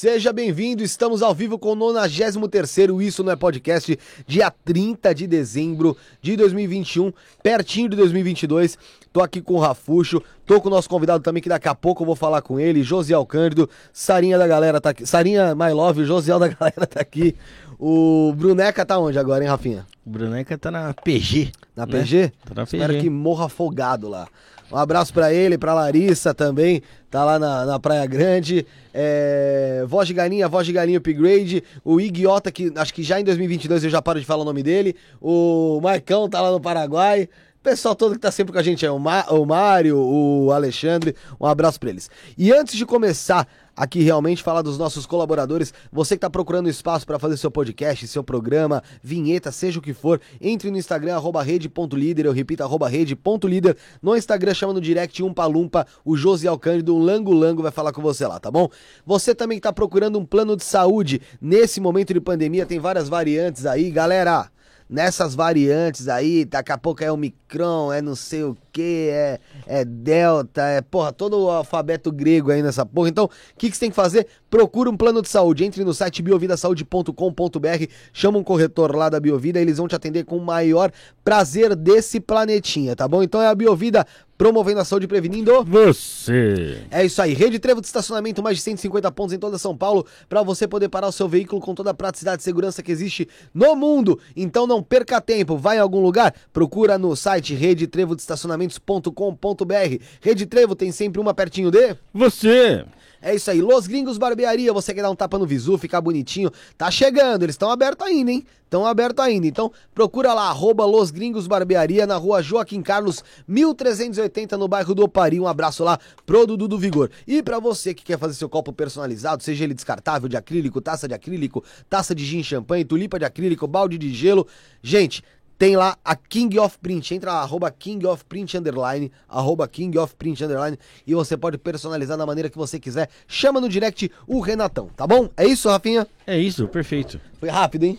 Seja bem-vindo, estamos ao vivo com o 93º Isso Não É Podcast, dia 30 de dezembro de 2021, pertinho de 2022. Tô aqui com o Rafuxo, tô com o nosso convidado também, que daqui a pouco eu vou falar com ele, Josiel Cândido, Sarinha da galera tá aqui, Sarinha My Love, Josiel da galera tá aqui. O Bruneca tá onde agora, hein, Rafinha? O Bruneca tá na PG. Na né? PG? Tá na Espero que morra afogado lá. Um abraço para ele, para Larissa também, tá lá na, na Praia Grande. É, voz de Galinha, Voz de Galinha Upgrade. O Igiota, que acho que já em 2022 eu já paro de falar o nome dele. O Maicão tá lá no Paraguai. O pessoal todo que tá sempre com a gente é o, Ma o Mário, o Alexandre. Um abraço para eles. E antes de começar aqui realmente falar dos nossos colaboradores. Você que está procurando espaço para fazer seu podcast, seu programa, vinheta, seja o que for, entre no Instagram, arroba rede.líder, eu repito, arroba rede.líder. No Instagram, chama no direct um palumpa, o Josiel Cândido, um Lango Lango vai falar com você lá, tá bom? Você também está procurando um plano de saúde, nesse momento de pandemia, tem várias variantes aí, galera nessas variantes aí, daqui a pouco é Omicron, é não sei o que, é, é Delta, é porra, todo o alfabeto grego aí nessa porra. Então, o que, que você tem que fazer? Procura um plano de saúde, entre no site biovidasaude.com.br, chama um corretor lá da Biovida, eles vão te atender com o maior prazer desse planetinha, tá bom? Então é a Biovida promovendo a saúde e prevenindo você. É isso aí, rede trevo de estacionamento, mais de 150 pontos em toda São Paulo, para você poder parar o seu veículo com toda a praticidade e segurança que existe no mundo. Então não perca tempo, vai em algum lugar, procura no site redetrevodestacionamentos.com.br. Rede Trevo tem sempre uma pertinho de você. É isso aí, Los Gringos Barbearia, você quer dar um tapa no visu, ficar bonitinho, tá chegando, eles estão abertos ainda, hein? Estão abertos ainda, então procura lá, arroba Los Gringos Barbearia, na rua Joaquim Carlos, 1380, no bairro do Opari, um abraço lá pro Dudu do Vigor. E para você que quer fazer seu copo personalizado, seja ele descartável, de acrílico, taça de acrílico, taça de gin champanhe, tulipa de acrílico, balde de gelo, gente tem lá a King of Print. Entra lá, arroba King of Print underline, arroba King of Print underline, e você pode personalizar da maneira que você quiser. Chama no direct o Renatão, tá bom? É isso, Rafinha? É isso, perfeito. Foi rápido, hein?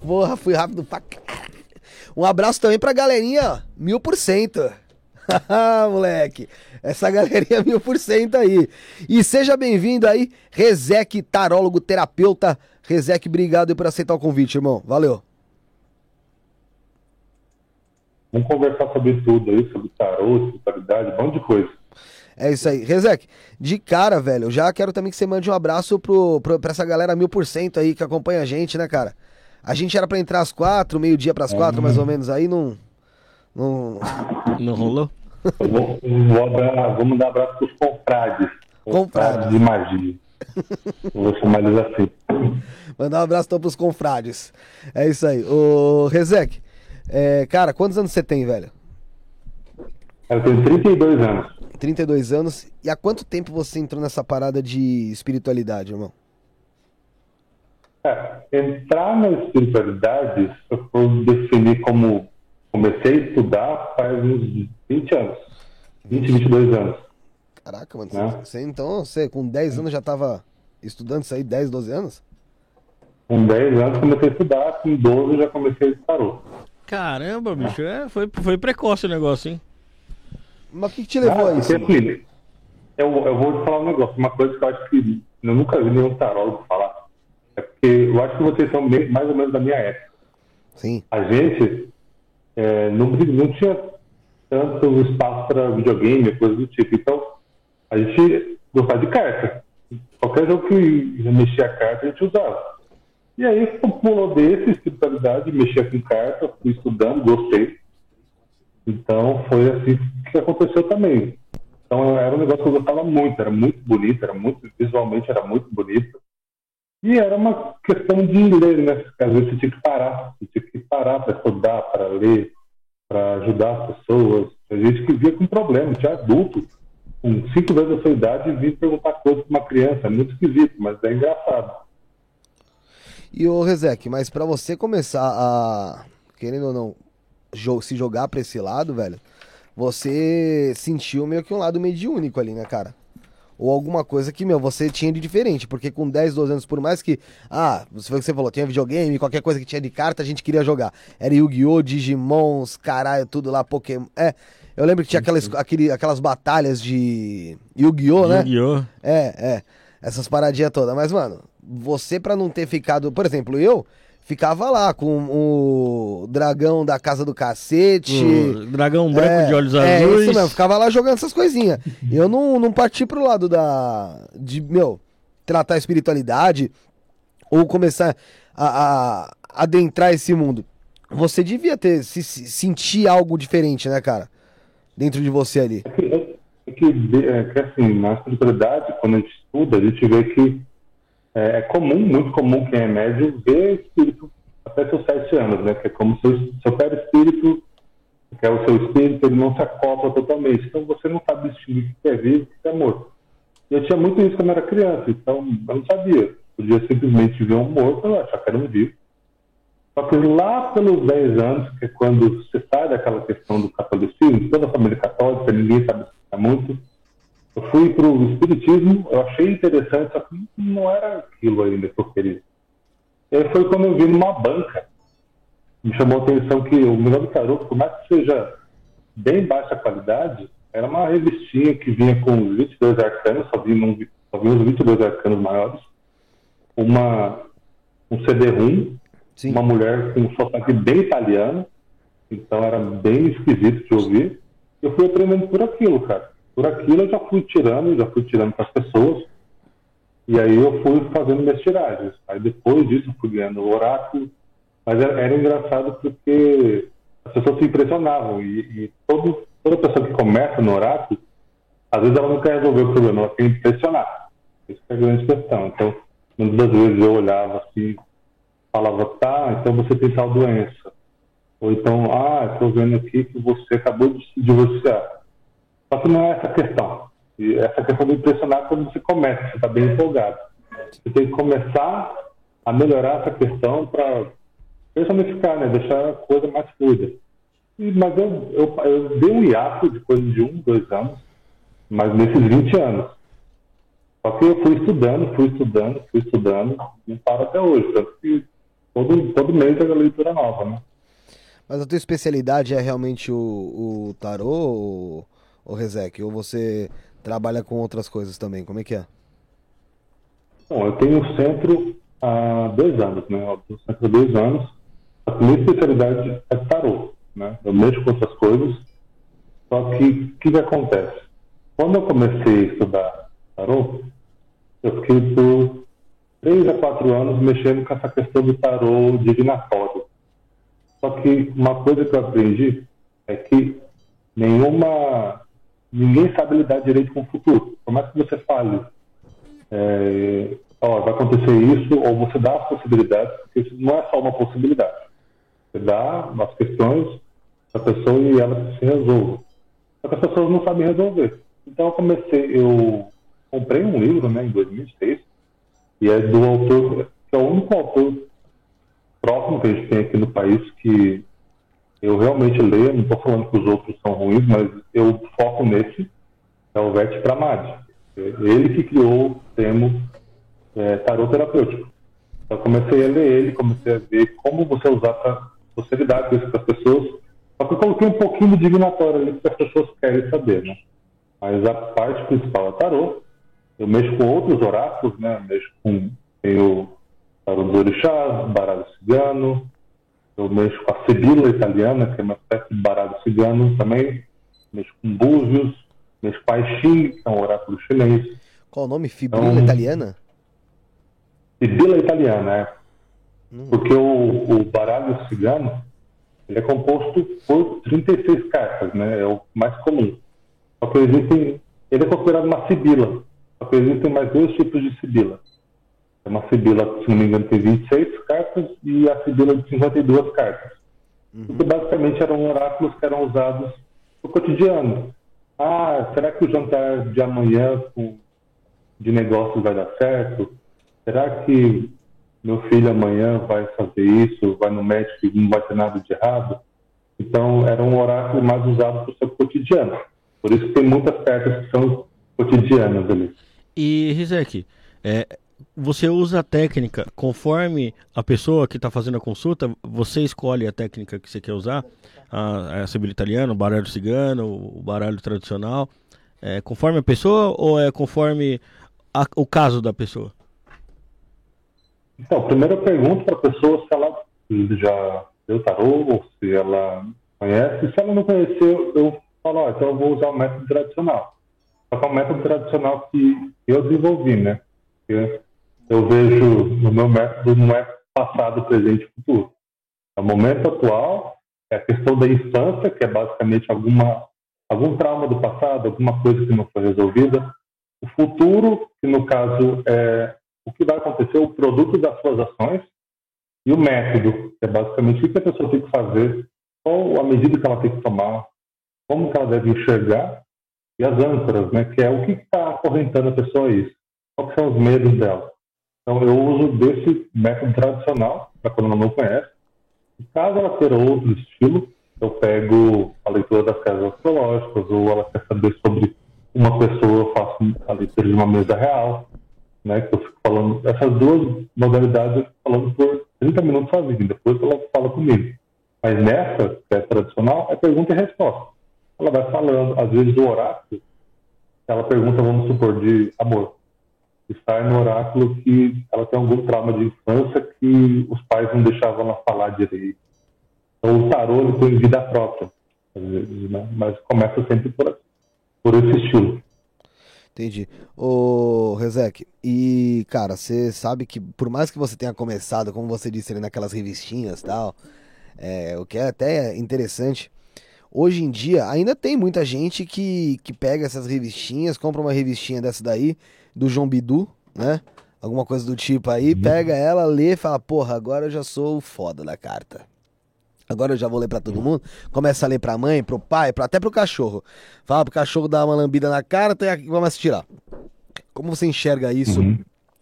Porra, fui rápido pra caralho. Um abraço também pra galerinha, mil por cento. moleque, essa galerinha mil por cento aí. E seja bem-vindo aí, Rezec, tarólogo, terapeuta. Rezec, obrigado por aceitar o convite, irmão. Valeu. Vamos conversar sobre tudo aí, sobre tarô, espiritualidade, um monte de coisa. É isso aí. Rezek, de cara, velho, eu já quero também que você mande um abraço pro, pro, pra essa galera mil por cento aí que acompanha a gente, né, cara? A gente era pra entrar às quatro, meio-dia pras é, quatro, mais ou menos, aí não. Não, não rolou? Vou, vou dar, vamos dar abraço pros confrades. Confrades. de magia. vou chamar eles assim. Mandar um abraço então pros confrades. É isso aí. Ô, Rezek, é, cara, quantos anos você tem, velho? Eu tenho 32 anos. 32 anos. E há quanto tempo você entrou nessa parada de espiritualidade, irmão? É, entrar na espiritualidade, se eu for definir como comecei a estudar faz uns 20 anos. 20, 22 anos. Caraca, mano. Né? Você, então, você com 10 anos já tava estudando isso aí, 10, 12 anos? Com 10 anos comecei a estudar, com 12 já comecei a tarô. Caramba, bicho, é, foi, foi precoce o negócio, hein? Mas o que, que te levou Ah, a isso? porque, assim, eu, eu vou te falar um negócio, uma coisa que eu acho que eu nunca vi nenhum tarólogo falar. É porque eu acho que vocês são me- mais ou menos da minha época. Sim. A gente é, não, não tinha tanto espaço para videogame, coisa do tipo. Então, a gente gostava de carta. Qualquer jogo que mexia a carta, a gente usava. E aí, pulou desse, espiritualidade, mexia com carta, fui estudando, gostei. Então, foi assim que aconteceu também. Então, era um negócio que eu gostava muito, era muito bonito, era muito, visualmente era muito bonito. E era uma questão de ler, né? Às vezes você tinha que parar, você tinha que parar para estudar, para ler, para ajudar as pessoas. A gente que via com problema, tinha adulto com cinco vezes a sua idade e vir perguntar coisas para uma criança. É muito esquisito, mas é engraçado. E o Rezek, mas pra você começar a, querendo ou não, jo- se jogar pra esse lado, velho, você sentiu meio que um lado mediúnico ali, né, cara? Ou alguma coisa que, meu, você tinha de diferente, porque com 10, 12 anos, por mais que, ah, você foi o que você falou, tinha videogame, qualquer coisa que tinha de carta, a gente queria jogar. Era Yu-Gi-Oh!, Digimons, caralho, tudo lá, Pokémon. É, eu lembro que tinha aquelas, aquele, aquelas batalhas de Yu-Gi-Oh!, né? Yu-Gi-Oh! É, é. Essas paradinhas todas. Mas, mano, você pra não ter ficado. Por exemplo, eu ficava lá com o dragão da casa do cacete. O dragão branco é, de olhos é, azuis. isso mesmo, ficava lá jogando essas coisinhas. eu não, não parti pro lado da. de, meu, tratar a espiritualidade ou começar a, a adentrar esse mundo. Você devia ter, se, se- sentir algo diferente, né, cara? Dentro de você ali. É que, é, é que, é que, assim, na espiritualidade, quando a gente estuda, a gente vê que é, é comum, muito comum quem é médium ver espírito até seus sete anos, né? Que é como se o seu perispírito, que é o seu espírito, ele não se acopla totalmente. Então você não sabe distinguir o que é vivo e o que é morto. Eu tinha muito isso quando era criança, então eu não sabia. Podia simplesmente ver um morto e achar que era um vivo. Só que lá pelos 10 anos, que é quando você sai daquela questão do catolicismo, toda a família católica, ninguém sabe explicar muito, eu fui para o espiritismo, eu achei interessante, só que não era aquilo ainda que eu queria. E aí foi quando eu vi numa banca, me chamou a atenção que o melhor do tarô, por mais que seja bem baixa qualidade, era uma revistinha que vinha com os 22 arcanos, só vinha, um- só vinha os 22 arcanos maiores, uma, um CD-ROM, uma mulher com um sotaque bem italiano, então era bem esquisito de ouvir. Eu fui aprendendo por aquilo, cara. Por aquilo eu já fui tirando, já fui tirando para as pessoas. E aí eu fui fazendo minhas tiragens. Aí depois disso eu fui ganhando o oráculo. Mas era, era engraçado porque as pessoas se impressionavam. E, e todo, toda pessoa que começa no oráculo, às vezes ela não quer resolver o problema, ela quer impressionar. Isso é a grande questão. Então, muitas das vezes eu olhava assim, falava, tá, então você tem tal doença. Ou então, ah, estou vendo aqui que você acabou de se divorciar. Só que não é essa questão. E essa questão de impressionar quando você começa, você está bem empolgado. Você tem que começar a melhorar essa questão para personificar, né? deixar a coisa mais fluida. E, mas eu, eu, eu dei um hiato de coisa de um, dois anos, mas nesses 20 anos. Só que eu fui estudando, fui estudando, fui estudando, não paro até hoje. Tanto que todo, todo mês é uma leitura nova, né? Mas a tua especialidade é realmente o, o tarô, ou, ou Rezek? Ou você trabalha com outras coisas também? Como é que é? Bom, eu tenho um centro há dois anos, né? Eu centro há dois anos. A minha especialidade é tarô, né? Eu mexo com outras coisas. Só que o que, que acontece? Quando eu comecei a estudar tarô, eu fiquei por três a quatro anos mexendo com essa questão do tarô divinatório. Só que uma coisa que eu aprendi é que nenhuma. Ninguém sabe lidar direito com o futuro. Por mais que você fale, é, ó, vai acontecer isso, ou você dá as possibilidades, porque isso não é só uma possibilidade. Você dá as questões para a pessoa e ela se resolve. só que as pessoas não sabem resolver. Então eu comecei, eu comprei um livro, né, em 2006, e é do autor, que é o único autor próximo que a gente tem aqui no país que eu realmente leio, não estou falando que os outros são ruins, mas eu foco nesse, é o Vete Pramadi. É ele que criou o termo é, tarot terapêutico. Então, comecei a ler ele, comecei a ver como você usar para você lidar com isso para as pessoas. Só que eu coloquei um pouquinho de divinatório ali que as pessoas querem saber, né? Mas a parte principal é tarô. Eu mexo com outros oráculos, né? Eu mexo com o tarô dos orixás, baralho cigano. Eu mexo com a Sibila italiana, que é uma espécie de baralho cigano também. Mexo com búzios. Mexo com a Xing, que é um oráculo chinês. Qual o nome? Fibrila então, italiana? Sibila italiana, é. Hum. Porque o, o baralho cigano ele é composto por 36 cartas, né? É o mais comum. Só que existem, ele é considerado uma sibila. Só que existem mais dois tipos de sibila. É uma sibila, se não me engano, tem 26 cartas e a sibila de 52 cartas. Uhum. Que basicamente eram oráculos que eram usados no cotidiano. Ah, será que o jantar de amanhã de negócios vai dar certo? Será que meu filho amanhã vai fazer isso, vai no médico e não vai ter nada de errado? Então, era um oráculo mais usado para o seu cotidiano. Por isso tem muitas cartas que são cotidianas ali. E, Rizek, é, você usa a técnica conforme a pessoa que está fazendo a consulta, você escolhe a técnica que você quer usar, a, a italiana, o baralho cigano, o baralho tradicional, é conforme a pessoa ou é conforme a, o caso da pessoa? Então, primeiro eu pergunto para a pessoa se ela já deu tarô ou se ela conhece. Se ela não conheceu, eu falo, ó, então eu vou usar o método tradicional. Só que é um método tradicional que eu desenvolvi, né? Porque eu vejo no meu método não é passado, presente e futuro. É o momento atual, é a questão da infância, que é basicamente alguma, algum trauma do passado, alguma coisa que não foi resolvida. O futuro, que no caso é o que vai acontecer, o produto das suas ações. E o método, que é basicamente o que a pessoa tem que fazer, qual a medida que ela tem que tomar, como que ela deve enxergar e as âncoras, né, que é o que está acorrentando a pessoa a isso. Quais são os medos dela. Então, eu uso desse método tradicional, para quando ela não conhece. E caso ela queira outro estilo, eu pego a leitura das casas astrológicas, ou ela quer saber sobre uma pessoa, eu faço a leitura de uma mesa real, né, que eu fico falando. Essas duas modalidades eu fico falando por 30 minutos sozinho, depois ela fala comigo. Mas nessa, que é tradicional, é pergunta e resposta ela vai falando, às vezes o oráculo, ela pergunta, vamos supor, de amor. Está no oráculo que ela tem algum trauma de infância que os pais não deixavam ela falar direito. Então o tarô tem vida própria, às vezes, né? mas começa sempre por, por esse estilo. Entendi. Ô, Rezek, e, cara, você sabe que por mais que você tenha começado, como você disse ali, naquelas revistinhas e tal, é, o que é até interessante, hoje em dia ainda tem muita gente que, que pega essas revistinhas, compra uma revistinha dessa daí, do João Bidu, né? Alguma coisa do tipo aí, uhum. pega ela, lê e fala, porra, agora eu já sou o foda da carta. Agora eu já vou ler para todo mundo. Começa a ler pra mãe, pro pai, pra, até pro cachorro. Fala pro cachorro dar uma lambida na carta e começa a tirar. Como você enxerga isso uhum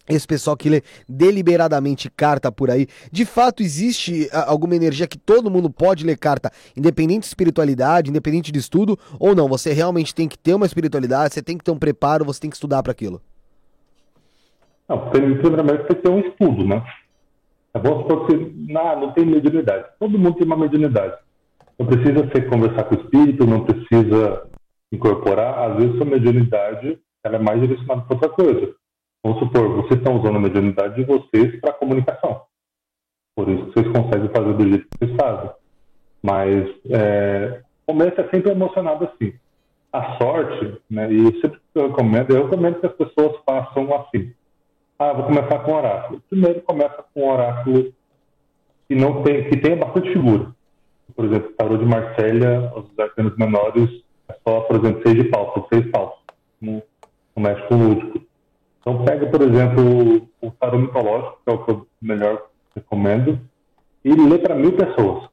esse pessoal que lê deliberadamente carta por aí, de fato existe alguma energia que todo mundo pode ler carta, independente de espiritualidade, independente de estudo, ou não? Você realmente tem que ter uma espiritualidade, você tem que ter um preparo, você tem que estudar para aquilo? Não, primeiramente tem que ter um estudo, né? É bom supor que não, não tem mediunidade. Todo mundo tem uma mediunidade. Não precisa ser conversar com o espírito, não precisa incorporar. Às vezes, sua mediunidade ela é mais direcionada para outra coisa Vamos supor, vocês estão usando a mediunidade de vocês para comunicação. Por isso vocês conseguem fazer do jeito que vocês fazem. Mas é, começa é sempre emocionado assim. A sorte, né, e sempre eu recomendo, eu recomendo que as pessoas façam assim. Ah, vou começar com oráculo. Primeiro começa com um oráculo que, não tem, que tenha bastante figura. Por exemplo, tarô de Marsella, os arcanos menores, é só, por exemplo, seis de pau, seis paus, no, no México Lúdico. Então, pega, por exemplo, o tarô mitológico, que é o que eu melhor recomendo, e lê para mil pessoas.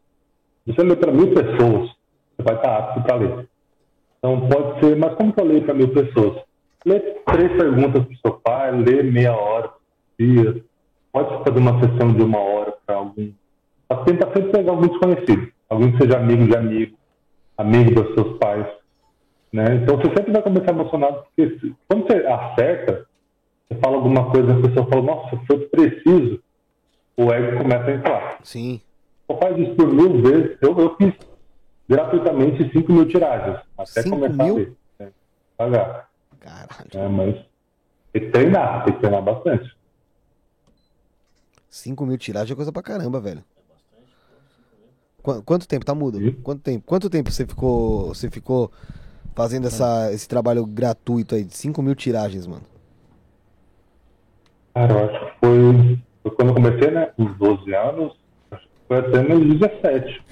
Você lê para mil pessoas, você vai estar apto para ler. Então pode ser, mas como que eu leio para mil pessoas? Lê três perguntas para o seu pai, lê meia hora por dia, pode fazer uma sessão de uma hora para algum. Mas tenta sempre pegar algum desconhecido, alguém que seja amigo de amigo, amigo dos seus pais. Né? Então você sempre vai começar emocionado, porque quando você acerta, você fala alguma coisa, a pessoa fala, nossa, foi preciso, o ego começa a entrar. Sim. Eu faz isso por mil vezes, eu, eu fiz gratuitamente 5 mil tiragens, até começar mil? a ver. Né? Pagar. Caralho. É, mas tem que treinar, tem que treinar bastante. 5 mil tiragens é coisa pra caramba, velho. Qu- quanto tempo? Tá mudo? Quanto tempo? Quanto tempo você ficou, você ficou fazendo essa, esse trabalho gratuito aí de 5 mil tiragens, mano? Cara, eu acho que foi, foi quando eu comecei, né? Com uns 12 anos, acho que foi até meus 17.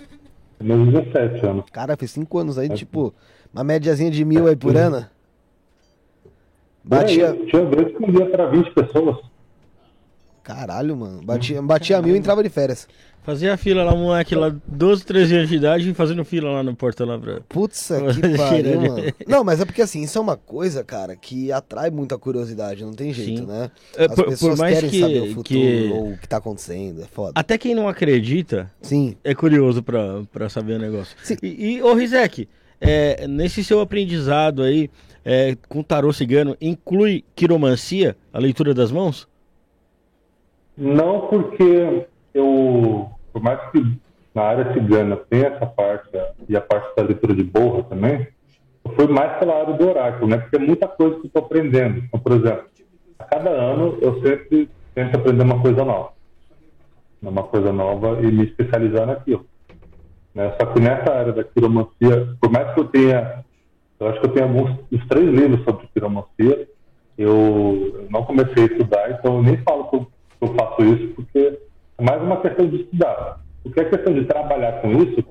Meus 17 anos. Cara, fez 5 anos aí, tipo, uma médiazinha de mil aí por ano. Batia. Aí, tinha vezes que um dia para 20 pessoas. Caralho, mano. Batia, batia mil e entrava de férias. Fazia a fila lá, moleque lá, 12, 13 anos de idade, fazendo fila lá no portão lá pra... Putz, que Tirando. pariu, mano. Não, mas é porque assim, isso é uma coisa, cara, que atrai muita curiosidade, não tem jeito, Sim. né? É, As por- por pessoas mais querem que- saber o futuro que- ou o que tá acontecendo, é foda. Até quem não acredita Sim. é curioso pra, pra saber o negócio. Sim. E, e ô Rizek, é, nesse seu aprendizado aí é, com tarô cigano, inclui quiromancia, a leitura das mãos? Não porque eu, por mais que na área cigana tenha essa parte e a parte da leitura de borra também, eu fui mais pela área do oráculo, né? Porque é muita coisa que eu estou aprendendo. Então, por exemplo, a cada ano eu sempre tento aprender uma coisa nova. Uma coisa nova e me especializar naquilo. Né? Só que nessa área da quiromancia, por mais que eu tenha, eu acho que eu tenho alguns, uns três livros sobre quiromancia, eu não comecei a estudar, então eu nem falo que eu, que eu faço isso, porque é mais uma questão de estudar. Porque a questão de trabalhar com isso,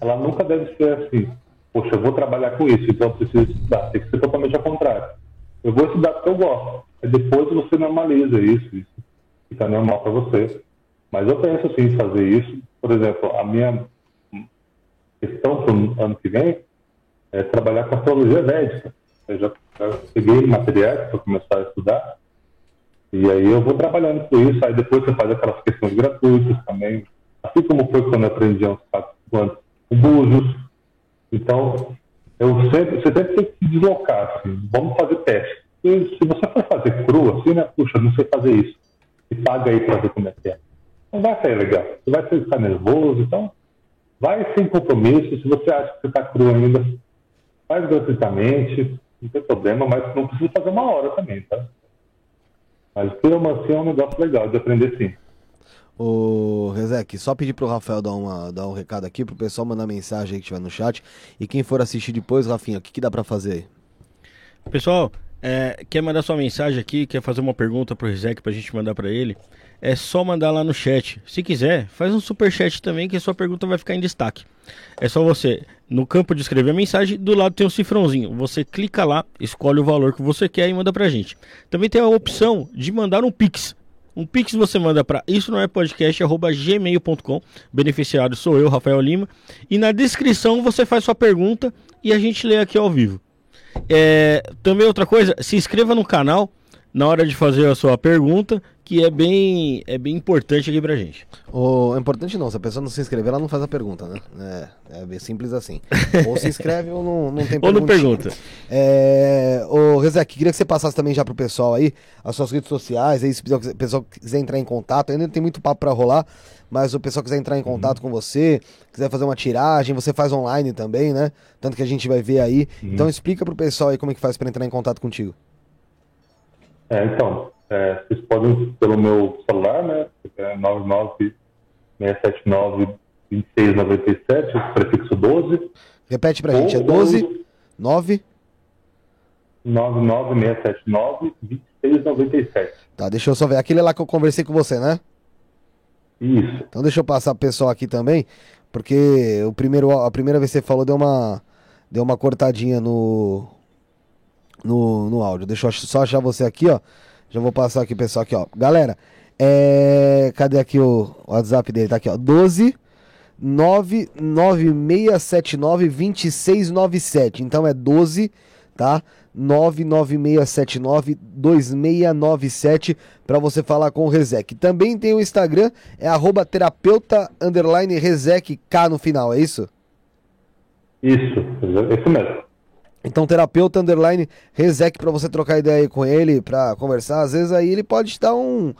ela nunca deve ser assim, poxa, eu vou trabalhar com isso, então eu preciso estudar. Tem que ser totalmente ao contrário. Eu vou estudar porque eu gosto. Aí depois você normaliza isso, isso fica normal para você. Mas eu penso assim, em fazer isso. Por exemplo, a minha questão para o ano que vem é trabalhar com astrologia védica. Eu já, peguei materiais para começar a estudar. E aí eu vou trabalhando com isso. Aí depois você faz aquelas questões gratuitas também. Assim como foi quando eu aprendi uns quatro anos com búzios. Então, eu sempre, você sempre tem que se deslocar. Assim. Vamos fazer teste. E se você for fazer cru, assim, né? Puxa, não sei fazer isso. E paga aí para ver como é que é. Não vai sair legal. Você vai ficar nervoso. Então, vai sem compromisso. Se você acha que está cru ainda, faz gratuitamente. Não tem problema, mas não precisa fazer uma hora também, tá? Mas quiromancia é um negócio legal de aprender sim. Ô, Rezek, só pedir pro Rafael dar, uma, dar um recado aqui, pro pessoal mandar mensagem aí que tiver no chat. E quem for assistir depois, Rafinha, o que, que dá pra fazer aí? Pessoal, é, quer mandar sua mensagem aqui, quer fazer uma pergunta pro Rizek pra gente mandar pra ele? É só mandar lá no chat. Se quiser, faz um super chat também que a sua pergunta vai ficar em destaque. É só você, no campo de escrever a mensagem, do lado tem um cifrãozinho. Você clica lá, escolhe o valor que você quer e manda pra gente. Também tem a opção de mandar um Pix. Um Pix você manda para isso não é podcast gmail.com. Beneficiário sou eu, Rafael Lima. E na descrição você faz sua pergunta e a gente lê aqui ao vivo. É, também outra coisa, se inscreva no canal na hora de fazer a sua pergunta, que é bem, é bem importante aqui pra gente. O, é importante não, se a pessoa não se inscrever, ela não faz a pergunta, né? É, é bem simples assim. Ou se inscreve ou não, não tem Ou não pergunta. É, ô, Rezek, queria que você passasse também já pro pessoal aí, as suas redes sociais, aí se o pessoal quiser entrar em contato, ainda tem muito papo pra rolar, mas o pessoal quiser entrar em contato com você, quiser fazer uma tiragem, você faz online também, né? Tanto que a gente vai ver aí. Então explica pro pessoal aí como é que faz pra entrar em contato contigo. É, então, é, vocês podem pelo meu celular, né? É 996792697, o prefixo 12. Repete pra gente, é ou 12 9 996792697. Tá, deixa eu só ver. Aquele lá que eu conversei com você, né? Isso. Então deixa eu passar pro pessoal aqui também, porque o primeiro, a primeira vez que você falou deu uma, deu uma cortadinha no, no, no áudio. Deixa eu só achar você aqui, ó. Já vou passar aqui, pessoal, aqui, ó. Galera, é... cadê aqui o WhatsApp dele? Tá aqui, ó. 12 996792697. Então é 12, tá? 996792697 para você falar com o Rezec. Também tem o Instagram, é arroba terapeuta underline Rezec K no final, é isso? Isso, isso mesmo. Então, terapeuta underline Rezec para você trocar ideia aí com ele, para conversar. Às vezes aí ele pode te dar um,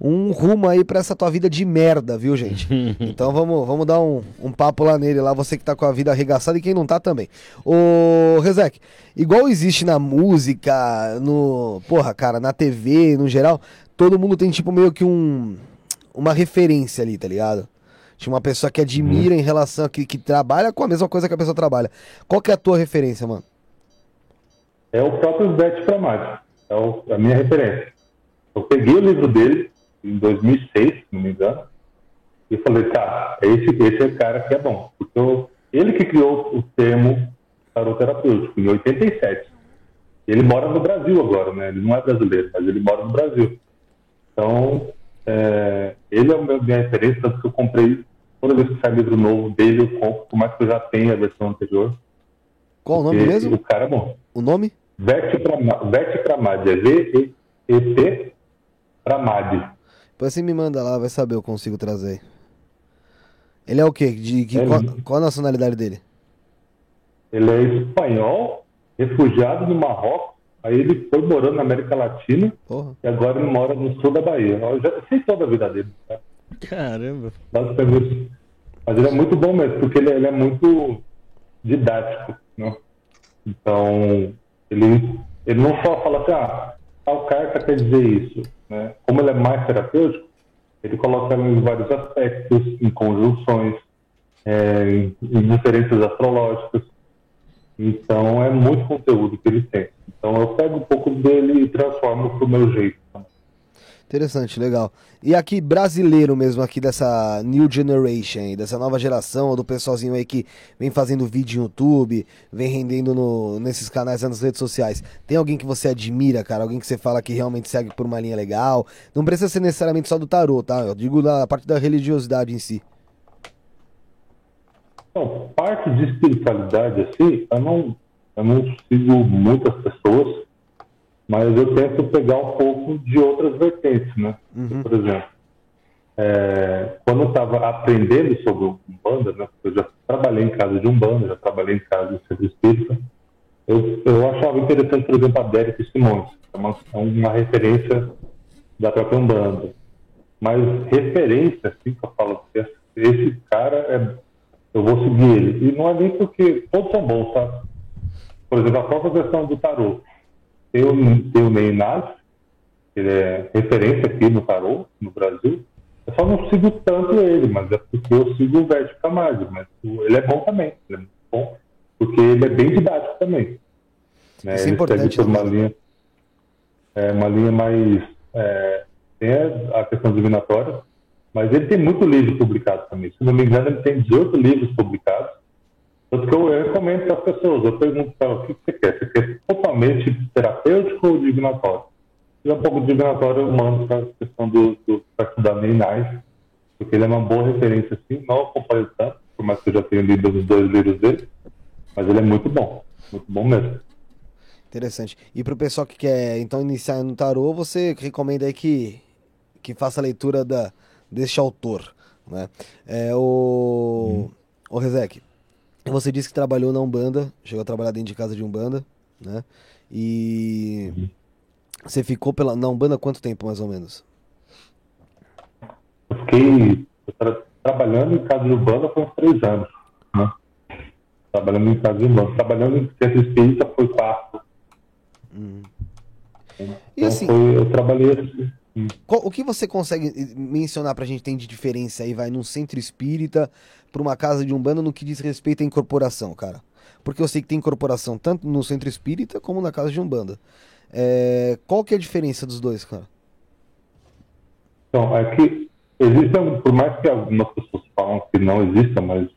um rumo aí para essa tua vida de merda, viu, gente? Então vamos, vamos dar um, um papo lá nele, lá você que tá com a vida arregaçada e quem não tá também. Ô, Rezec, igual existe na música, no, porra, cara, na TV, no geral, todo mundo tem tipo meio que um uma referência ali, tá ligado? Tinha uma pessoa que admira em relação a que, que trabalha com a mesma coisa que a pessoa trabalha. Qual que é a tua referência, mano? É o próprio Beth Pramati. É o, a minha referência. Eu peguei o livro dele em 2006, se não me engano, e falei, tá, esse, esse é cara que é bom. Porque eu, ele que criou o termo tarot terapêutico, em 87. Ele mora no Brasil agora, né? Ele não é brasileiro, mas ele mora no Brasil. Então, é, ele é a minha referência, tanto que eu comprei toda vez que sai livro novo dele, eu compro, por mais que eu já tenha a versão anterior. Qual o nome mesmo? O cara é bom. O nome? Vete Pramad, é V-E-T Pramad. Depois você me manda lá, vai saber, eu consigo trazer. Ele é o quê? De, É qual, qual a nacionalidade dele? Ele é espanhol, refugiado no Marrocos, aí ele foi morando na América Latina Porra. e agora ele mora no sul da Bahia. Eu já sei toda a vida dele, tá? Caramba. Mas ele é muito bom mesmo, porque ele, ele é muito didático, né? Então, ele, ele não só fala assim, ah, tal carta quer dizer isso, né? Como ele é mais terapêutico, ele coloca em vários aspectos, em conjunções, é, em, diferenças astrológicas. Então, é muito conteúdo que ele tem. Então, eu pego um pouco dele e transformo pro meu jeito. né? Interessante, legal. E aqui, brasileiro mesmo, aqui dessa new generation, dessa nova geração, do pessoalzinho aí que vem fazendo vídeo no YouTube, vem rendendo no, nesses canais nas redes sociais. Tem alguém que você admira, cara? Alguém que você fala que realmente segue por uma linha legal? Não precisa ser necessariamente só do tarô, tá? Eu digo da parte da religiosidade em si. Então, parte de espiritualidade, assim, eu não, eu não sigo muitas pessoas, mas eu tento pegar um pouco de outras vertentes, né? Por exemplo, é, quando eu estava aprendendo sobre Umbanda, né? porque Eu já trabalhei em casa de Umbanda, já trabalhei em casa de centro espírita. Eu, eu achava interessante, por exemplo, a Derek Simões, é uma, é uma referência da própria Umbanda. Mas referência, assim, que eu falo, esse, esse cara é eu vou seguir ele. E não é nem porque todos são bons, tá? Por exemplo, a própria versão do tarô. Tem o, tem o Ney Nath, ele é referência aqui no tarô, no Brasil. Eu só não sigo tanto ele, mas é porque eu sigo o Verde Camargo. Mas ele é bom também. Ele é muito bom, porque ele é bem didático também. Né? Isso é ele importante, segue por uma né? linha, é, uma linha mais. É, tem a questão divinatória, mas ele tem muito livro publicado também. Se não me engano, ele tem 18 livros publicados. Tanto que eu, eu recomendo para as pessoas. Eu pergunto para ela, o que você quer? Você quer totalmente terapêutico ou divinatório? Se é um pouco divinatório, eu mando para a questão do, do para estudar Neinais, porque ele é uma boa referência, assim. Não acompanho tanto, por mais que eu já tenha lido os dois livros dele, mas ele é muito bom. Muito bom mesmo. Interessante. E pro pessoal que quer então iniciar no tarô, você recomenda aí que, que faça a leitura da, deste autor, né? É o o Rezek. Você disse que trabalhou na Umbanda, chegou a trabalhar dentro de casa de Umbanda, né? E você ficou pela na Umbanda quanto tempo mais ou menos? Eu fiquei tra- trabalhando em casa de urbana por uns três anos. Né? Trabalhando em casa de urbana. Trabalhando em centro espírita foi quatro. E Então, assim, foi- eu trabalhei assim. O que você consegue eh, mencionar pra gente tem de diferença aí, vai, num centro espírita pra uma casa de umbanda no que diz respeito à incorporação, cara? Porque eu sei que tem incorporação tanto no centro espírita como na casa de umbanda. É, qual que é a diferença dos dois, cara? Então, é que existem, por mais que algumas pessoas falam que não existam, mas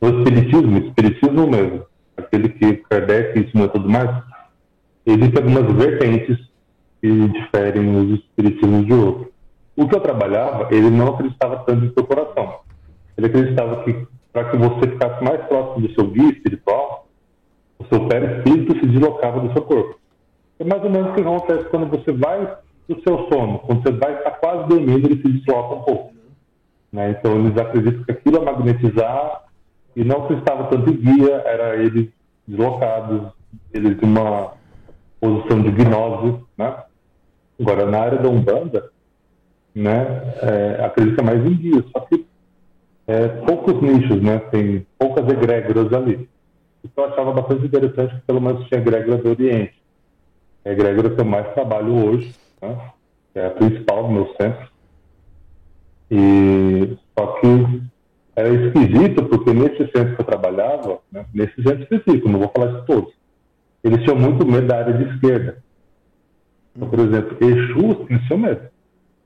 o espiritismo, espiritismo mesmo, aquele que Kardec ensinou e tudo mais, existem algumas vertentes que diferem os espiritismos de outro. O que eu trabalhava, ele não acreditava tanto em incorporação. Ele acreditava que para que você ficasse mais próximo do seu guia espiritual, o seu perispírito se deslocava do seu corpo. É mais ou menos o que acontece quando você vai do seu sono, quando você vai estar quase dormindo, ele se desloca um pouco. Né? Então eles acreditam que aquilo é magnetizar e não se estava tanto em guia, era eles deslocados, eles em uma posição de gnose, né? Agora, na área da Umbanda, né, é, acredita mais em guia, só que é, poucos nichos, né? Tem poucas egrégoras ali. Então eu achava bastante interessante que pelo menos tinha egrégora do Oriente. É a egrégora que eu mais trabalho hoje, né? É a principal do meu centro. E só que era esquisito porque nesse centro que eu trabalhava, né, nesse centro específico, não vou falar de todos, eles tinham muito medo da área de esquerda. Então, por exemplo, Exu tinham medo.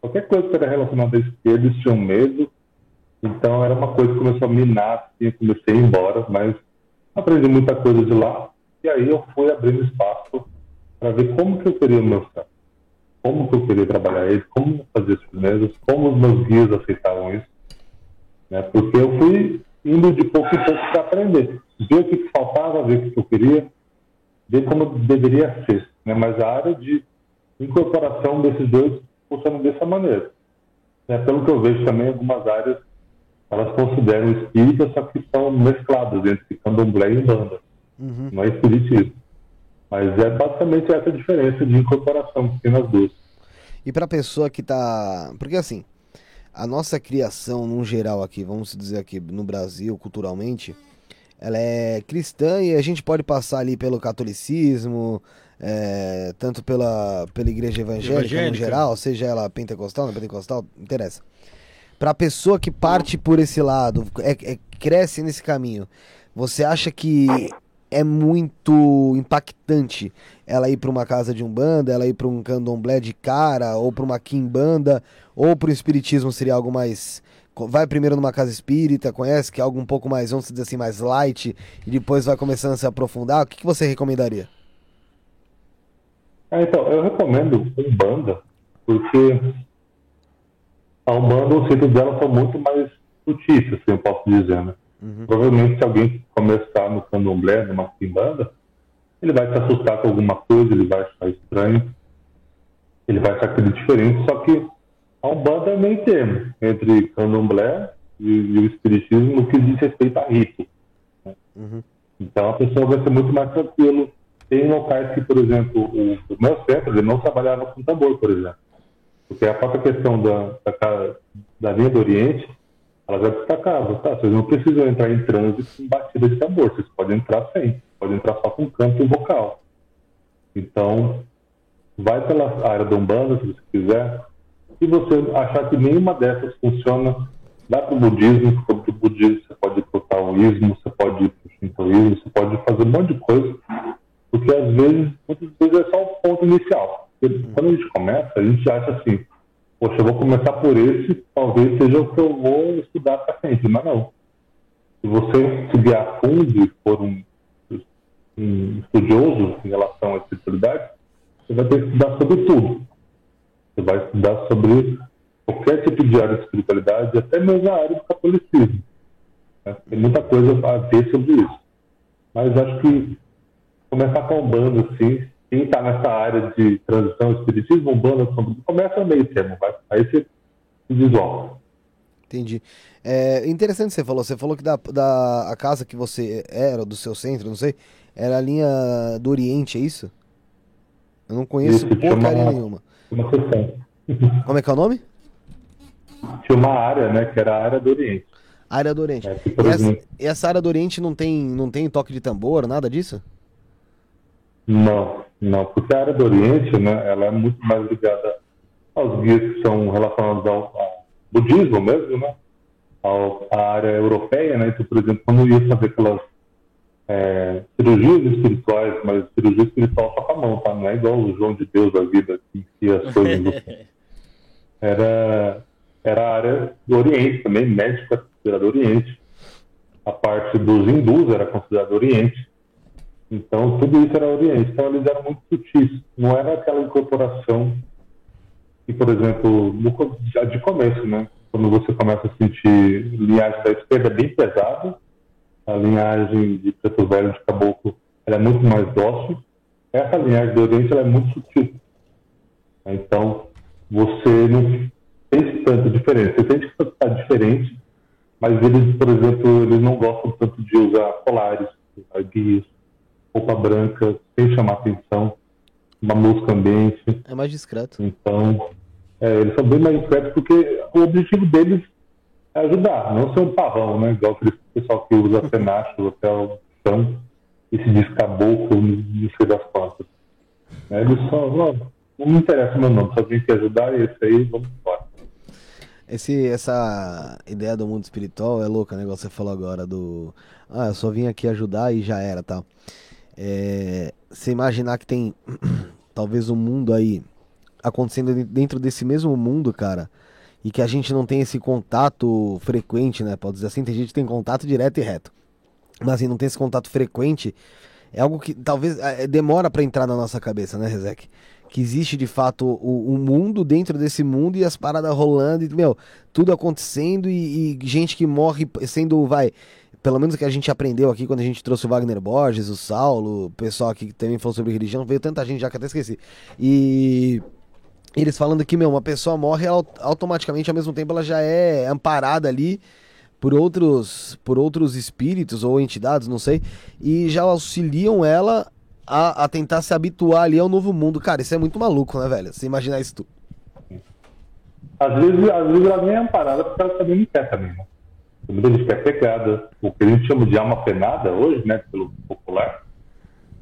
Qualquer coisa que era relacionada à esquerda, eles tinham medo. Então era uma coisa que começou a minar, assim, eu comecei a ir embora, mas aprendi muita coisa de lá. E aí eu fui abrindo espaço para ver como que eu queria o meu centro como que eu queria trabalhar ele, como fazer esses mesas, como os meus guias aceitavam isso. Né? Porque eu fui indo de pouco em pouco para aprender, ver o que faltava, ver o que eu queria, ver como deveria ser. Né? Mas a área de incorporação desses dois funciona dessa maneira. Né? Pelo que eu vejo também, algumas áreas elas consideram espírita, só que são mescladas entre candomblé e banda. Uhum. Não é espiritismo. Mas é basicamente essa diferença de incorporação que tem nas duas. E para a pessoa que está. Porque assim, a nossa criação, num geral, aqui, vamos dizer aqui, no Brasil, culturalmente, ela é cristã e a gente pode passar ali pelo catolicismo, é, tanto pela, pela igreja evangélica, evangélica, no geral, seja ela pentecostal, não pentecostal, não interessa. Para a pessoa que parte por esse lado, é, é, cresce nesse caminho, você acha que é muito impactante ela ir para uma casa de umbanda, ela ir para um candomblé de cara, ou para uma quimbanda, ou para o espiritismo seria algo mais vai primeiro numa casa espírita, conhece que é algo um pouco mais, vamos dizer assim, mais light, e depois vai começando a se aprofundar, o que, que você recomendaria? Ah, então, eu recomendo Umbanda, porque a Umbanda, os ritos dela são muito mais sutis, assim, eu posso dizer, né? Uhum. Provavelmente, se alguém começar no candomblé, numa quimbanda, ele vai se assustar com alguma coisa, ele vai achar estranho, ele vai achar aquele diferente, só que a Umbanda é meio termo entre candomblé e, e, o espiritismo no que diz respeito a rito. Né? Uhum. Então a pessoa vai ser muito mais tranquilo. Tem locais que, por exemplo, o, o meu centro ele não trabalhava com tambor, por exemplo. Porque a própria questão da, da, da linha do Oriente ela já destacava, tá? Vocês não precisam entrar em trânsito com batida de tambor, vocês podem entrar sem, podem entrar só com canto vocal. Então, vai pela área da Umbanda, se você quiser. Se você achar que nenhuma dessas funciona, vai para o budismo, para o budismo, você pode ir para o taoísmo, você pode ir para o shintoísmo, você pode fazer um monte de coisa, porque às vezes, muitas vezes é só o ponto inicial. Porque quando a gente começa, a gente acha assim, poxa, eu vou começar por esse, talvez seja o que eu vou estudar para frente, mas não. Se você subir a fundo e for um, um estudioso em relação à espiritualidade, você vai ter que estudar sobre tudo. Você vai estudar sobre qualquer tipo de área de espiritualidade, até mesmo a área do catolicismo. Né? Tem muita coisa a ver sobre isso. Mas acho que começar com um bando assim, quem está nessa área de transição espiritismo, umbanda, começa meio termo, vai, aí você se desloca. Entendi. É interessante você falou. Você falou que da, da a casa que você era, do seu centro, não sei, era a linha do Oriente, é isso? Eu não conheço isso, porcaria uma, nenhuma. Uma Como é que é o nome? Tinha uma área, né, que era a área do Oriente. Área do Oriente. É, e essa, essa, área do Oriente não tem, não tem toque de tambor, nada disso? Não, não, porque a área do Oriente, né, ela é muito mais ligada aos guias que são relacionados ao, ao budismo mesmo, né, ao, à área europeia, né, então, por exemplo, quando ia fazer aquelas é, cirurgias espirituais, mas cirurgia espiritual só com a mão, tá? Não é igual o João de Deus da vida, que enfia as coisas. era, era a área do Oriente também, médica considerada Oriente. A parte dos hindus era considerada Oriente. Então, tudo isso era Oriente. Então, eles eram muito sutis. Não era aquela incorporação que, por exemplo, no, de começo, né? quando você começa a sentir linhagem da esquerda bem pesada, a linhagem de preto velho de caboclo ela é muito mais dócil, essa linhagem do Oriente é muito sutil. Então, você não tem tanta diferença. Você sente que está diferente, mas eles, por exemplo, eles não gostam tanto de usar colares, guias, roupa branca, sem chamar atenção, uma música ambiente. É mais discreto. Então, é, eles são bem mais discretos porque o objetivo deles é ajudar, não ser um pavão, né? Igual aquele pessoal que usa penacho até o chão e se diz caboclo, não sei das costas. É, eles só, não, não me interessa meu nome, só vim aqui ajudar e esse aí, vamos embora. Esse, essa ideia do mundo espiritual é louca, né? Igual você falou agora do. Ah, eu só vim aqui ajudar e já era tal. É, você imaginar que tem talvez um mundo aí acontecendo dentro desse mesmo mundo, cara, e que a gente não tem esse contato frequente, né? Pode dizer assim, tem gente que tem contato direto e reto. Mas assim, não tem esse contato frequente. É algo que talvez é, demora para entrar na nossa cabeça, né, Rezek? Que existe de fato o, o, mundo dentro desse mundo e as paradas rolando, e, meu, tudo acontecendo e, e gente que morre sendo, vai, pelo menos que a gente aprendeu aqui quando a gente trouxe o Wagner Borges, o Saulo, o pessoal aqui que também falou sobre religião, veio tanta gente já que até esqueci. E eles falando que, meu, uma pessoa morre, automaticamente, ao mesmo tempo, ela já é amparada ali por outros, por outros espíritos ou entidades, não sei, e já auxiliam ela a, a tentar se habituar ali ao novo mundo. Cara, isso é muito maluco, né, velho? Você imaginar isso tudo. Às vezes, às vezes ela nem é amparada porque ela também não quer também, né? Muita gente quer pegada. O que a gente chama de alma penada hoje, né, pelo popular,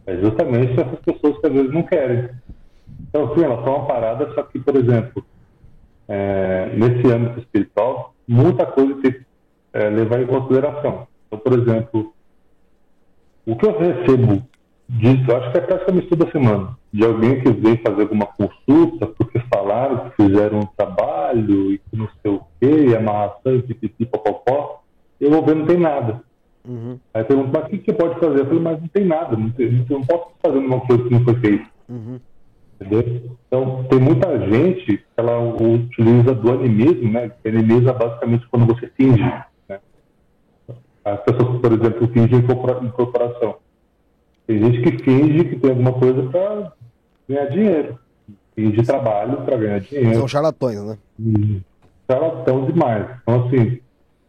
é justamente essas pessoas que às vezes não querem. Então, sim, elas são amparadas, só que, por exemplo, é, nesse âmbito espiritual, muita coisa tem que é, levar em consideração. Então, por exemplo, o que eu recebo disso, eu acho que é praticamente toda semana, de alguém que vem fazer alguma consulta porque falaram que fizeram um trabalho e que não sei o quê, e amarração e pipipi, popopó, eu vou ver, não tem nada. Uhum. Aí pergunto, mas o que, que pode fazer? Eu falei, mas não tem nada, não, tem, não posso fazer uma coisa que não foi feita. Uhum. Entendeu? Então, tem muita gente que ela utiliza do animismo, né? Que animiza basicamente quando você finge. Né? As pessoas, por exemplo, fingem incorporação. Tem gente que finge que tem alguma coisa para ganhar dinheiro. Finge trabalho para ganhar dinheiro. São charlatões, né? charlatão demais. Então, assim,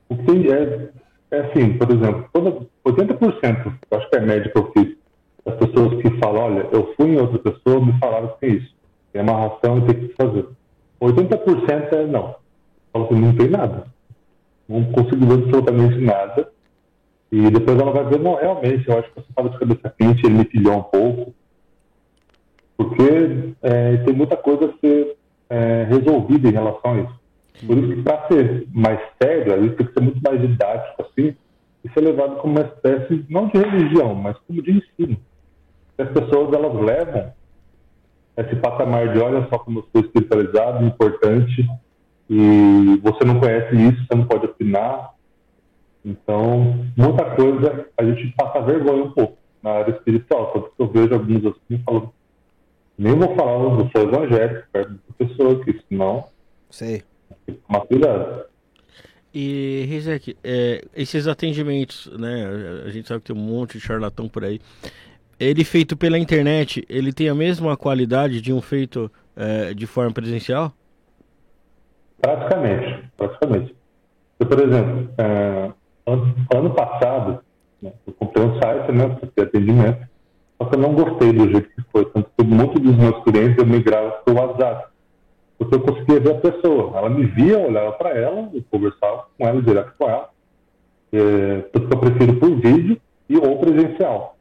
o que tem é, é assim, por exemplo, toda, 80%, eu acho que é a média que eu fiz, as pessoas que falam, olha, eu fui em outra pessoa, me falaram que tem isso. Tem amarração e tem que fazer. 80% é não. Fala assim, não tem nada. Não consigo ver absolutamente nada. E depois ela vai ver, não, realmente, eu acho que você estava de cabeça quente, ele me pilhou um pouco. Porque é, tem muita coisa a ser é, resolvida em relação a isso. Por isso que para ser mais sério, isso tem que ser muito mais didático assim, e ser levado como uma espécie, não de religião, mas como de ensino as pessoas elas levam esse patamar de olha só como eu sou espiritualizado, importante, e você não conhece isso, você não pode opinar. Então, muita coisa a gente passa vergonha um pouco na área espiritual. Tanto que eu vejo alguns assim falando, nem vou falar do seu evangélico perto da pessoa, que senão. Sei. Uma cuidado. E, Rizek, é, esses atendimentos, né? A gente sabe que tem um monte de charlatão por aí ele feito pela internet, ele tem a mesma qualidade de um feito é, de forma presencial? Praticamente, praticamente. Eu, por exemplo, é, ano, ano, passado, né, eu comprei um site né, para atendimento, só que eu não gostei do jeito que foi. Tanto que muitos dos meus clientes eu migrava para o WhatsApp. Porque eu conseguia ver a pessoa. Ela me via, eu olhava para ela, eu conversava com ela, direto com ela. É, porque eu prefiro por vídeo e ou presencial.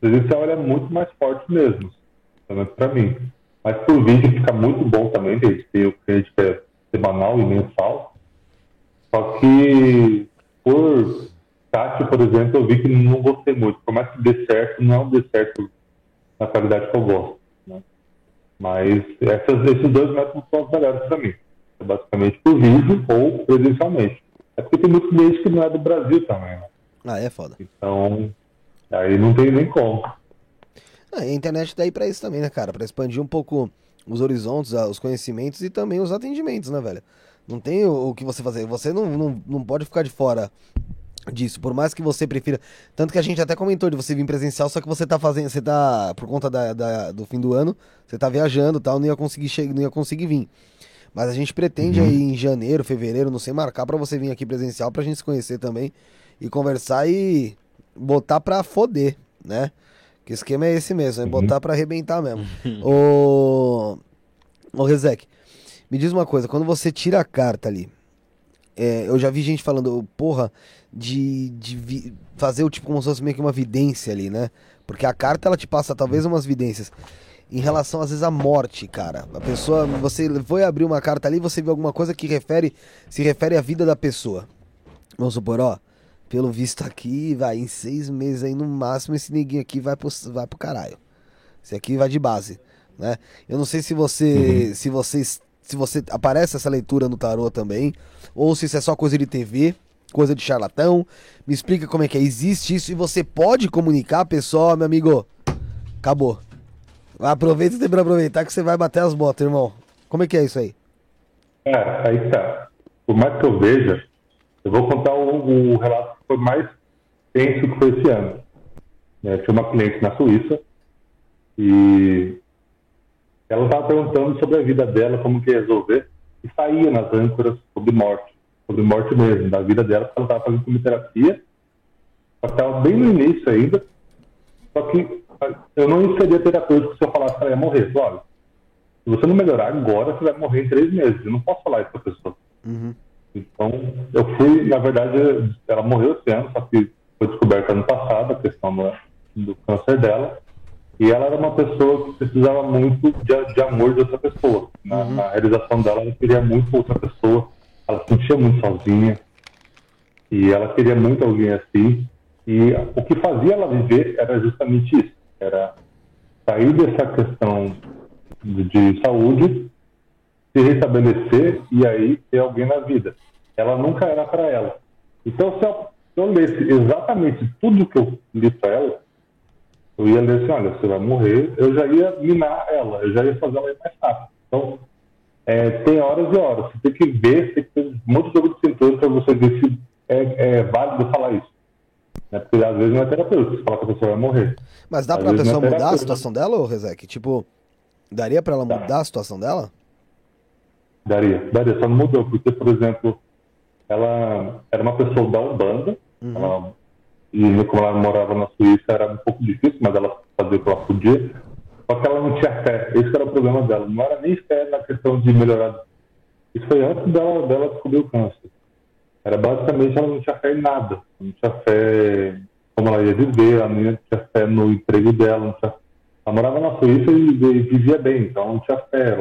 Presencial é muito mais forte mesmo, pelo menos para mim. Mas por vídeo fica muito bom também, a gente tem o cliente que é semanal e mensal. Só que por chat, por exemplo, eu vi que não gostei muito. Por mais que dê certo, não dê certo na qualidade que eu gosto. Né? Mas essas, esses dois métodos são os melhores para mim. É basicamente por vídeo ou presencialmente. É porque tem muitos clientes que não é do Brasil também. Né? Ah, é foda. Então, Aí não tem nem como. Ah, a internet tá aí pra isso também, né, cara? Pra expandir um pouco os horizontes, os conhecimentos e também os atendimentos, né, velho? Não tem o, o que você fazer. Você não, não, não pode ficar de fora disso, por mais que você prefira. Tanto que a gente até comentou de você vir presencial, só que você tá fazendo. Você tá. Por conta da, da- do fim do ano, você tá viajando e tal, não ia conseguir chegar, não ia conseguir vir. Mas a gente pretende aí em janeiro, fevereiro, não sei, marcar pra você vir aqui presencial pra gente se conhecer também e conversar e botar pra foder, né? Que o esquema é esse mesmo, é botar pra arrebentar mesmo. Ô. Ô Rezek, me diz uma coisa, quando você tira a carta ali, é, eu já vi gente falando, porra, de, de vi- fazer o tipo como se fosse meio que uma vidência ali, né? Porque a carta ela te passa talvez umas vidências. Em relação, às vezes, à morte, cara. A pessoa, você foi abrir uma carta ali, você viu alguma coisa que refere, se refere à vida da pessoa. Vamos supor, ó, pelo visto aqui, vai, em seis meses aí no máximo, esse neguinho aqui vai pro, vai pro caralho. Esse aqui vai de base, né? Eu não sei se você, se vocês, se você aparece essa leitura no tarô também, ou se isso é só coisa de TV, coisa de charlatão. Me explica como é que é. Existe isso e você pode comunicar, pessoal, meu amigo. Acabou. Aproveita tem pra aproveitar que você vai bater as botas, irmão. Como é que é isso aí? É, aí tá. Por mais que eu veja, eu vou contar o, o relato que foi mais tenso que foi esse ano. É, tinha uma cliente na Suíça e ela estava perguntando sobre a vida dela, como que ia resolver, e saía nas âncoras sobre morte, sobre morte mesmo, da vida dela, porque ela estava fazendo quimioterapia, estava bem no início ainda, só que eu não seria terapêutico se eu falasse que ela ia morrer. Olha, se você não melhorar agora, você vai morrer em três meses. Eu não posso falar isso para a pessoa. Então, eu fui, na verdade, ela morreu esse ano, só que foi descoberta ano passado a questão do, do câncer dela. E ela era uma pessoa que precisava muito de, de amor de outra pessoa. Na, na realização dela, ela queria muito outra pessoa. Ela se sentia muito sozinha. E ela queria muito alguém assim. E o que fazia ela viver era justamente isso. Era sair dessa questão de, de saúde se restabelecer e aí ter alguém na vida. Ela nunca era para ela. Então, se eu, se eu lesse exatamente tudo que eu li para ela, eu ia ler assim: olha, você vai morrer, eu já ia minar ela, eu já ia fazer ela ir mais rápido. Então, é, tem horas e horas. Você tem que ver, tem que ter muito jogo de cintura para você ver se é, é válido falar isso. Né? Porque às vezes não é terapeuta, você fala que a pessoa vai morrer. Mas dá pra vezes pessoa é mudar a situação dela, ô Rezek? Tipo, daria pra ela Dá. mudar a situação dela? Daria, daria, só não mudou, porque, por exemplo, ela era uma pessoa da Umbanda, ela, e como ela morava na Suíça era um pouco difícil, mas ela fazia o que ela podia, só que ela não tinha fé, esse era o problema dela, não era nem fé na questão de melhorar. Isso foi antes dela, dela descobrir o câncer. Era basicamente ela não tinha fé em nada, não tinha fé em como ela ia viver, ela não tinha fé no emprego dela, tinha... ela morava na Suíça e, e vivia bem, então não tinha fé,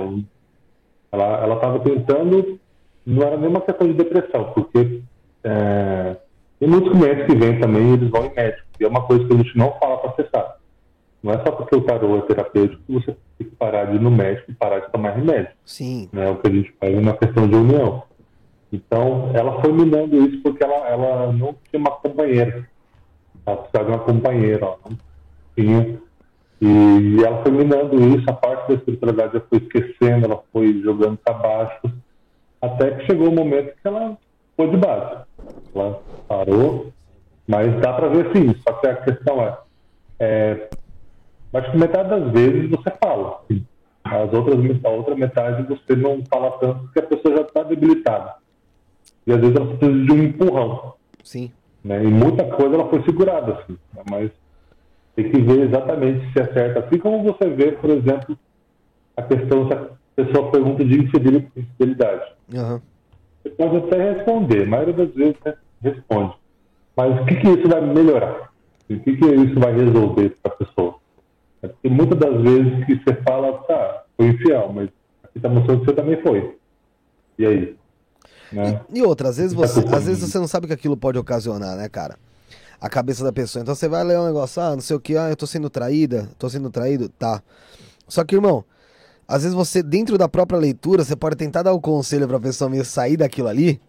ela ela estava tentando, não era nem uma questão de depressão, porque é, tem muitos clientes que vêm também eles vão em médico. E é uma coisa que a gente não fala para acessar. Não é só porque o tarô é terapêutico que você tem que parar de ir no médico e parar de tomar remédio. Sim. Né? É o que a gente faz na questão de união. Então, ela foi minando isso porque ela, ela não tinha uma companheira. Ela precisava de uma companheira. Ó. Não tinha. E ela foi minando isso, a parte da espiritualidade ela foi esquecendo, ela foi jogando para baixo, até que chegou o momento que ela foi de base. Ela parou, mas dá para ver sim, só que a questão é, é acho que metade das vezes você fala. As outras, a outra metade você não fala tanto porque a pessoa já está debilitada. E às vezes ela precisa de um empurrão. Sim. Né? E muita coisa ela foi segurada, assim, né? mas tem que ver exatamente se certo. Assim como você vê, por exemplo, a questão se a pessoa pergunta de infidel- infidelidade. Aham. Você pode até responder, a maioria das vezes você responde. Mas o que, que isso vai melhorar? O que, que isso vai resolver para a pessoa? É porque muitas das vezes que você fala, tá, foi infiel, mas aqui está mostrando que você também foi. E aí? Né? E outra, às vezes Tá você, às vezes você não sabe o que aquilo pode ocasionar, né, cara? A cabeça da pessoa. Então você vai ler um negócio, ah, não sei o que, ah, eu tô sendo traída, tô sendo traído, tá. Só que, irmão, às vezes você, dentro da própria leitura, você pode tentar dar o conselho pra pessoa meio sair daquilo ali,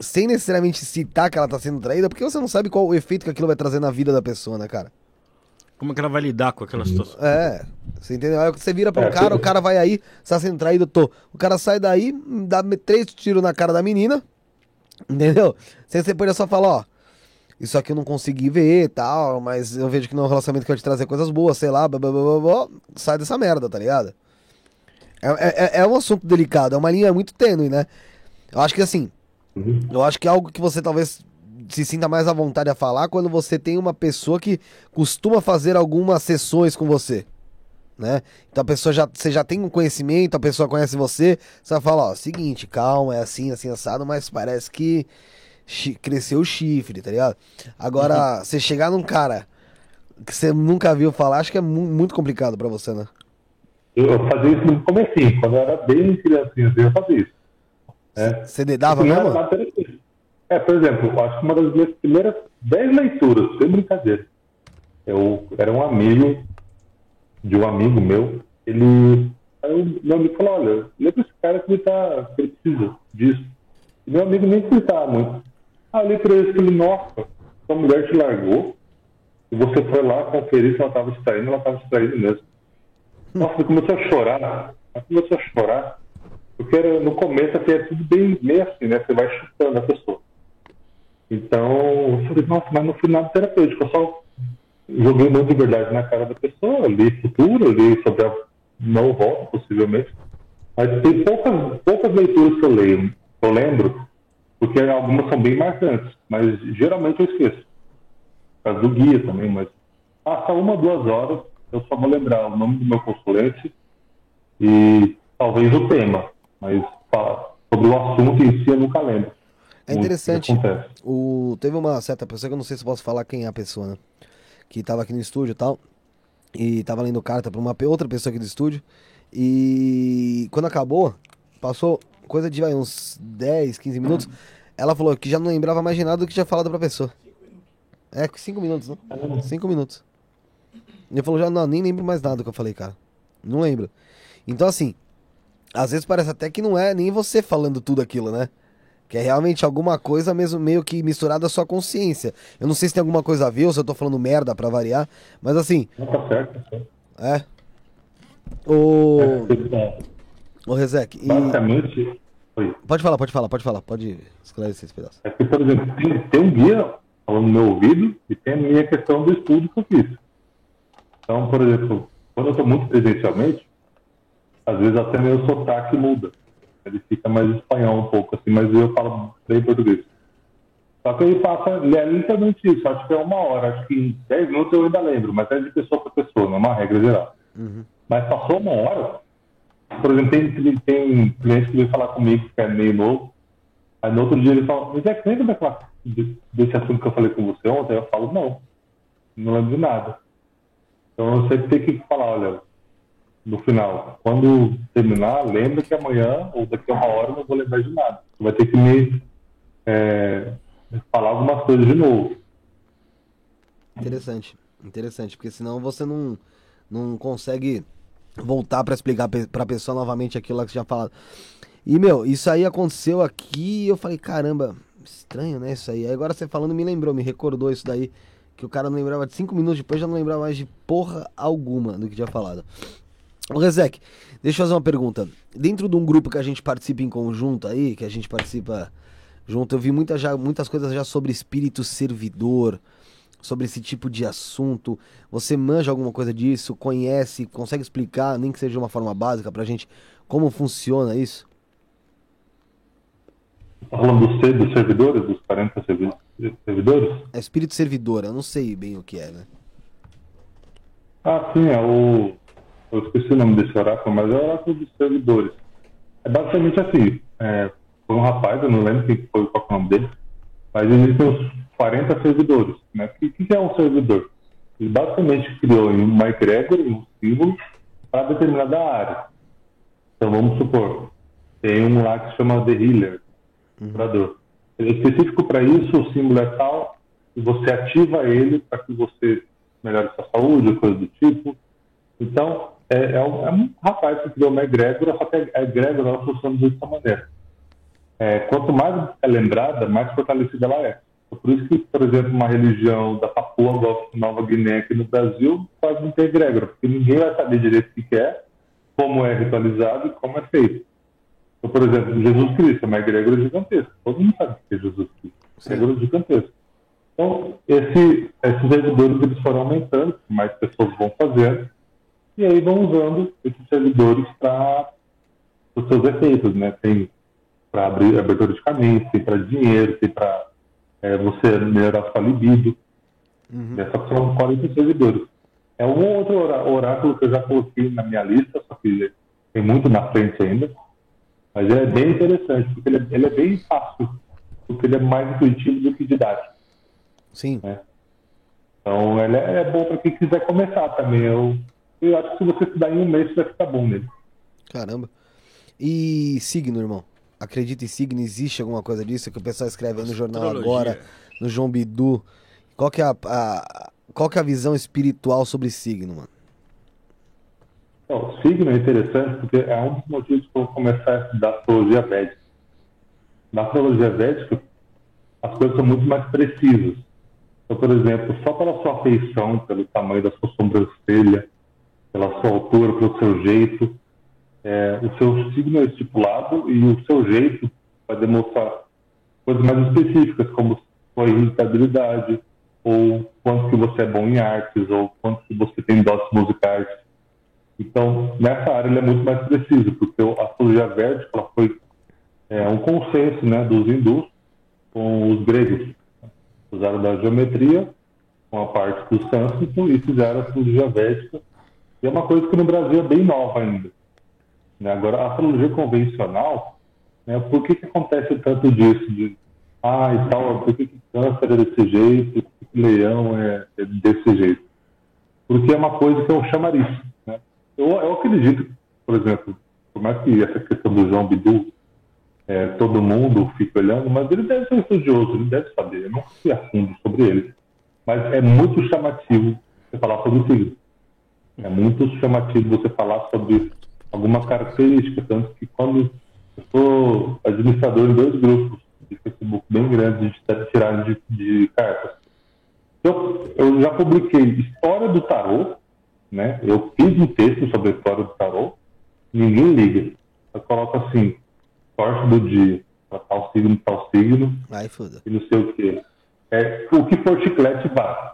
sem necessariamente citar que ela tá sendo traída, porque você não sabe qual o efeito que aquilo vai trazer na vida da pessoa, né, cara? Como é que ela vai lidar com aquela situação? É, você entendeu? Aí você vira para um É, cara, sim. o cara vai aí, você tá sendo traído, tô. O cara sai daí, dá três tiros na cara da menina, entendeu? Você, poderia só falar, ó, isso aqui eu não consegui ver e tal, mas eu vejo que não é um relacionamento que vai te trazer coisas boas, sei lá, blá, blá, blá, blá, blá, sai dessa merda, tá ligado? É, é, é um assunto delicado, é uma linha muito tênue, né? Eu acho que assim, Uhum. eu acho que é algo que você talvez se sinta mais à vontade a falar quando você tem uma pessoa que costuma fazer algumas sessões com você, né? Então a pessoa já, você já tem um conhecimento, a pessoa conhece você, você vai falar, ó, seguinte, calma, é assim, assim, assado, mas parece que cresceu o chifre, tá ligado? Agora, você chegar num cara que você nunca viu falar, acho que é mu- muito complicado pra você, né? Eu, fazia isso no comecinho, quando eu era bem criancinha, assim, eu fazia isso. É. Você dedava mesmo? É, por exemplo, eu acho que uma das minhas primeiras dez leituras, sem brincadeira, eu era um amigo de um amigo meu, ele. Aí meu amigo falou, olha, lê pra esse cara que ele, tá, que ele precisa disso. E meu amigo nem acreditava muito. Ah, eu li pra ele, falei, nossa, sua mulher te largou, e você foi lá conferir se ela estava distraindo, ela estava distraindo mesmo. Nossa, começou a chorar, começou a chorar, porque era, no começo assim, é tudo bem meio assim, né? Você vai chutando a pessoa. Então, eu falei, nossa, mas não fui nada terapêutico, eu só joguei um monte de verdade na cara da pessoa, li futuro, li sobre a não volta, possivelmente. Mas tem poucas, poucas leituras que eu leio, eu lembro, porque algumas são bem marcantes, mas geralmente eu esqueço. Por causa do guia também, mas passa uma, duas horas, eu só vou lembrar o nome do meu consulente e talvez o tema, mas sobre o assunto em si eu nunca lembro. É interessante. O, teve uma certa pessoa que eu não sei se posso falar quem é a pessoa, né? Que tava aqui no estúdio e tal. E tava lendo carta pra uma outra pessoa aqui do estúdio. E quando acabou, passou coisa de vai, uns 10, 15 minutos. Ela falou que já não lembrava mais de nada do que tinha falado pra pessoa. É, 5 minutos, né? 5 minutos. Ele falou, já não, nem lembro mais nada do que eu falei, cara. Não lembro. Então, assim, às vezes parece até que não é nem você falando tudo aquilo, né? Que é realmente alguma coisa mesmo meio que misturada à sua consciência. Eu não sei se tem alguma coisa a ver ou se eu tô falando merda pra variar, mas assim, Não tá certo, tá é. O. O Rezek, e... Basicamente, foi. pode falar, pode falar, pode falar, pode esclarecer esse pedaço. É que, por exemplo, tem, tem um guia falando no meu ouvido e tem a minha questão do estudo que eu fiz. Então, por exemplo, quando eu estou muito presencialmente, às vezes até meu sotaque muda. Ele fica mais espanhol um pouco, assim, mas eu falo bem português. Só que ele passa, ele é literalmente isso, acho que é uma hora, acho que em 10 minutos eu ainda lembro, mas é de pessoa para pessoa, não é uma regra geral. Mas passou uma hora, por exemplo, tem, tem cliente que vem falar comigo que é meio novo, Aí no outro dia ele fala, mas é que lembra daquela, de- desse assunto que eu falei com você ontem? Eu falo, não, não lembro de nada. Então eu sempre tenho que falar, olha, no final, quando terminar, lembra que amanhã ou daqui a uma hora eu não vou lembrar de nada. Você vai ter que me é, falar algumas coisas de novo. Interessante, interessante, porque senão você não, não consegue voltar pra explicar pe- pra pessoa novamente aquilo lá que você já falado. E, meu, isso aí aconteceu aqui e eu falei, caramba, estranho, né, isso. Aí agora você falando me lembrou, me recordou isso daí, que o cara não lembrava de cinco minutos depois, já não lembrava mais de porra alguma do que tinha falado. Ô, Rezek, deixa eu fazer uma pergunta. Dentro de um grupo que a gente participa em conjunto aí, que a gente participa junto, eu vi muita já, muitas coisas já sobre espírito servidor, sobre esse tipo de assunto. Você manja alguma coisa disso? Conhece? Consegue explicar, nem que seja de uma forma básica pra gente, como funciona isso? Falando dos, ser- dos servidores, dos 40 servi- servidores? É espírito servidor, eu não sei bem o que é, né? Ah, sim, é o. Eu esqueci o nome desse oráculo, mas é o oráculo dos servidores. É basicamente assim: é, foi um rapaz, eu não lembro quem foi, qual é o nome dele, mas existem os 40 servidores. Né? O que, que é um servidor? Ele basicamente criou uma egrégora, um símbolo, para determinada área. Então vamos supor, tem um lá que se chama The Healer, curador. Específico para isso, o símbolo é tal, e você ativa ele para que você melhore sua saúde, coisa do tipo. Então, é, é, um, é um rapaz que criou uma egrégora, só que a egrégora ela funciona dessa maneira. É, quanto mais é lembrada, mais fortalecida ela é. Por isso que, por exemplo, uma religião da Papua Nova Guiné aqui no Brasil pode não ter egrégora, porque ninguém vai saber direito o que é, como é ritualizado e como é feito. Então, por exemplo, Jesus Cristo é uma egrégora gigantesca. Todo mundo sabe que é Jesus Cristo. Egrégora gigantesca. Então, esse, esses servidores eles foram aumentando, mais pessoas vão fazendo, e aí vão usando esses servidores para os seus efeitos, né? Tem para abrir abertura de caminhos, tem para dinheiro, tem para é, você melhorar sua libido. Uhum. Essa é, são 40 servidores. É um outro oráculo que eu já coloquei na minha lista, só que tem muito na frente ainda. Mas é bem interessante, porque ele é, ele é bem fácil, porque ele é mais intuitivo do que didático. Sim. Né? Então, ele é, é bom para quem quiser começar também. Eu, eu acho que se você estudar em um mês, vai ficar bom nele. Caramba. E signo, irmão? Acredita em signo? Existe alguma coisa disso que o pessoal escreve aí no jornal agora, no João Bidu? Qual que é a, a, qual que é a visão espiritual sobre signo, mano? Bom, signo é interessante porque é um dos motivos para eu começar a estudar astrologia védica. Na astrologia védica, as coisas são muito mais precisas. Então, por exemplo, só pela sua feição, pelo tamanho da sua sobrancelha, pela sua altura, pelo seu jeito, é, o seu signo é estipulado e o seu jeito vai demonstrar coisas mais específicas, como sua irritabilidade, ou quanto que você é bom em artes, ou quanto que você tem dotes musicais. Então, nessa área ele é muito mais preciso, porque a astrologia védica ela foi é, um consenso né, dos hindus com os gregos usaram da geometria, com a parte do sânscrito, e fizeram a astrologia védica. E é uma coisa que no Brasil é bem nova ainda. Né? Agora, a astrologia convencional, né, por que, que acontece tanto disso? De, ah, e tal, por que, que câncer é desse jeito, por que, que leão é, é, desse jeito? Porque é uma coisa que é o chamariz. Eu, eu acredito, por exemplo, por mais que essa questão do João Bidu é, todo mundo fica olhando, mas ele deve ser estudioso, ele deve saber. Eu não sei a fundo sobre ele. Mas é muito chamativo você falar sobre o signo. É muito chamativo você falar sobre alguma característica, tanto que quando eu sou administrador em dois grupos de Facebook bem grandes de tiragem de, de cartas, eu, eu já publiquei história do tarô, né? Eu fiz um texto sobre a história do tarô, ninguém liga. Eu coloco assim, sorte do dia, para tal signo, tal signo, Ai, foda. e não sei o quê. É, o que for chiclete vai,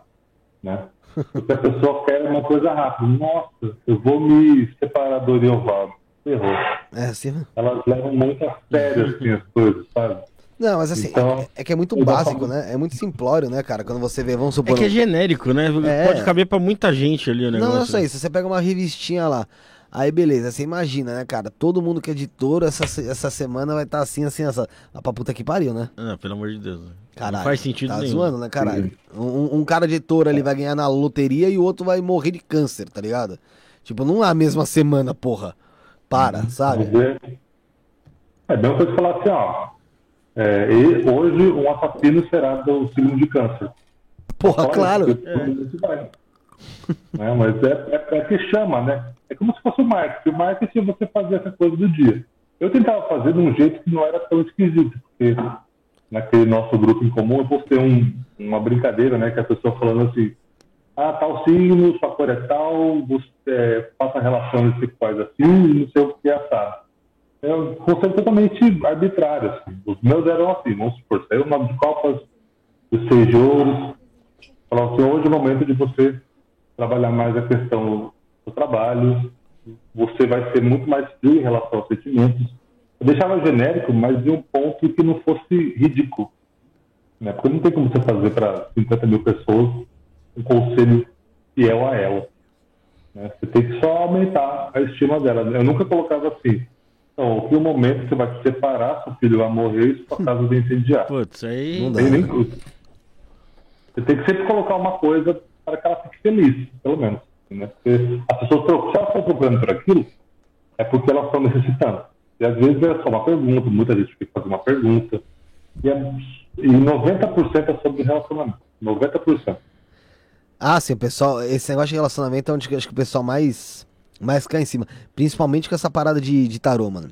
né? Porque a pessoa quer uma coisa rápida. Nossa, eu vou me separar do Oriovaldo. Errou. É assim, né? Elas levam muito a sério assim, as coisas, sabe? Não, mas assim, então, é, é, que é muito básico, né? É muito simplório, né, cara? Quando você vê, vamos supor. É que é genérico, né? É. Pode caber pra muita gente ali o negócio. Não, não é só isso. Você pega uma revistinha lá. Aí beleza, você imagina, né, cara? Todo mundo que é editor essa, essa semana vai estar tá assim, assim, essa. Lá pra puta que pariu, né? Ah, pelo amor de Deus. Caralho. Não faz sentido tá nenhum. zoando, né, caralho? Um, um cara de editor ali vai ganhar na loteria e o outro vai morrer de câncer, tá ligado? Tipo, não é a mesma semana, porra. Para, uhum. sabe? É, é bem uma coisa falar assim, ó. É, hoje um assassino será do signo de câncer. Porra, claro. É. né? Mas é, é, é que chama, né? É como se fosse o marketing. O marketing é você fazer essa coisa do dia. Eu tentava fazer de um jeito que não era tão esquisito, porque naquele nosso grupo em comum eu postei um, uma brincadeira, né? Que a pessoa falando assim, ah, tal signo, sua cor é tal, você é, faça relações sexuais assim, não sei o que é assado. É conceito totalmente arbitrário. Assim. Os meus eram assim, vamos supor, saiu o nome de copas, os seis ouros, falavam assim, hoje é o momento de você trabalhar mais a questão do trabalho, você vai ser muito mais frio em relação aos sentimentos. Eu deixava genérico, mas de um ponto que não fosse ridículo. Né? Porque não tem como você fazer para 50 mil pessoas um conselho fiel a ela. Né? Você tem que só aumentar a estima dela. Eu nunca colocava assim. Então, que o momento que você vai se separar, seu filho vai morrer e sua casa vai incendiar. Putz, aí. Não tem nem Você tem que sempre colocar uma coisa para que ela fique feliz, pelo menos. Né? Porque as pessoas, se elas estão procurando por aquilo, é porque elas estão necessitando. E às vezes é só uma pergunta, muita gente fica fazendo uma pergunta. E, é, e 90% é sobre relacionamento. 90%. Ah, sim, o pessoal, esse negócio de relacionamento é onde acho que o pessoal mais, mais cai em cima. Principalmente com essa parada de, de tarô, mano.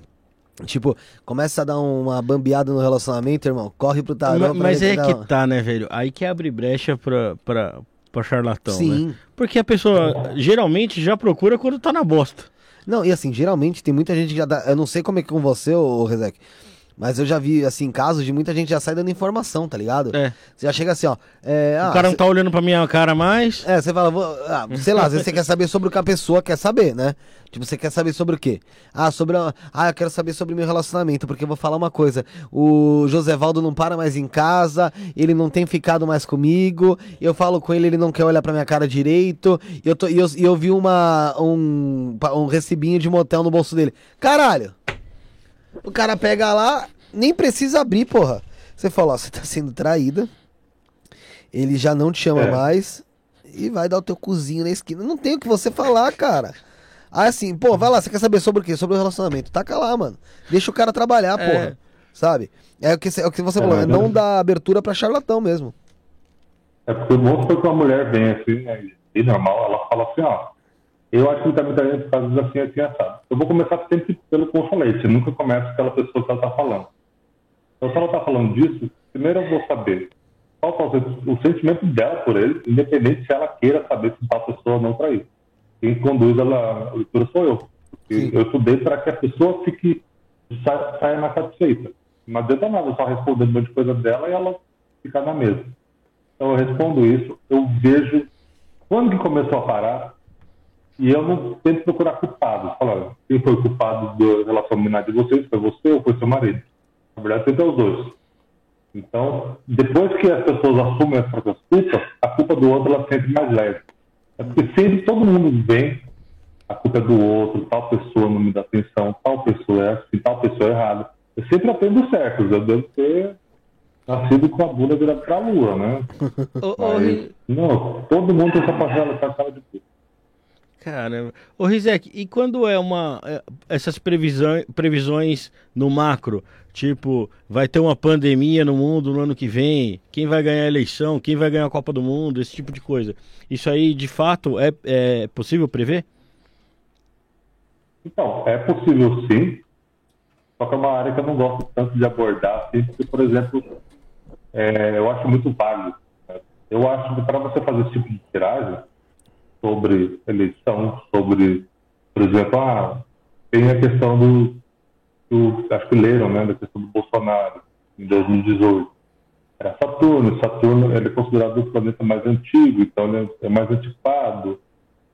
Tipo, começa a dar uma bambeada no relacionamento, irmão. Corre pro tarô. Mas ver é que uma- tá, né, velho? Aí que abre brecha pra, pra, pra charlatão, Sim. né? Porque a pessoa geralmente já procura quando tá na bosta. Não, e assim, geralmente tem muita gente que já dá. Eu não sei como é que com você, ô Rezek. Mas eu já vi, assim, casos de muita gente já sai dando informação, tá ligado? É. Você já chega assim, ó. É, ah, o cara não cê- tá olhando pra minha cara mais. É, você fala, vou- ah, sei lá, às vezes você quer saber sobre o que a pessoa quer saber, né? Tipo, você quer saber sobre o quê? Ah, sobre a... Ah, eu quero saber sobre meu relacionamento, porque eu vou falar uma coisa. O Josevaldo não para mais em casa, ele não tem ficado mais comigo, eu falo com ele, ele não quer olhar pra minha cara direito, e eu, tô, e eu, e eu vi uma, um, um recibinho de motel no bolso dele. Caralho! O cara pega lá, nem precisa abrir, porra. Você fala, ó, você tá sendo traída, ele já não te chama É. mais e vai dar o teu cozinho na esquina. Não tem o que você falar, cara. Aí assim, pô, vai lá, você quer saber sobre o quê? Sobre o relacionamento. Taca lá, mano. Deixa o cara trabalhar, É. porra. Sabe? É o que, é o que você É, falou, é não dar abertura pra charlatão mesmo. É porque vamos supor que uma mulher vem assim, né, e normal, ela fala assim, ó, eu acho que tá por causa disso assim, assim, assado. Eu vou começar sempre pelo eu nunca começo pela pessoa que ela tá falando. Então, se ela tá falando disso, primeiro eu vou saber qual que é o sen- o sentimento dela por ele, independente se ela queira saber se tal pessoa não traiu. Quem conduz ela, a leitura sou eu. Sim. eu estudei para que a pessoa fique, sa- saia mais satisfeita. Não adianta nada só responder um monte de coisa dela e ela ficar na mesa. Então eu respondo isso, eu vejo quando que começou a parar e eu não tento procurar culpados. Falar, quem foi culpado do relacionamento de vocês? Foi você ou foi seu marido? Na verdade, sempre é os dois. Então, depois que as pessoas assumem as próprias culpas, a culpa do outro ela sempre mais leve. É porque sempre todo mundo vem, a culpa é do outro, tal pessoa não me dá atenção, tal pessoa é assim, tal pessoa é errada. Eu sempre aprendo certo, eu devo ter nascido com a bunda virada pra lua, né? Mas, não, todo mundo tem essa parcela, parcela de culpa. Caramba. Ô, Rizek, e quando é uma. é, essas previsões, previsões no macro? Tipo, vai ter uma pandemia no mundo no ano que vem? Quem vai ganhar a eleição? Quem vai ganhar a Copa do Mundo? Esse tipo de coisa. Isso aí, de fato, é, é possível prever? Então, é possível sim, só que é uma área que eu não gosto tanto de abordar, assim, porque, por exemplo, é, eu acho muito vago. né? Eu acho que para você fazer esse tipo de tiragem sobre eleição, sobre, por exemplo, ah, tem a questão do, do acho que leram, né, da questão do Bolsonaro em 2018. Era Saturno, Saturno ele é considerado o planeta mais antigo, então ele é mais antiquado.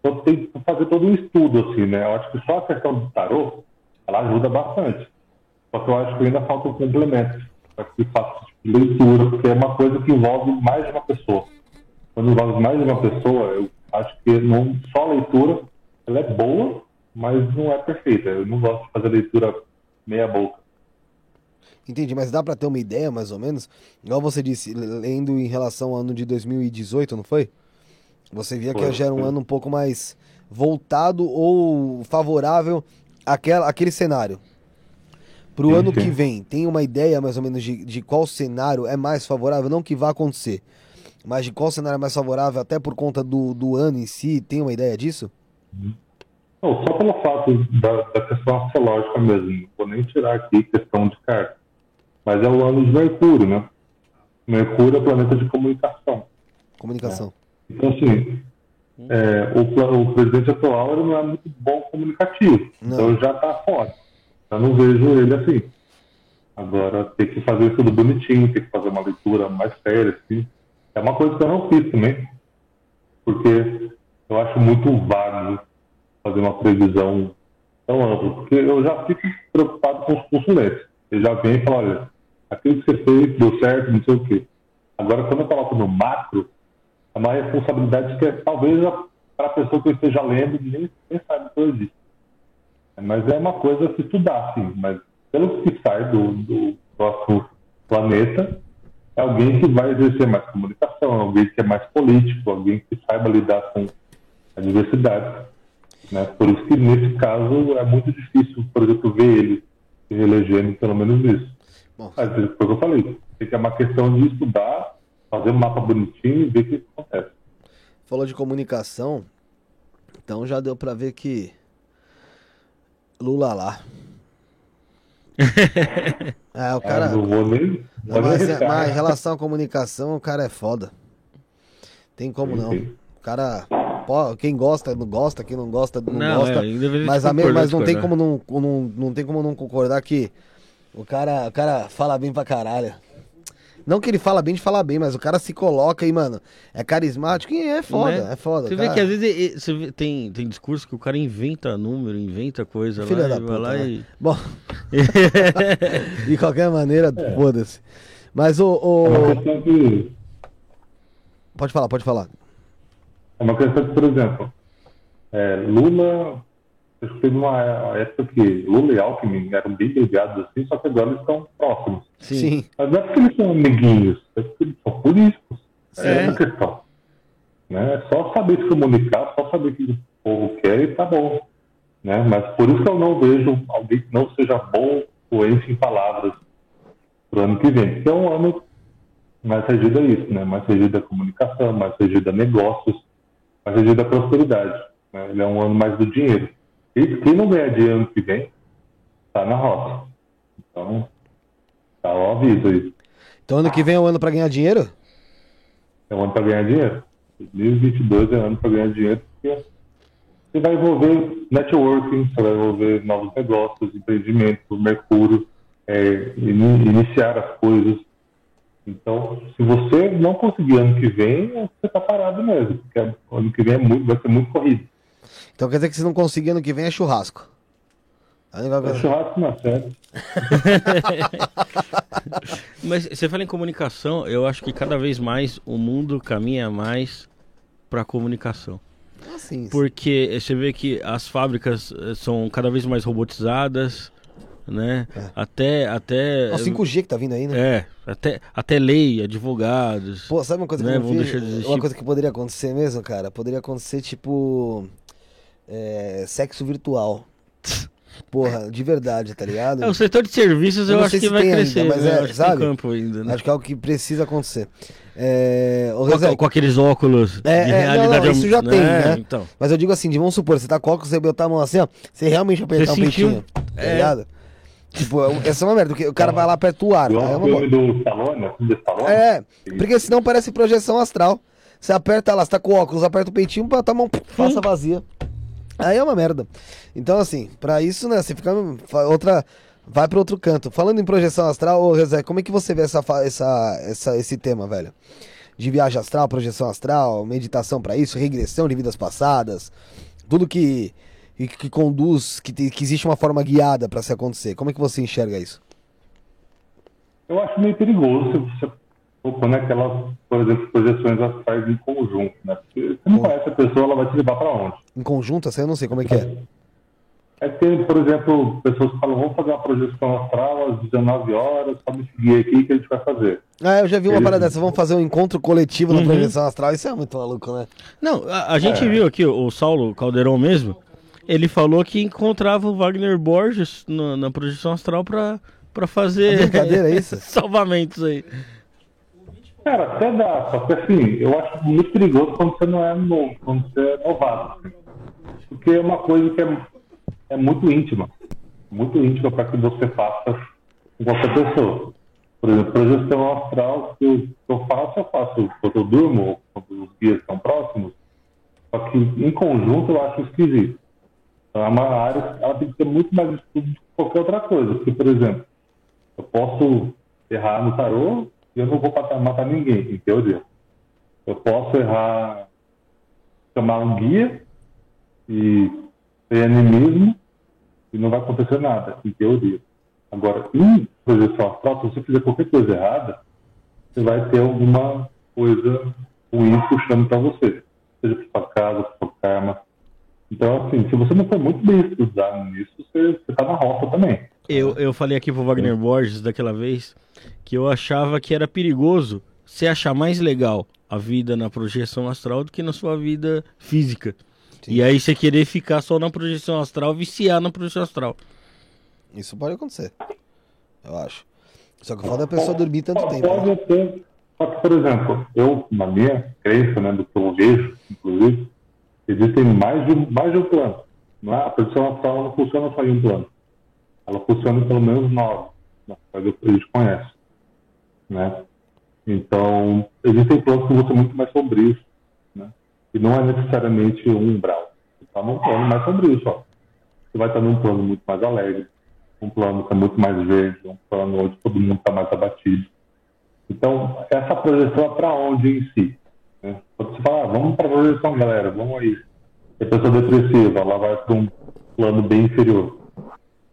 Então tem que fazer todo um estudo, assim, né? Eu acho que só a questão do tarô, ela ajuda bastante. Só que eu acho que ainda falta um complemento para que faça tipo leitura, porque é uma coisa que envolve mais de uma pessoa. Quando envolve mais de uma pessoa, eu acho que não, só a leitura, ela é boa, mas não é perfeita. Eu não gosto de fazer leitura meia boca. Entendi, mas dá pra ter uma ideia, mais ou menos? Igual você disse, lendo em relação ao ano de 2018, não foi? Você via que Foi, já era um ano um pouco mais voltado ou favorável àquela, àquele cenário. Pro Sim, ano que vem, tem uma ideia mais ou menos de, de qual cenário é mais favorável? Não que vá acontecer, mas de qual cenário é mais favorável, até por conta do, do ano em si, tem uma ideia disso? Não, só pelo fato da, da questão astrológica mesmo. Não vou nem tirar aqui questão de carta. Mas é o ano de Mercúrio, né? Mercúrio é o planeta de comunicação. Comunicação. Então, assim, é, o, o presidente atual ele não é muito bom comunicativo. Não. Então já está fora. Eu não vejo ele assim. Agora, tem que fazer tudo bonitinho, tem que fazer uma leitura mais séria, assim. É uma coisa que eu não fiz também. Porque eu acho muito vago fazer uma previsão tão ampla. Porque eu já fico preocupado com os consulentes. Ele já vem e fala, olha, aquilo que você fez deu certo, não sei o quê. Agora, quando eu coloco no macro, é uma responsabilidade que é, talvez para a pessoa que eu esteja lendo nem, nem sabe que eu existo. Mas é uma coisa se estudar, sim. Mas pelo que sai do, do nosso planeta, é alguém que vai exercer mais comunicação, alguém que é mais político, alguém que saiba lidar com a diversidade. Né? Por isso que, nesse caso, é muito difícil, por exemplo, ver ele se reelegendo, pelo menos isso. Bom, Mas foi o que eu falei. Tem que é uma questão de estudar, fazer um mapa bonitinho e ver o que acontece. falou de comunicação, então já deu pra ver que Lula lá. É, o Ah, cara. não vou nem. Vou nem Mas, arriscar. mas em relação à comunicação, o cara é foda. Tem como não. O cara. Pô, quem gosta, não gosta, quem não gosta, não, Não, gosta. é, mas, a mas não tem como não, não, não tem como não concordar que o cara, o cara fala bem pra caralho. Não que ele fala bem de falar bem, mas o cara se coloca aí, mano. É carismático e é foda, Né? é foda. Você cara. vê que às vezes e- e- você vê- tem, tem discurso que o cara inventa número, inventa coisa Filha lá, da e vai puta, lá né? e... Bom, de qualquer maneira, foda-se. Mas o. o- É uma questão que. Pode falar, pode falar. É uma questão que, por exemplo, é, Lula. Acho que teve uma época que Lula e Alckmin eram bem brigados assim, só que agora eles estão próximos. Sim. Mas não é porque eles são amiguinhos, é porque eles são políticos. É, É. essa a questão. Né? É só saber se comunicar, só saber o que o povo quer e tá bom. Né? Mas por isso que eu não vejo alguém que não seja bom fluente em palavras pro ano que vem. Porque é um ano mais regido a isso, né? mais regido a comunicação, mais regido a negócios, mais regido a prosperidade. Né? Ele é um ano mais do dinheiro. E quem não ganhar dinheiro ano que vem, tá na rota. Então, tá o aviso aí. Então ano que vem é o ano pra ganhar dinheiro? É um ano para ganhar dinheiro. 2022 é ano para ganhar dinheiro porque você vai envolver networking, você vai envolver novos negócios, empreendimento, mercúrio, é, ini- iniciar as coisas. Então, se você não conseguir ano que vem, você está parado mesmo, porque ano que vem é muito, vai ser muito corrido. Então quer dizer que se não conseguir ano que vem é churrasco. É churrasco na série. Mas você fala em comunicação, eu acho que cada vez mais o mundo caminha mais para comunicação. Assim, Porque você vê que as fábricas eh, são cada vez mais robotizadas, né? Até até É o 5G que tá vindo aí, né? é, até até lei, advogados. Pô, sabe uma coisa que Né, eu vão vi? deixar de existir. Uma coisa que poderia acontecer mesmo, cara? Poderia acontecer tipo. É, sexo virtual. Porra, de verdade, tá ligado? É, o setor de serviços Eu eu, não acho que se vai tem ainda, crescer, mas né? é, acho sabe? campo ainda, né? Acho que é algo que precisa acontecer. É, Com, Rezé, com aqueles óculos É, de é, não, realidade não, isso já tem, né? Então. Mas eu digo assim, de vamos supor, você tá com óculos, você botar a mão assim, ó, você realmente apertar Você um sentiu? peitinho, tá É. ligado? Tipo, é essa é uma merda, porque o cara vai lá aperta o ar, é o uma do Stallone, o do Stallone. É, porque senão parece projeção astral. Você aperta lá, você tá com óculos, aperta o peitinho, pra tua mão passa vazia. Aí é uma merda. Então, assim, pra isso, né, você fica. Outra. Vai pra outro canto. Falando em projeção astral, ô Rezé, como é que você vê essa, essa, essa, esse tema, velho? De viagem astral, projeção astral, meditação pra isso, regressão de vidas passadas, tudo que, que, conduz, que, que existe uma forma guiada pra se acontecer. Como é que você enxerga isso? Eu acho meio perigoso se você for quando aquelas, por exemplo, projeções astrais em conjunto, né? Porque você não Hum. conhece a pessoa, ela vai te levar para onde? Em conjunto, assim, eu não sei como é que é. É ter, por exemplo, pessoas que falam, vamos fazer uma projeção astral às 19 horas, só me seguir aqui que a gente vai fazer. Ah, eu já vi uma parada dessa. Vamos fazer um encontro coletivo na Uhum. projeção astral. Isso é muito maluco, né? Não, a, a gente É. viu aqui, o, Saulo Caldeirão mesmo, ele falou que encontrava o Wagner Borges na, na projeção astral pra, pra fazer É brincadeira, é isso? salvamentos aí. Cara, até dá, só que assim, eu acho muito perigoso quando você não é novo, quando você é novato. assim. Porque é uma coisa que é, é muito íntima. Muito íntima para que você faça com qualquer pessoa. Por exemplo, projeção astral, que eu, que eu faço, eu faço quando eu durmo, quando os guias estão próximos. Só que em conjunto eu acho esquisito. Então, é uma área, ela tem que ter muito mais estudo do que qualquer outra coisa. Porque, por exemplo, eu posso errar no tarô eu não vou matar, matar ninguém, em teoria. Eu posso errar, chamar um guia e ter animismo e não vai acontecer nada, em teoria. Agora, em projeção astral, se você fizer qualquer coisa errada, você vai ter alguma coisa ruim puxando para você. Seja para sua casa, para sua karma. Então, assim, se você não for muito bem estudado nisso, você, você tá na roça também. Eu, eu falei aqui pro Wagner Borges daquela vez que eu achava que era perigoso você achar mais legal a vida na projeção astral do que na sua vida física. Sim. E aí você querer ficar só na projeção astral, viciar na projeção astral. Isso pode acontecer. Eu acho. Só que é a pessoa dormir tanto Pode- tempo. Pode né? Só que, por exemplo, eu, na minha crença, né, do que eu vejo, inclusive, existem mais de, um- mais de um plano. Não é? A projeção astral não funciona só em um plano. Ela funciona em pelo menos nove, na qual a gente conhece, né? Então, existem planos que vão ser muito mais sombrios, né? E não é necessariamente um umbral. Você está num plano mais sombrio só. Você vai estar num plano muito mais alegre, um plano que é muito mais verde, um plano onde todo mundo está mais abatido. Então, essa projeção é para onde em si? Né? Quando você fala, ah, vamos para a projeção, galera, vamos aí. a pessoa depressiva, ela vai para um plano bem inferior.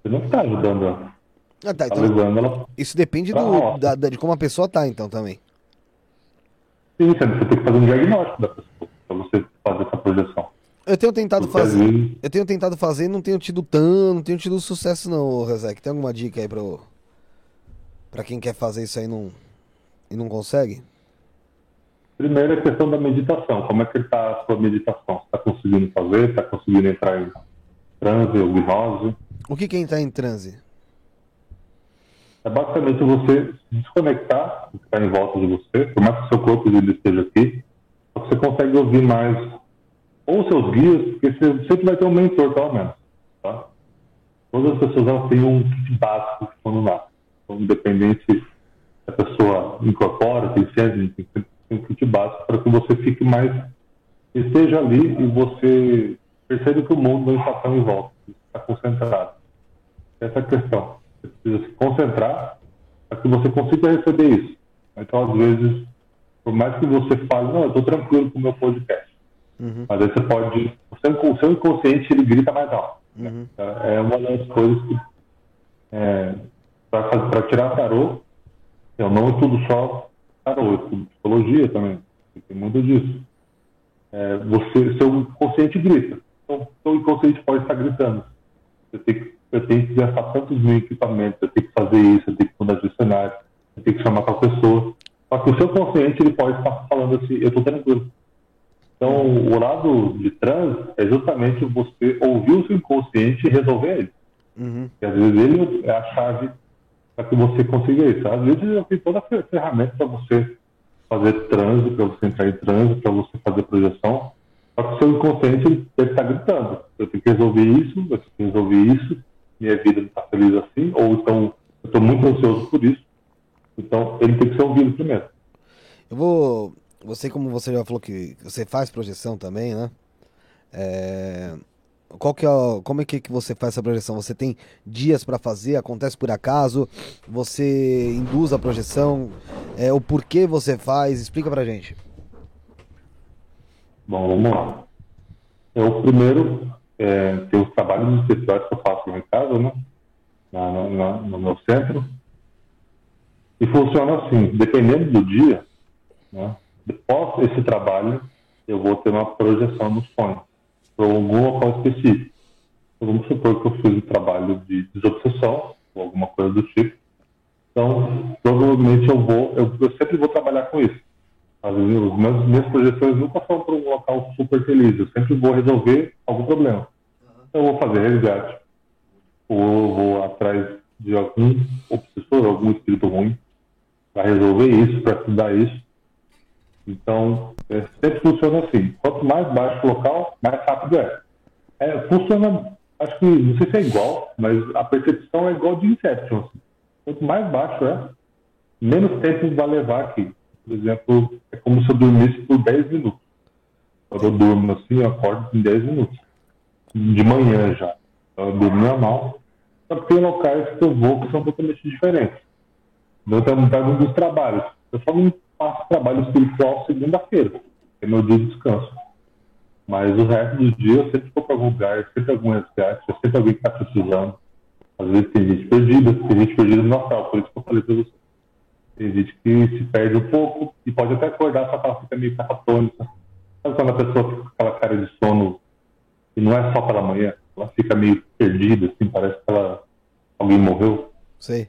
Você não está ajudando ela. Ah, tá, Tá então, ela. isso depende do, da- da- de como a pessoa tá, então, também. Sim, você tem que fazer um diagnóstico da pessoa para você fazer essa projeção. Eu tenho tentado Porque fazer. vezes- Eu tenho tentado fazer e não tenho tido tão. Não tenho tido sucesso, não, Rezek. Tem alguma dica aí pra, eu- pra quem quer fazer isso aí e não, e não consegue? Primeiro é a questão da meditação. Como é que está a sua meditação? Está conseguindo fazer? Está conseguindo entrar em transe ou gnose? O que é entrar em transe? É basicamente você desconectar do que está em volta de você, por mais que o seu corpo ainda esteja aqui, você consegue ouvir mais ou seus guias, porque você sempre vai ter um mentor, pelo menos. Tá? Todas as pessoas elas têm um kit básico quando nasce. Então, independente se a pessoa incorpora, tem sempre tem sempre um kit básico para que você fique mais, esteja ali e você perceba que o mundo não está tão em volta, está concentrado. Essa questão. Você precisa se concentrar para que você consiga receber isso. Então, às vezes, por mais que você fale, não, eu estou tranquilo com o meu podcast, Uhum, mas aí você pode, o seu, o seu inconsciente ele grita mais alto. uhum. É uma das coisas que, é, para tirar tarô, eu não estudo só tarô, eu estudo psicologia também, tem muito disso. É, você, seu inconsciente grita, então seu inconsciente pode estar gritando. Eu tenho que, eu tenho que gastar tantos mil equipamentos, eu tenho que fazer isso, eu tenho que mudar de cenário, eu tenho que chamar tal pessoa. Só que o seu consciente ele pode estar falando assim, eu estou tranquilo. Então, o lado de trans é justamente você ouvir o seu inconsciente e resolver ele. Uhum. E às vezes ele é a chave para que você consiga isso. Às vezes já tem toda a fer- ferramenta para você fazer transe, para você entrar em transe, para você fazer projeção. Só que o seu inconsciente deve estar gritando. Eu tenho que resolver isso, eu tenho que resolver isso, minha vida não está feliz assim, ou então eu estou muito ansioso por isso. Então ele tem que ser ouvido primeiro. Eu vou. Você, como você já falou que você faz projeção também, né? É, Qual que é, como é que que você faz essa projeção? Você tem dias pra fazer? Acontece por acaso? Você induz a projeção? É, o porquê você faz? Explica pra gente. Bom, vamos lá. Eu primeiro é, tenho os trabalhos espirituais que eu faço lá em casa, né? Na- na- no meu centro. E funciona assim, dependendo do dia, né? Após esse trabalho, eu vou ter uma projeção no sonho, para algum local específico. Então, vamos supor que eu fiz um trabalho de desobsessão, ou alguma coisa do tipo. Então, provavelmente eu vou, eu, eu sempre vou trabalhar com isso. Meus, minhas projeções nunca são para um local super feliz. Eu sempre vou resolver algum problema. Então, eu vou fazer resgate. Ou vou atrás de algum obsessor, algum espírito ruim, para resolver isso, para estudar isso. Então, é, sempre funciona assim. Quanto mais baixo o local, mais rápido é. é. Funciona, acho que, não sei se é igual, mas a percepção é igual de Inception. assim. Quanto mais baixo é, menos tempo vai levar aqui. Por exemplo, é como se eu dormisse por 10 minutos. Quando eu durmo assim, eu acordo em 10 minutos. De manhã já. Eu durmo normal. Só que tem locais que eu vou que são totalmente diferentes. Eu pego um dos trabalhos. Eu só não faço trabalho espiritual segunda-feira, que é meu dia de descanso. Mas o resto dos dias eu sempre vou para algum lugar, sempre algum resgate, sempre alguém que está precisando. Às vezes tem gente perdida, tem gente perdida no Natal, por isso que eu falei para você. Tem gente que se perde um pouco e pode até acordar, só que ela fica meio catatônica. Sabe quando a pessoa fica com aquela cara de sono e não é só pela manhã, ela fica meio perdida, assim, parece que ela, alguém morreu. Sei.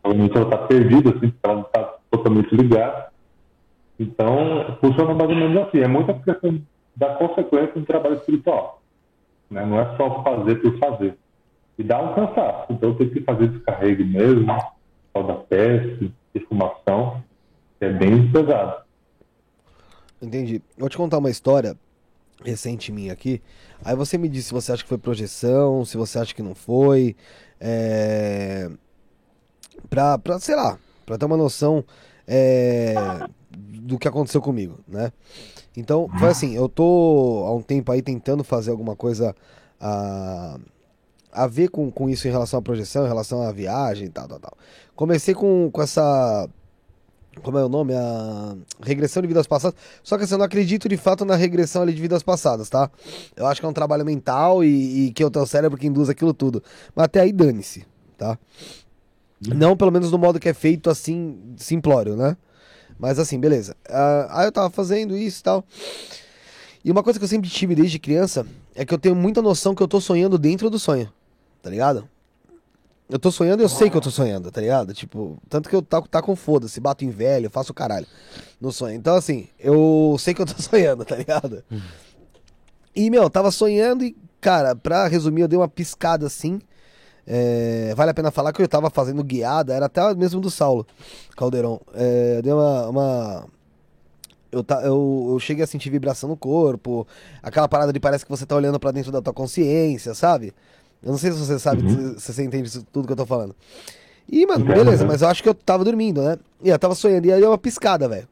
Provavelmente ela está perdida, assim, porque ela não está totalmente ligada. Então, funciona mais ou menos assim. É muita questão da consequência do trabalho espiritual. Né? Não é só fazer por fazer. E dá um cansaço. Então, tem que fazer descarrego mesmo, tal da peste, defumação, que é bem pesado. Entendi. Vou te contar uma história. recente minha aqui. Aí você me diz se você acha que foi projeção, se você acha que não foi. É... Pra, pra, sei lá, pra ter uma noção é... do que aconteceu comigo, né? Então, foi assim, eu tô há um tempo aí tentando fazer alguma coisa a, a ver com, com isso em relação à projeção, em relação à viagem e tal, tal, tal. Comecei com, com essa como é o nome? A regressão de vidas passadas. Só que assim, eu não acredito de fato na regressão ali de vidas passadas, tá? Eu acho que é um trabalho mental e, e que é o teu cérebro que induz aquilo tudo. Mas até aí dane-se, tá? Não pelo menos no modo que é feito assim, simplório, né? Mas assim, beleza. Uh, aí eu tava fazendo isso e tal. E uma coisa que eu sempre tive desde criança é que eu tenho muita noção que eu tô sonhando dentro do sonho, tá ligado? Eu tô sonhando e eu sei que eu tô sonhando, tá ligado? Tipo, tanto que eu tá, tá com foda-se, bato em velho, faço o caralho no sonho. Então, assim, eu sei que eu tô sonhando, tá ligado? E, meu, eu tava sonhando e, cara, pra resumir, eu dei uma piscada assim. É, vale a pena falar que eu tava fazendo guiada, era até mesmo do Saulo Caldeirão. É, eu dei uma. uma eu, tá, eu, eu cheguei a sentir vibração no corpo, aquela parada de parece que você tá olhando para dentro da tua consciência, sabe? Eu não sei se você sabe, uhum. se você entende tudo que eu tô falando. E, mano, beleza, mas eu acho que eu tava dormindo, né? E eu tava sonhando, e aí uma piscada, velho.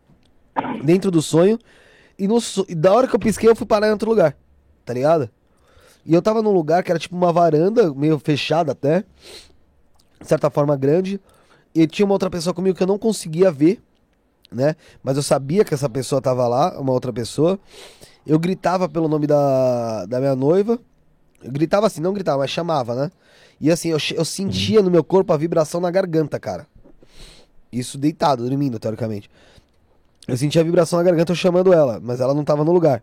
Dentro do sonho. E, no, e da hora que eu pisquei, eu fui parar em outro lugar, tá ligado? E eu tava num lugar que era tipo uma varanda, meio fechada até. De certa forma grande. E tinha uma outra pessoa comigo que eu não conseguia ver, né? Mas eu sabia que essa pessoa tava lá, uma outra pessoa. Eu gritava pelo nome da, da minha noiva. Gritava assim, não gritava, mas chamava, né? E assim, eu, eu sentia no meu corpo a vibração na garganta, cara. Isso deitado, dormindo, teoricamente. Eu sentia a vibração na garganta eu chamando ela, mas ela não tava no lugar.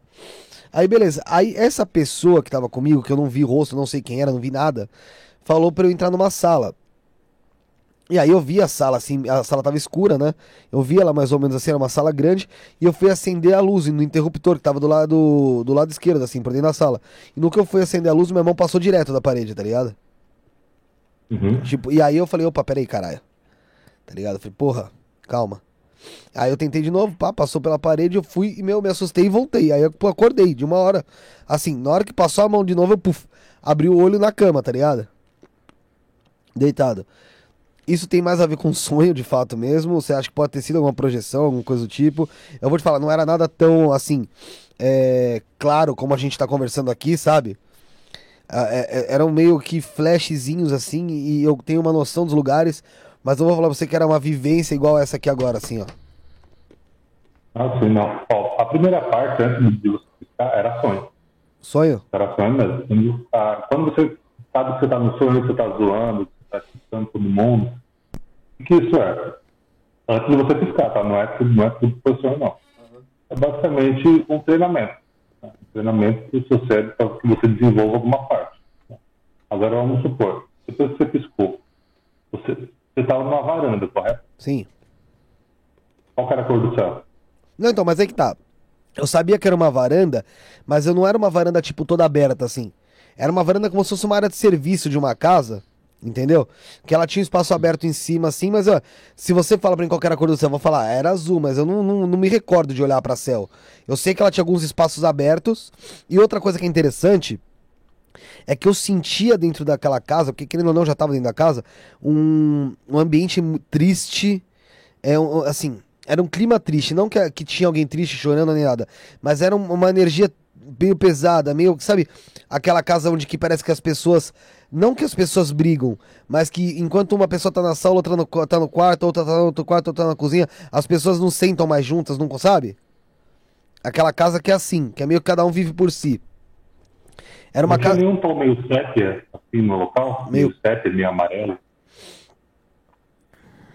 Aí, beleza. Aí, essa pessoa que tava comigo, que eu não vi rosto, não sei quem era, não vi nada, falou pra eu entrar numa sala. E aí eu vi a sala, assim, a sala tava escura, né? Eu vi ela mais ou menos assim, era uma sala grande, e eu fui acender a luz no interruptor que tava do lado do lado esquerdo, assim, por dentro da sala. E no que eu fui acender a luz, meu irmão passou direto da parede, tá ligado? Uhum. Tipo, e aí eu falei, opa, peraí, caralho. Tá ligado? Eu falei, porra, calma. Aí eu tentei de novo, pá, passou pela parede, eu fui e, meu, me assustei e voltei. Aí eu pô, acordei de uma hora. Assim, na hora que passou a mão de novo, eu, puf, abri o olho na cama, tá ligado? Deitado. Isso tem mais a ver com sonho de fato mesmo? Você acha que pode ter sido alguma projeção, alguma coisa do tipo? Eu vou te falar, não era nada tão assim, é, claro como a gente tá conversando aqui, sabe? É, é, eram meio que flashzinhos assim, e eu tenho uma noção dos lugares, mas eu vou falar pra você que era uma vivência igual essa aqui agora, assim, ó. Ah, sim, não. Ó, a primeira parte, antes de você explicar, era sonho. Sonho? Era sonho mesmo. Quando você sabe que você tá no sonho, você tá zoando, está piscando todo mundo. O que isso é? Antes de você piscar, tá? Não é tudo, não é tudo profissional, não. Uhum. É basicamente um treinamento. Né? Um treinamento para o seu cérebro para que você desenvolva alguma parte. Né? Agora vamos supor, depois que você piscou, você estava numa varanda, correto? Sim. Qual era a cor do céu? Não, então, mas aí que tá. Eu sabia que era uma varanda, mas eu não era uma varanda, tipo, toda aberta, assim. Era uma varanda como se fosse uma área de serviço de uma casa, Entendeu? Que ela tinha um espaço aberto em cima, assim, mas ó, se você fala pra mim qual era a cor do céu, eu vou falar, era azul, mas eu não, não, não me recordo de olhar para céu. Eu sei que ela tinha alguns espaços abertos. E outra coisa que é interessante é que eu sentia dentro daquela casa, porque querendo ou não, já tava dentro da casa, um, um ambiente triste. É um, assim, era um clima triste. Não que, que tinha alguém triste chorando nem nada, mas era uma energia meio pesada, meio, sabe, aquela casa onde que parece que as pessoas não que as pessoas brigam, mas que enquanto uma pessoa tá na sala, outra no, tá no quarto, outra tá no outro quarto, outra tá na cozinha, as pessoas não sentam mais juntas, não sabe? Aquela casa que é assim, que é meio que cada um vive por si. Era uma casa. nenhum tom meio sépia assim no local? Meio, meio sépia, meio amarelo?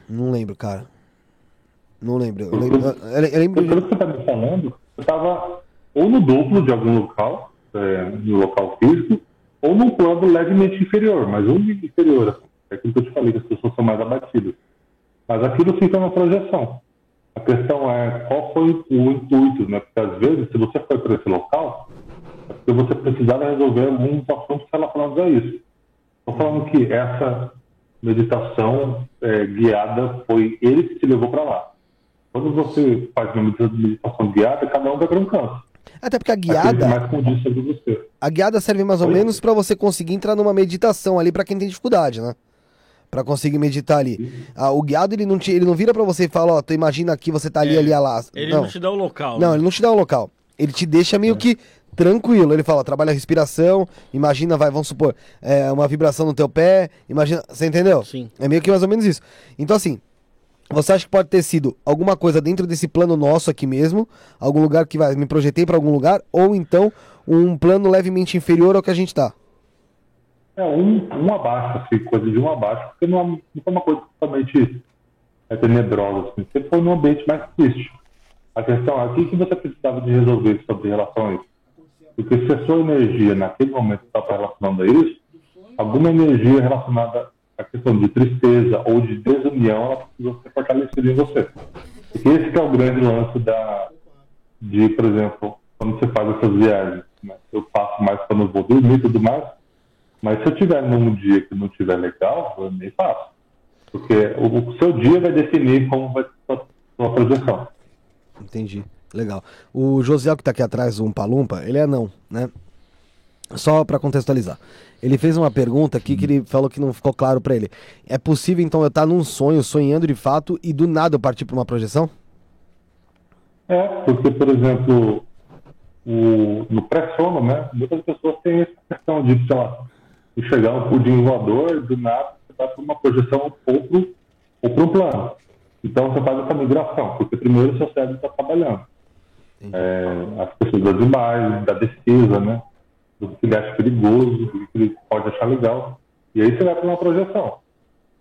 Não lembro, cara. Não lembro. Eu lembro. Eu, eu lembro... Pelo que você tá me falando, eu tava ou no duplo de algum local, é, no local físico, ou num plano levemente inferior, mas um inferior. Assim. É aquilo que eu te falei, que as pessoas são mais abatidas. Mas aquilo fica na projeção. A questão é qual foi o intuito, né? Porque às vezes, se você foi para esse local, é porque você precisava resolver alguns assuntos relacionados a isso. Estou falando que essa meditação é, guiada foi ele que te levou para lá. Quando você faz uma meditação guiada, cada um vai para um canto. Até porque a guiada, a guiada serve mais ou Oi? menos pra você conseguir entrar numa meditação ali pra quem tem dificuldade, né? Pra conseguir meditar ali. Ah, o guiado ele não te, ele não vira pra você e fala, ó, tu imagina aqui, você tá ali, É, ali, lá. Ele não. não, te dá o local. Não, né? ele não te dá um local. Ele te deixa É. meio que tranquilo. Ele fala, ó, trabalha a respiração, imagina, vai, vamos supor, é, uma vibração no teu pé, imagina, você entendeu? Sim. É meio que mais ou menos isso. Então, assim, você acha que pode ter sido alguma coisa dentro desse plano nosso aqui mesmo, algum lugar que vai, me projetei pra algum lugar, ou então um plano levemente inferior ao que a gente tá? É um, um abaixo, assim, coisa de um abaixo, porque não, é- não foi uma coisa totalmente é, tenebrosa, assim, sempre foi num ambiente mais triste. A questão é o que você precisava de resolver sobre relação a isso. Porque se a sua energia naquele momento estava relacionada a isso, alguma energia relacionada à questão de tristeza ou de desunião, ela precisa ser fortalecida em você. Porque esse é o grande lance da, de, por exemplo, quando você faz essas viagens. Né? Eu faço mais quando eu vou dormir e tudo mais, mas se eu tiver num dia que não tiver legal, eu nem faço. Porque o, o seu dia vai definir como vai ser a sua, projeção. Entendi. Legal. O Josiel que tá aqui atrás, um Palumpa, ele é não, né? Só pra contextualizar. Ele fez uma pergunta aqui que ele falou que não ficou claro pra ele. É possível então eu estar num sonho, sonhando de fato e do nada eu partir pra uma projeção? É, porque, por exemplo, o, no pré-sono, né, muitas pessoas têm essa questão de, sei lá, de chegar um pudim voador, do nada você vai para uma projeção ou para ou um plano. Então você faz essa migração, porque primeiro o seu cérebro está trabalhando. É, as pessoas das imagens, da defesa, né? Do que ele acha perigoso, do que ele pode achar legal. E aí você vai para uma projeção.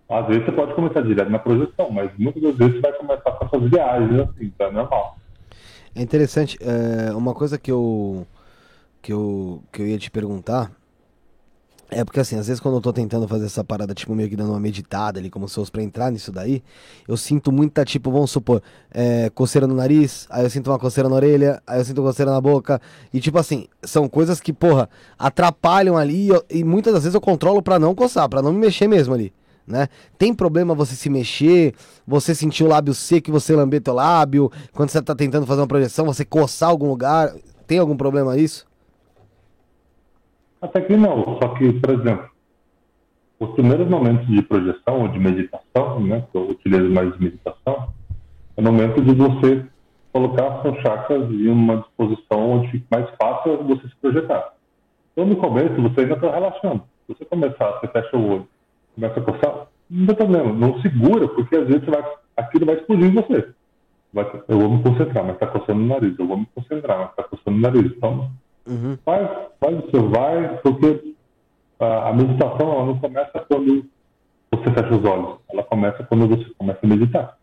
Às vezes você pode começar direto na projeção, mas muitas das vezes você vai começar com essas viagens, assim, é normal. É interessante, é, uma coisa que eu, que, eu, que eu ia te perguntar é porque assim, às vezes quando eu tô tentando fazer essa parada, tipo, meio que dando uma meditada ali, como se fosse pra entrar nisso daí, eu sinto muita, tipo, vamos supor, é, coceira no nariz, aí eu sinto uma coceira na orelha, aí eu sinto coceira na boca, e tipo assim, são coisas que, porra, atrapalham ali, e eu- e muitas das vezes eu controlo pra não coçar, pra não me mexer mesmo ali. Né? Tem problema você se mexer, você sentir o lábio seco você lamber teu lábio, quando você tá tentando fazer uma projeção, você coçar algum lugar, tem algum problema isso? Até que não, só que, por exemplo, os primeiros momentos de projeção ou de meditação, né, que eu utilizo mais de meditação, é momento de você colocar seus chakras em uma disposição onde fique mais fácil você se projetar. Então, no começo, você ainda está relaxando. Se você começar, você fecha o olho, começa a coçar, não tem problema, não segura, porque às vezes vai, aquilo vai explodir em você. Vai- eu vou me concentrar, mas está coçando o nariz, eu vou me concentrar, mas está coçando o nariz. Então, Uhum. Faz, faz o seu vai, porque a, a meditação ela não começa quando você fecha os olhos, ela começa quando você começa a meditar.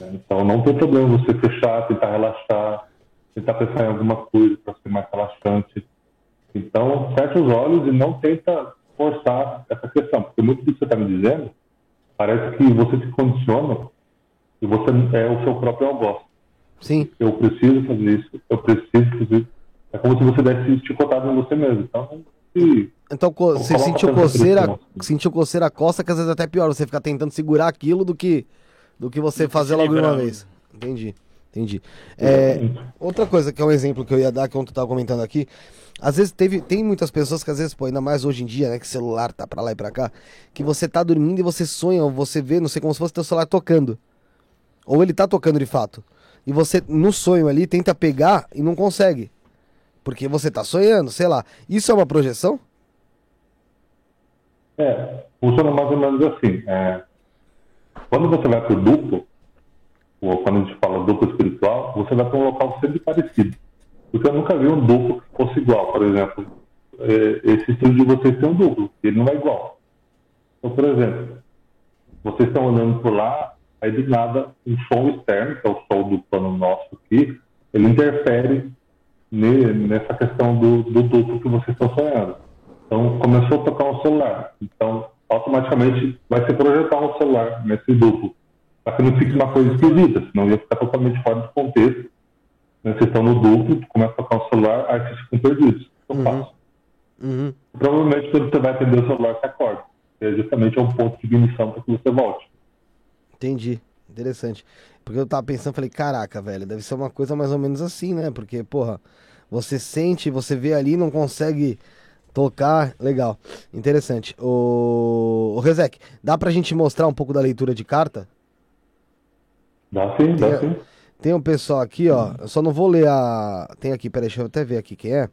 né? Então não tem problema você fechar, tentar relaxar, tentar pensar em alguma coisa para ser mais relaxante. Então fecha os olhos e não tenta forçar essa questão, porque muito do que você está me dizendo parece que você se condiciona e você é o seu próprio algoz Sim. eu preciso fazer isso, eu preciso fazer isso. É como se você desse chicotado em você mesmo. Então, se, Então co- você sentiu coceira, sentiu coceira a costa, que às vezes é até pior, você ficar tentando segurar aquilo do que do que você fazer logo de uma livrar. vez. Entendi. Entendi. É, outra coisa que é um exemplo que eu ia dar, que ontem eu tava comentando aqui, às vezes teve, tem muitas pessoas que às vezes, pô, ainda mais hoje em dia, né, que celular tá pra lá e pra cá, que você tá dormindo e você sonha, ou você vê, não sei, como se fosse teu celular tocando. Ou ele tá tocando de fato. E você, no sonho ali, tenta pegar e não consegue. Porque você tá sonhando, sei lá. Isso é uma projeção? é, funciona mais ou menos assim. é, quando você vai para o duplo, ou quando a gente fala duplo espiritual, você vai para um local sempre parecido. Porque eu nunca vi um duplo que fosse igual. Por exemplo, é, esse estilo de vocês tem um duplo, ele não é igual. Então, por exemplo, vocês estão andando por lá, aí do nada um som externo, que é o som do plano nosso aqui, ele interfere nessa questão do, do duplo que vocês estão sonhando. Então começou a tocar um celular. Então automaticamente vai se projetar um celular nesse duplo. Para que não fique uma coisa esquisita, senão ia ficar totalmente fora do contexto. Né? Vocês estão no duplo, começa a tocar um celular, aí vocês ficam perdidos. Eu Uhum. Uhum. Provavelmente quando você vai atender o celular, você acorda. É justamente um ponto de ignição para que você volte. Entendi, Interessante. Porque eu tava pensando, falei, caraca, velho, deve ser uma coisa mais ou menos assim, né? Porque, porra, você sente, você vê ali, não consegue tocar. Legal. Interessante. O, o Rezek, dá pra gente mostrar um pouco da leitura de carta? Dá sim, dá Tem- sim. Tem um pessoal aqui, ó. Eu só não vou ler a. Tem aqui, peraí, deixa eu até ver aqui quem é.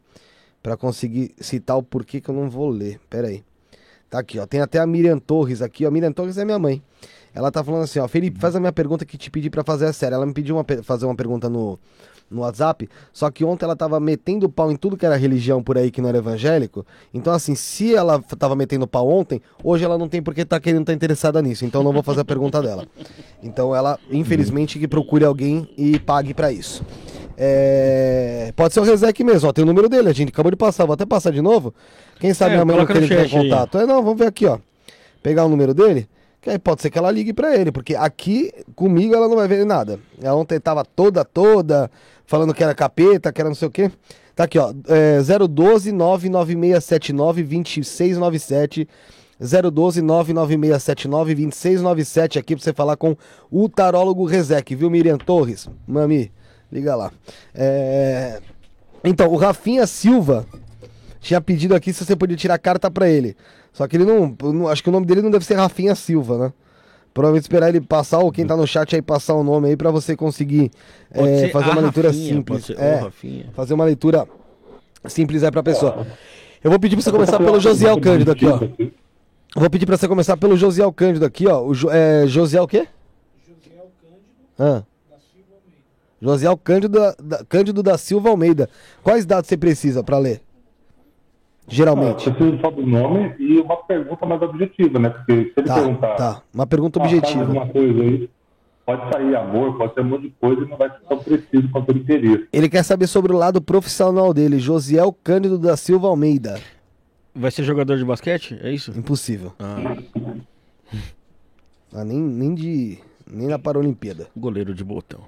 Pra conseguir citar o porquê que eu não vou ler. Peraí. Tá aqui, ó. Tem até a Miriam Torres aqui, ó. Miriam Torres é minha mãe. Ela tá falando assim, ó. Felipe, faz a minha pergunta que te pedi pra fazer a série. Ela me pediu uma, fazer uma pergunta no, no WhatsApp. Só que ontem ela tava metendo pau em tudo que era religião por aí que não era evangélico. Então, assim, se ela tava metendo pau ontem, hoje ela não tem porque tá querendo tá interessada nisso. Então, eu não vou fazer a pergunta dela. Então, ela, infelizmente, que procure alguém e pague pra isso. É, Pode ser o Rezek mesmo, ó. Tem o número dele, a gente acabou de passar. Vou até passar de novo. Quem sabe É, minha mãe não coloca quer no entrar em chat aí. contato. É, não, vamos ver aqui, ó. Pegar o número dele. Que aí pode ser que ela ligue pra ele, porque aqui comigo ela não vai ver nada. Ela ontem tava toda, toda, falando que era capeta, que era não sei o quê. Tá aqui, ó. É, 012 99679 2697. 012 99679 2697 aqui pra você falar com o tarólogo Rezek, viu, Miriam Torres? Mami, liga lá. É... Então, o Rafinha Silva tinha pedido aqui se você podia tirar carta pra ele. Só que ele não, não- Acho que o nome dele não deve ser Rafinha Silva, né? Provavelmente esperar ele passar, ou quem tá no chat aí passar o nome aí pra você conseguir é, fazer a uma leitura Rafinha, simples. É, fazer uma leitura simples é pra pessoa. Eu vou pedir pra você começar pelo Josiel Cândido aqui, ó. Eu vou pedir pra você começar pelo Josiel Cândido aqui, ó. O jo, é, Josiel o quê? Josiel Cândido Ah, da Silva Almeida. Josiel Cândido da, da- Cândido da Silva Almeida. Quais dados você precisa pra ler? Geralmente. Eu preciso só do nome e uma pergunta mais objetiva, né? Porque se ele Tá, perguntar tá. Uma pergunta "Ah, objetiva. alguma coisa aí, pode sair amor, pode ser um monte de coisa e não vai ser tão preciso quanto ele queria. Ele quer saber sobre o lado profissional dele, Josiel Cândido da Silva Almeida. Vai ser jogador de basquete? É isso? Impossível. Ah, Ah, nem, nem de. Nem na Paralimpíada. goleiro de botão.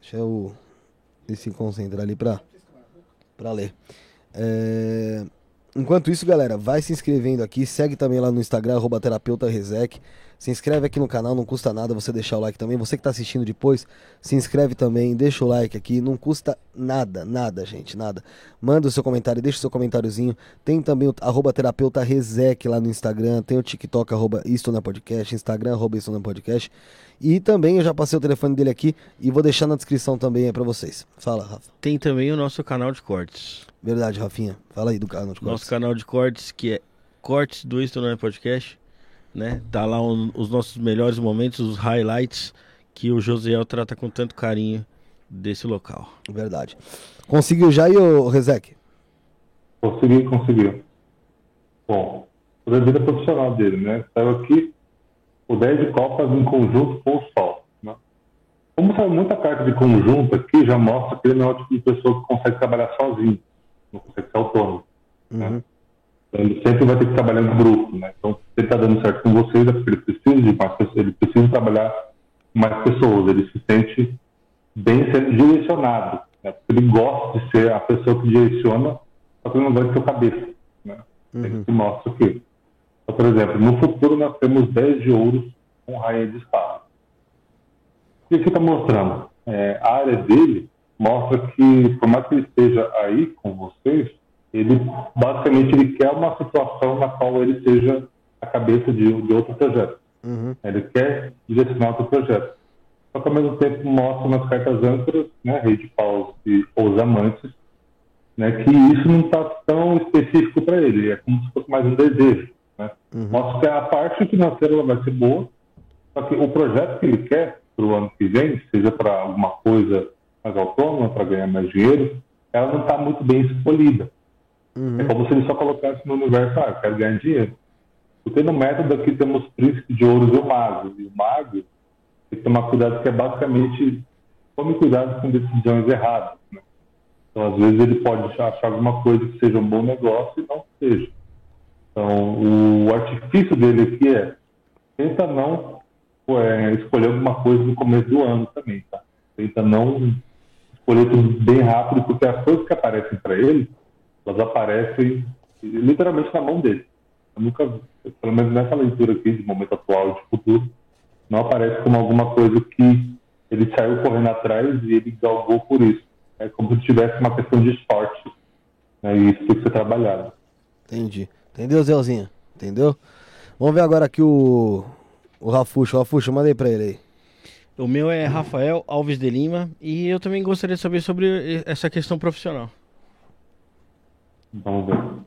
Deixa eu. Ele se concentrar ali pra, pra ler. É, Enquanto isso, galera, vai se inscrevendo aqui. Segue também lá no Instagram, arroba. Se inscreve aqui no canal, não custa nada você deixar o like também. Você que tá assistindo depois, se inscreve também, deixa o like aqui. Não custa nada, nada, gente, nada. Manda o seu comentário, deixa o seu comentáriozinho. Tem também o arroba lá no Instagram. Tem o TikTok, arroba Isto na Podcast, Instagram, arroba Isto na Podcast. E também eu já passei o telefone dele aqui e vou deixar na descrição também aí pra vocês. Fala, Rafa. Tem também o nosso canal de cortes. Verdade, Rafinha. Fala aí do canal de Nosso cortes. canal de cortes, que é Cortes do Isto Não é Podcast, né? Tá lá um- os nossos melhores momentos, os highlights que o Josiel trata com tanto carinho desse local. Verdade. Conseguiu já aí, ô Rezek? Consegui, conseguiu. Bom, a vida profissional dele, né? Saiu aqui o 10 de Copas em conjunto com o Sol. Né? Como saiu muita carta de conjunto aqui, já mostra que ele não é o tipo de pessoa que consegue trabalhar sozinho, não consegue ser autônomo. Uhum. Então, ele sempre vai ter que trabalhar em grupo, né? Então, se ele está dando certo com vocês, é porque ele precisa de mais pessoas, ele precisa trabalhar com mais pessoas, ele se sente bem sendo direcionado, né? Porque ele gosta de ser a pessoa que direciona, só que ele não gosta de ter cabeça, né? É isso que mostra aqui. Então, por exemplo, no futuro nós temos 10 de ouros com rainha de espada. O que que está mostrando? É, a área dele mostra que, por mais que ele esteja aí com vocês, ele basicamente ele quer uma situação na qual ele seja a cabeça de, de outro projeto. Uhum. Ele quer direcionar outro projeto. Só que ao mesmo tempo mostra nas cartas âncoras, né, rei de paus e os amantes, né, que isso não está tão específico para ele, é como se fosse mais um desejo. Né? Mostra que a parte financeira ela vai ser boa, só que o projeto que ele quer para o ano que vem, seja para alguma coisa mais autônoma, para ganhar mais dinheiro, ela não está muito bem escolhida. É como se ele só colocasse no universo, ah, eu quero ganhar dinheiro. Porque no método aqui temos príncipe de ouros e o mago. E o mago tem que tomar cuidado, que é basicamente tome cuidado com decisões erradas. Né? Então, às vezes, ele pode achar alguma coisa que seja um bom negócio e não seja. Então, o artifício dele aqui é tenta não é, escolher alguma coisa no começo do ano também, tá? Tenta não tudo bem rápido, porque as coisas que aparecem para ele, elas aparecem literalmente na mão dele. Eu nunca, pelo menos nessa leitura aqui de momento atual de futuro, Não aparece como alguma coisa que ele saiu correndo atrás e ele galgou por isso. É como se tivesse uma questão de sorte. Né? E isso tem que ser trabalhado. Entendi. Entendeu, Zelzinha? Entendeu? Vamos ver agora aqui o. O Rafuxo. Rafuxo, mandei pra ele aí. O meu é Rafael Alves de Lima e eu também gostaria de saber sobre essa questão profissional. Vamos ver.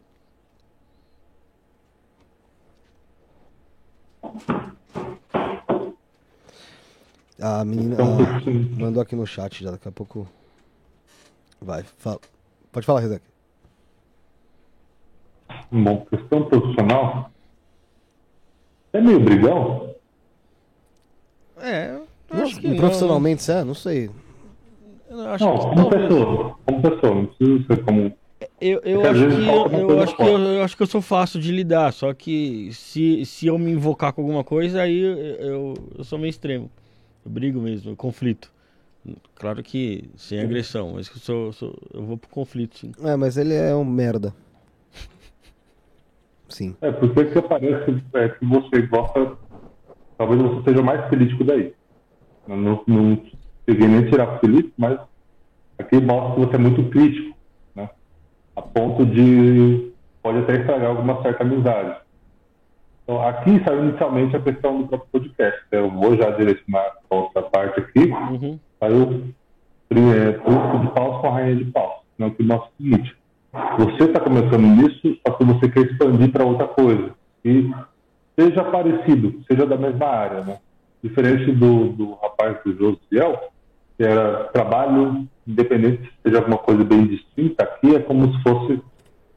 A menina Então, ah, sim. mandou aqui no chat já, daqui a pouco. Vai, fala. Pode falar, Rezek. Bom, questão profissional. É meio brigão. É, acho que não, profissionalmente, você é? Não sei. Eu acho Não, que como pessoa. Como pessoa, não precisa ser como. Eu, eu, acho que, eu, eu acho que eu, eu acho que eu sou fácil de lidar, só que se, se eu me invocar com alguma coisa, aí eu, eu, eu sou meio extremo. Eu brigo mesmo, eu conflito. Claro que sem agressão, mas eu, sou, sou- eu vou pro conflito, sim. É, mas ele é um merda. Sim. É, porque o que aparece é que você gosta. Talvez você seja mais político daí. Eu não, não cheguei nem a tirar político, mas aqui mostra que você é muito crítico, né? A ponto de pode até estragar alguma certa amizade. Então, aqui saiu inicialmente a questão do próprio podcast. Eu vou já direcionar para outra parte aqui. Uhum. Saiu é, Príncipe de Paus com a Rainha de Paus. Não, que mostra o seguinte: você está começando nisso, só que você quer expandir para outra coisa. E seja parecido, seja da mesma área, né? Diferente do, do rapaz do Josiel, que era trabalho independente, seja alguma coisa bem distinta, aqui é como se fosse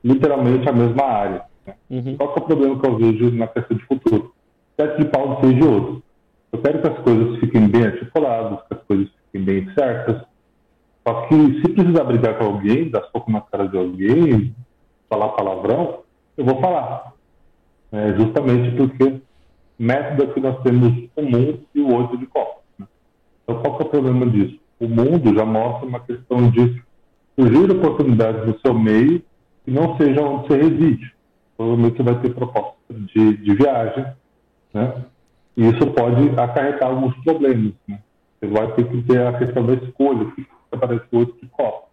literalmente a mesma área. né? Uhum. Qual é o problema que eu vejo na questão de futuro? Sete de pau seja de ouro. Eu quero que as coisas fiquem bem articuladas, que as coisas fiquem bem certas. Só que se precisar brigar com alguém, dar soco na cara de alguém, falar palavrão, eu vou falar. É, justamente porque método que nós temos mundo e o oito de copa. né? Então qual é o problema disso? O mundo já mostra uma questão de surgir oportunidades no seu meio que não seja onde você reside. Provavelmente você vai ter proposta de, de viagem, né? E isso pode acarretar alguns problemas, né? Você vai ter que ter a questão da escolha, o que aparece oito de copa.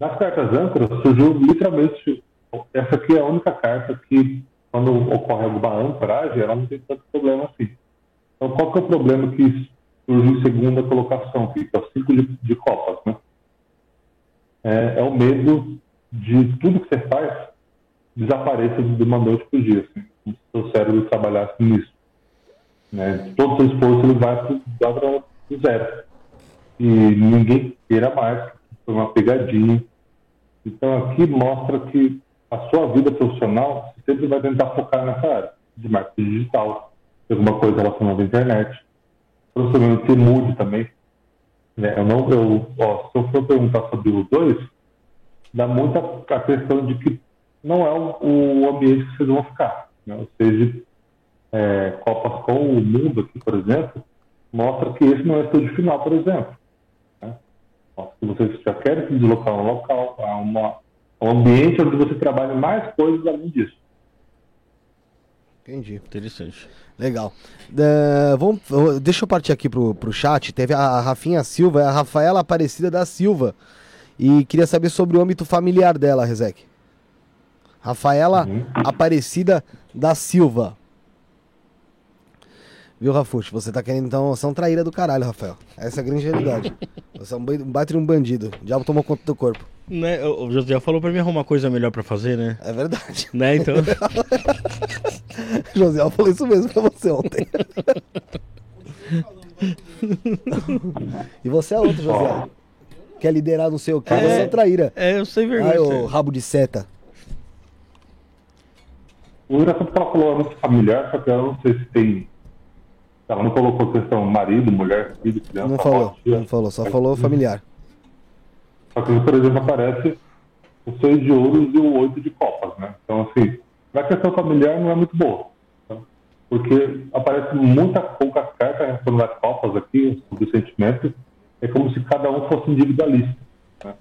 Nas cartas âncoras surgiu literalmente, essa aqui é a única carta que, quando ocorre alguma ancoragem, ela não tem tanto problema assim. Então, qual que é o problema que surge em segunda colocação, que é o cinco de, copas, né? É, é o medo de tudo que você faz desapareça de uma noite para o dia, assim, se seu cérebro trabalhasse nisso. Né? Todo seu esforço ele vai para o zero. E ninguém queira mais, foi uma pegadinha. Então aqui mostra que a sua vida profissional você sempre vai tentar focar nessa área de marketing digital, alguma coisa relacionada à internet. Provavelmente você mude também. Né? Eu não, eu, ó, se eu for perguntar sobre os dois, dá muita a questão de que não é o, o ambiente que vocês vão ficar. Né? Ou seja, é, Copas com o Mundo aqui, por exemplo, mostra que esse não é de final, por exemplo. Né? Mostra que vocês já querem se deslocar a um local, a, uma, um ambiente onde você trabalha mais coisas além disso. Entendi. Interessante. Legal. É, vamos, deixa eu partir aqui pro, pro chat. Teve a Rafinha Silva, é a Rafaela Aparecida da Silva. E queria saber sobre o âmbito familiar dela, Rezek. Rafaela Uhum. Aparecida da Silva. Viu, Rafuxo? Você tá querendo, então, você é um traíra do caralho, Rafael. Essa é a grande realidade. Você é um um baita de um bandido. O diabo tomou conta do corpo. Né, o o José falou pra mim arrumar coisa melhor pra fazer, né? É verdade. Né, então. José, eu falei isso mesmo pra você ontem. e você é outro, José. Quer liderar não sei o quê, É. você é traíra. É, eu sei vergonha. Ai, ô rabo de seta. O engraçado é que ela falou âmbito familiar, só que ela não sei se tem. Ela não colocou questão marido, mulher, filho, criança, Não falou, não falou, só falou familiar. Só que, por exemplo, aparece o seis de ouros e o oito de copas, né? Então, assim, na questão familiar não é muito boa. tá? Porque aparece muita pouca carta relacionada às copas aqui, sobre sentimento. É como se cada um fosse individualista. Né?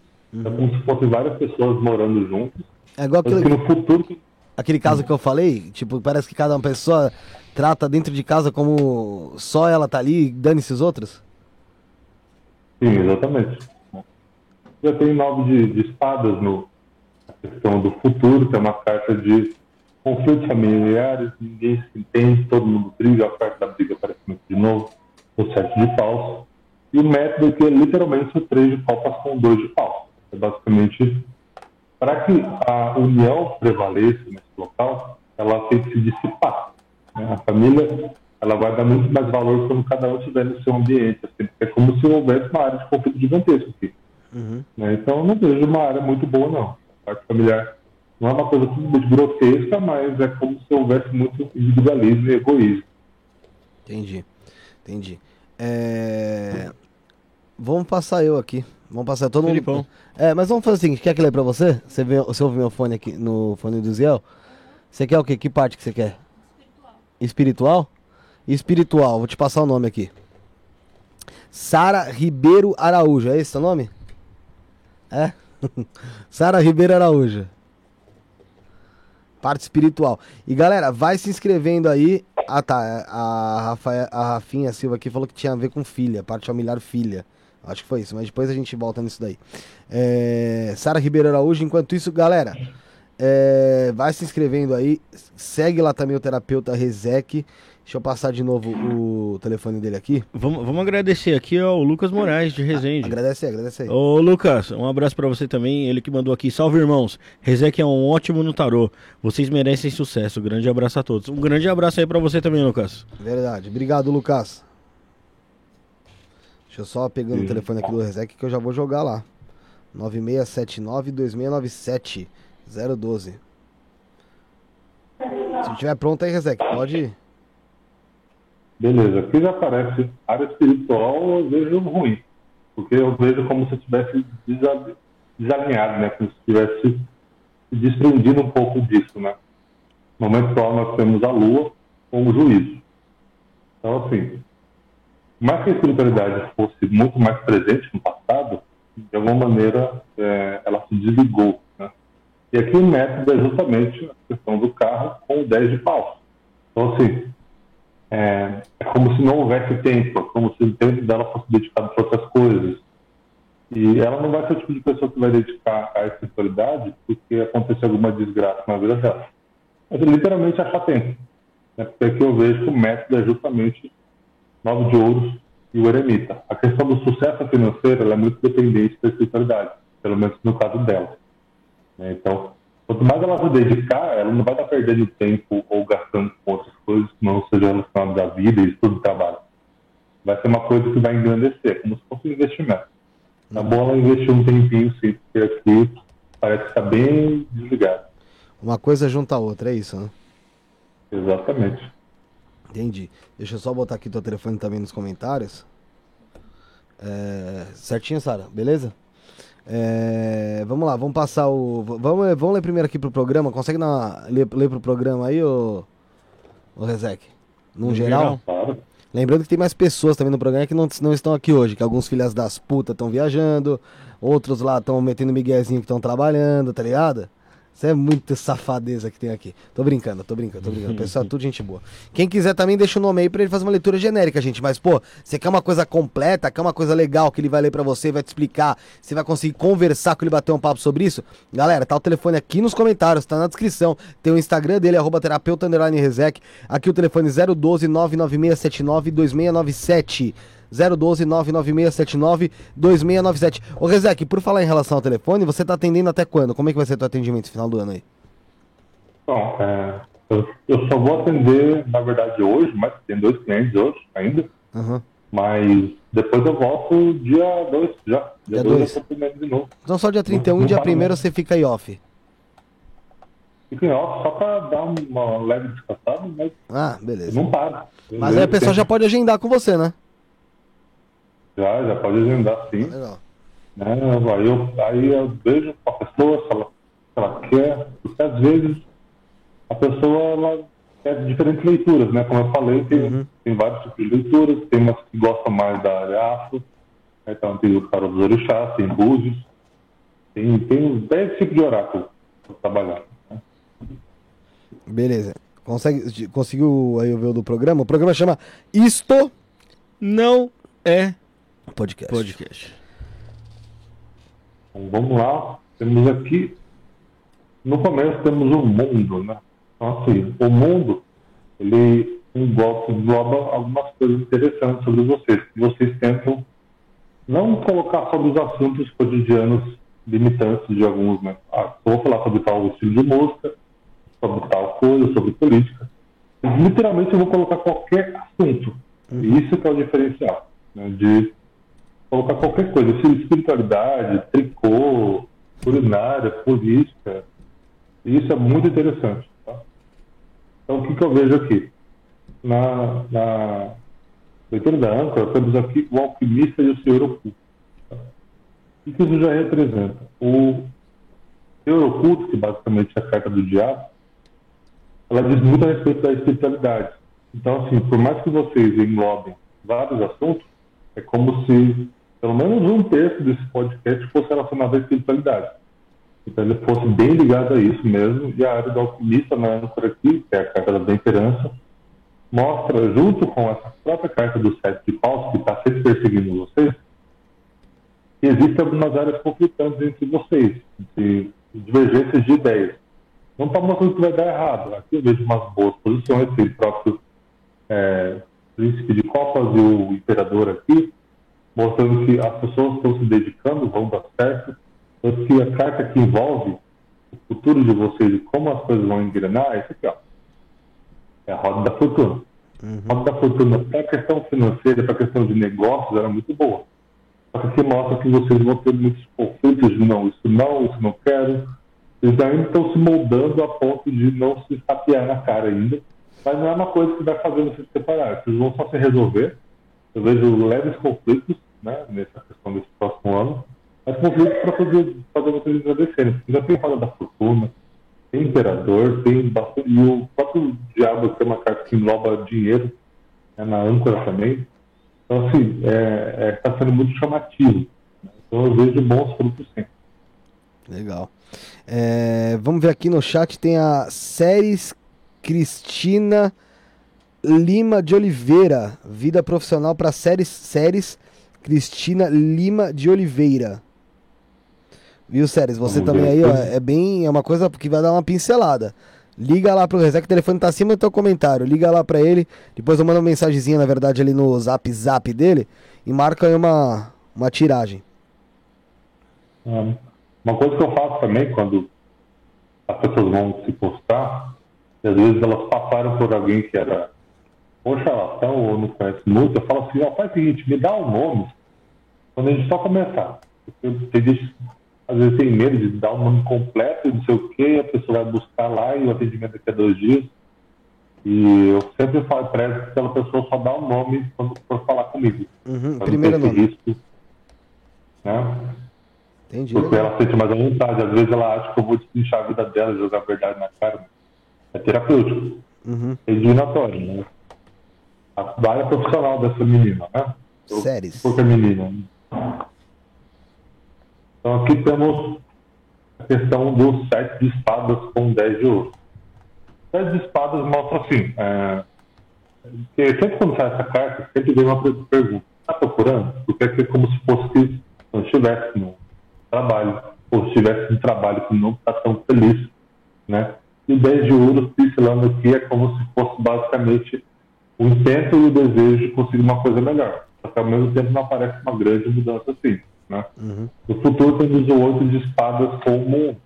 É como se fossem várias pessoas morando juntos. É igual que aquele, no futuro aquele caso que eu falei, tipo, parece que cada uma pessoa trata dentro de casa como só ela tá ali dane-se os outros? Sim, exatamente. Já tem nove de, de espadas no questão do futuro, que é uma carta de conflitos familiares, ninguém se entende, todo mundo briga, a carta da briga aparece muito de novo, o sete de paus. E o método que é literalmente o três de copas com dois de paus. É basicamente para que a união prevaleça nesse local, ela tem que se dissipar. né? A família ela vai muito mais valor quando cada um estiver no seu ambiente. assim, é como se houvesse uma área de conflito gigantesco aqui. Né? Então, eu não vejo uma área muito boa, não. A parte familiar não é uma coisa muito grotesca, mas é como se houvesse muito individualismo e egoísmo. Entendi. Entendi. É... Vamos passar eu aqui. Vamos passar todo Felipão. mundo. É, mas vamos fazer o seguinte: quer que eu leia pra você? Você, vê, você ouve meu fone aqui no fone do Ziel? Você quer o quê? Que parte que você quer? Espiritual? Espiritual, vou te passar o nome aqui. Sara Ribeiro Araújo, é esse seu nome? É? Sara Ribeiro Araújo. Parte espiritual. E galera, vai se inscrevendo aí. Ah tá, a, Rafael, a Rafinha Silva aqui falou que tinha a ver com filha, parte familiar filha. Acho que foi isso, mas depois a gente volta nisso daí. É, Sara Ribeiro Araújo, enquanto isso, galera, é, vai se inscrevendo aí. Segue lá também o terapeuta Rezek. Deixa eu passar de novo o telefone dele aqui. Vamos, vamos agradecer aqui ao Lucas Moraes de Resende. Agradece aí, agradece aí. Ô Lucas, um abraço pra você também. Ele que mandou aqui. Salve irmãos. Rezek é um ótimo no tarô. Vocês merecem sucesso. Grande abraço a todos. Um grande abraço aí pra você também, Lucas. Verdade. Obrigado, Lucas. Deixa eu só pegando o telefone aqui do Rezek que eu já vou jogar lá. 9679-2697 012. Se tiver pronto aí, Rezek, pode ir. Beleza, aqui já aparece área espiritual, eu vejo ruim. Porque eu vejo como se estivesse desa- desalinhado, né? Como se estivesse se desprendido um pouco disso, né? No momento atual nós temos a Lua como juízo. Então, assim, mais que a espiritualidade fosse muito mais presente no passado, de alguma maneira eh, ela se desligou, né? E aqui o método é justamente a questão do carro com o 10 de pau. Então, assim, é, é como se não houvesse tempo, é como se o tempo dela fosse dedicado para outras coisas. E ela não vai ser o tipo de pessoa que vai dedicar à espiritualidade porque aconteceu alguma desgraça na vida dela. Mas é literalmente achar tempo. Né? Porque aqui eu vejo que o método é justamente nove de ouros e o eremita. A questão do sucesso financeiro é muito dependente da espiritualidade, pelo menos no caso dela. né? Então, quanto mais ela se dedicar, ela não vai estar perdendo tempo ou gastando com outras coisas que não sejam relacionadas à vida e estudo do trabalho. Vai ser uma coisa que vai engrandecer, como se fosse um investimento. Na boa, ela investiu um tempinho, sim, porque aqui parece que está bem desligado. Uma coisa junta a outra, é isso, né? Exatamente. Entendi. Deixa eu só botar aqui teu telefone também nos comentários. É, certinho, Sara? Beleza? É, vamos lá, vamos passar o. Vamos, vamos ler primeiro aqui pro programa. Consegue dar uma, ler, ler pro programa aí, ô, ô Rezek? Num No geral? geral. Lembrando que tem mais pessoas também no programa que não, não estão aqui hoje, que alguns filhas das putas estão viajando, outros lá estão metendo miguezinho que estão trabalhando, tá ligado? Isso é muita safadeza que tem aqui. Tô brincando, tô brincando, tô brincando. Pessoal, tudo gente boa. Quem quiser também deixa o nome aí pra ele fazer uma leitura genérica, gente. Mas, pô, você quer uma coisa completa, quer uma coisa legal que ele vai ler pra você, vai te explicar, você vai conseguir conversar com ele, bater um papo sobre isso? Galera, tá o telefone aqui nos comentários, tá na descrição. Tem o Instagram dele, arroba terapeuta. Aqui o telefone 012 99679 2697. 012 99679 2697. Ô Rezec, por falar em relação ao telefone, você tá atendendo até quando? Como é que vai ser teu atendimento no final do ano aí? Bom, é, eu, eu só vou atender, na verdade, hoje, mas tem dois clientes hoje ainda. Aham. Mas depois eu volto dia 2 já. Dia Dia 2 dois. eu tô atendendo de novo. Então só dia 31 e dia para 1 não. você fica aí off. Fica em off só pra dar uma leve descansada, mas Ah, beleza. não paro. Eu Mas aí a pessoa já pode agendar com você, né? Já, já pode agendar sim. Legal. Né? Aí, eu, aí eu vejo com a pessoa se ela, se ela quer, porque às vezes a pessoa ela quer diferentes leituras, né? Como eu falei, tem, Uhum. tem vários tipos de leituras, tem umas que gostam mais da área afro, né? então tem o cara dos orixás, tem búzios, tem, tem uns 10 tipos de oráculo para trabalhar. Né? Beleza. Consegue, conseguiu aí ver o do programa? O programa chama Isto Não é Podcast. podcast. Então, vamos lá. Temos aqui, no começo, temos o mundo, né? Então, assim, o mundo, ele engloba, algumas coisas interessantes sobre vocês, que vocês tentam não colocar sobre os assuntos cotidianos limitantes de alguns, né? Ah, vou falar sobre tal estilo de música, sobre tal coisa, sobre política. Literalmente eu vou colocar qualquer assunto. E isso que é o diferencial, né? De colocar qualquer coisa, espiritualidade, tricô, culinária, política. Isso é muito interessante. Tá? Então, o que, que eu vejo aqui? Na, na leitura da âncora, temos aqui o alquimista e o senhor oculto. Tá? O que isso já representa? O senhor oculto, que basicamente é a carta do diabo, ela diz muito a respeito da espiritualidade. Então, assim, por mais que vocês englobem vários assuntos, é como se pelo menos um terço desse podcast fosse relacionado à espiritualidade. Então ele fosse bem ligado a isso mesmo, e a área do alquimista na âncora aqui, que é a carta da temperança, mostra, junto com essa própria carta do sete de paus, que está sempre perseguindo vocês, que existem algumas áreas conflitantes entre vocês, de divergências de ideias. Não está mostrando que vai dar errado. Aqui eu vejo umas boas posições, esse próprio é, príncipe de copas e o imperador aqui, mostrando que as pessoas estão se dedicando, vão dar certo, tanto que a carta que envolve o futuro de vocês e como as coisas vão engrenar é essa aqui, ó. É a roda da fortuna. A roda da fortuna, para a questão financeira, para a questão de negócios, era muito boa. Só que aqui mostra que vocês vão ter muitos conflitos de não, isso não, isso não quero. Eles ainda estão se moldando a ponto de não se estapear na cara ainda. Mas não é uma coisa que vai fazer vocês se separar. Vocês vão só se resolver. Eu vejo leves conflitos né, nessa questão desse próximo ano. Mas conflitos para fazer, fazer vocês agradecerem. Já tem roda da fortuna, tem imperador, tem bastante. E o próprio diabo tem uma carta que engloba dinheiro né, na âncora também. Então, assim, está é, é, sendo muito chamativo. né? Então, eu vejo bons frutos sim. Legal. É, vamos ver aqui no chat, tem a Séries Cristina Lima de Oliveira. Vida profissional para séries, séries Cristina Lima de Oliveira. Viu, Séries? Você Vamos também aí, ó, é bem. É uma coisa que vai dar uma pincelada. Liga lá pro que o telefone tá acima do teu comentário. Liga lá pra ele. Depois eu mando uma mensagenzinha, na verdade, ali no zap zap dele. E marca aí uma, uma tiragem. Ah, Uma coisa que eu faço também quando as pessoas vão se postar, e às vezes elas passaram por alguém que era ou charlatão ou não conhece muito, eu falo assim, ó, faz o seguinte, me dá o nome quando a gente só começar. Porque tem gente, às vezes tem medo de dar o nome completo não sei o quê, a pessoa vai buscar lá e o atendimento daqui a dois dias. E eu sempre falo, prezo que aquela pessoa só dá o nome quando for falar comigo. Uhum, primeiro nome. risco, né? Entendi. Porque ela sente mais à vontade. Às vezes ela acha que eu vou destrinchar a vida dela, jogar a verdade na cara. É terapêutico, Uhum. é divinatório, né? A área profissional dessa menina, né? Séries. Porque é menina. Então aqui temos a questão do sete de espadas com 10 de ouro. Sete de espadas mostra assim, é, que sempre quando sai essa carta, sempre vem uma per- pergunta. Está procurando? Porque aqui é como se fosse que não estivesse no trabalho, ou estivesse no trabalho que não está tão feliz, né? E o 10 de ouro, pincelando aqui, é como se fosse basicamente o intento e o desejo de conseguir uma coisa melhor. Só que ao mesmo tempo não aparece uma grande mudança assim, né? Uhum. No futuro temos o oito de espadas como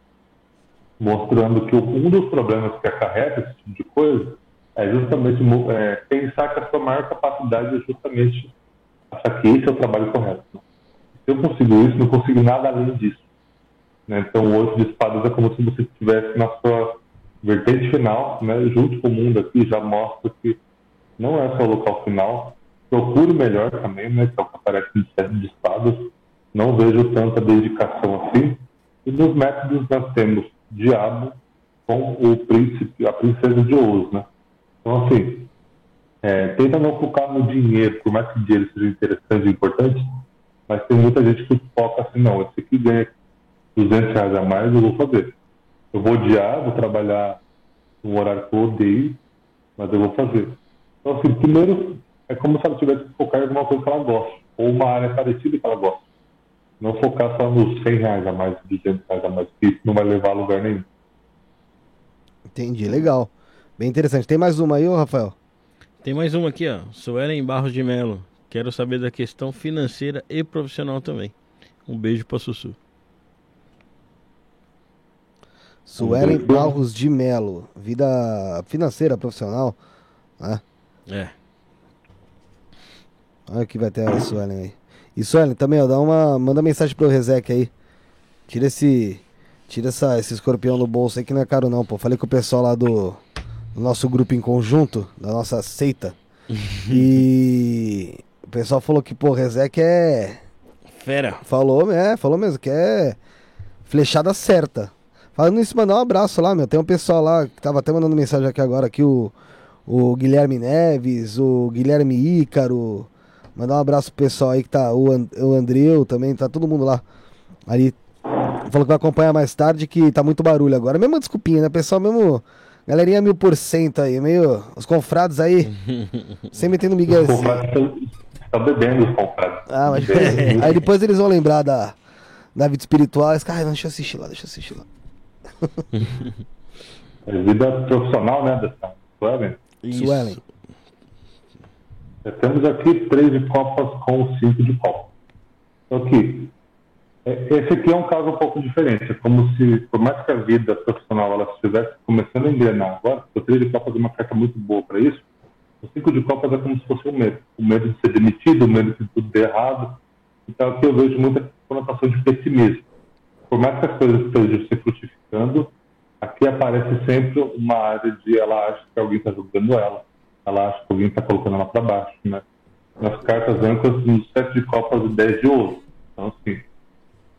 mostrando que um dos problemas que acarreta esse tipo de coisa é justamente é, pensar que a sua maior capacidade é justamente achar que esse é o trabalho correto. Se eu consigo isso, não consigo nada além disso. né? Então o oito de espadas é como se você estivesse na sua vertente final, né? junto com o mundo aqui, já mostra que não é só o local final. Procure melhor também, né? que é o que aparece no sete de espadas. Não vejo tanta dedicação assim. E nos métodos nós temos diabo com o príncipe, a princesa de ouros, né? Então, assim, é, tenta não focar no dinheiro, por mais que o dinheiro seja interessante e importante, mas tem muita gente que foca assim, não, esse aqui ganha 200 reais a mais, eu vou fazer. Eu vou odiar, vou trabalhar num horário que eu odeio, mas eu vou fazer. Então, assim, primeiro, é como se ela tivesse que focar em alguma coisa que ela gosta, ou uma área parecida que ela gosta. Não focar só nos 100 reais a mais, 200 reais a mais, que isso não vai levar a lugar nenhum. Entendi, legal. Bem interessante. Tem mais uma aí, ô Rafael? Tem mais uma aqui, ó. Suelen Barros de Melo. Quero saber da questão financeira e profissional também. Um beijo pra Sussu. Suelen. Barros de Melo. Vida financeira, profissional. né? É. Olha que vai ter a Suelen aí. E Suelen, também, ó, dá uma. Manda mensagem pro Rezek aí. Tira esse. Tira essa, esse escorpião do bolso aí que não é caro não, pô. Falei com o pessoal lá do, do nosso grupo em conjunto, da nossa seita. e o pessoal falou que, pô, Rezek é. Fera. Falou, é, falou mesmo, que é flechada certa. Falando nisso, mandar um abraço lá, meu. Tem um pessoal lá que tava até mandando mensagem aqui agora, aqui o, o Guilherme Neves, o Guilherme Ícaro. Mandar um abraço pro pessoal aí que tá, o, And, o Andreu também, tá todo mundo lá. Ali, falou que vai acompanhar mais tarde, que tá muito barulho agora. Mesma desculpinha, né? Pessoal, mesmo. Galerinha mil por cento aí, meio. Os confrados aí, sempre tendo Os estão, estão bebendo os confrades. Ah, mas Bebendo. aí depois eles vão lembrar da, da vida espiritual. Eles, cara, deixa eu assistir lá, deixa eu assistir lá. É vida profissional, né, dessa Suelen. Suelen. É, Temos aqui três de copas com cinco de copas. Então, aqui, é, esse aqui é um caso um pouco diferente. É como se, por mais que a vida profissional ela estivesse começando a engrenar agora, o três de copas é uma carta muito boa para isso. O cinco de copas é como se fosse o medo. O medo de ser demitido, o medo de tudo der errado. Então, aqui eu vejo muita conotação de pessimismo. Por mais que as coisas estejam se frutificando, aqui aparece sempre uma área de ela acha que alguém está julgando ela, ela acha que alguém está colocando ela para baixo, né? Nas cartas âncoras, no sete de copas e dez de ouro. Então, assim,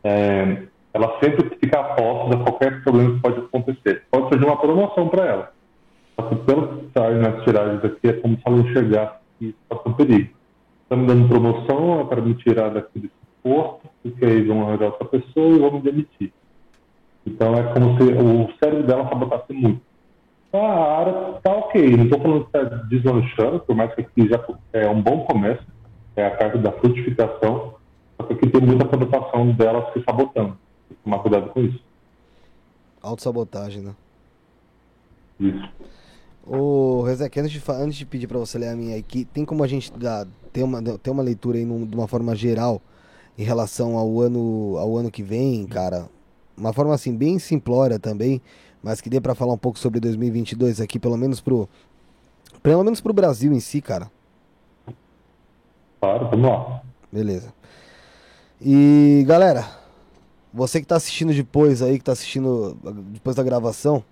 é, ela sempre fica a posse de qualquer problema que pode acontecer. Pode surgir uma promoção para ela. Só que pelo que sai nas tiragens aqui, é como se ela enxergasse que está com perigo. Está me dando promoção, é para me tirar daqui posto, porque aí vão arranjar outra pessoa e vão me demitir. Então é como se o cérebro dela sabotasse muito. Então, a área tá ok, não estou falando que está deslanchando, por mais que aqui já é um bom começo, é a carta da frutificação, só que aqui tem muita conotação dela se sabotando. Tem que tomar cuidado com isso. Autossabotagem, né? Isso. Ô, Rezek, antes antes de pedir pra você ler a minha aqui, tem como a gente dar, ter, uma, ter uma leitura aí num- de uma forma geral em relação ao ano, ao ano que vem, cara? Uma forma assim, bem simplória também, mas que dê pra falar um pouco sobre 2022 aqui, pelo menos pro, pelo menos pro Brasil em si, cara. Claro, vamos lá. Beleza. E galera, você que tá assistindo depois aí, que tá assistindo depois da gravação,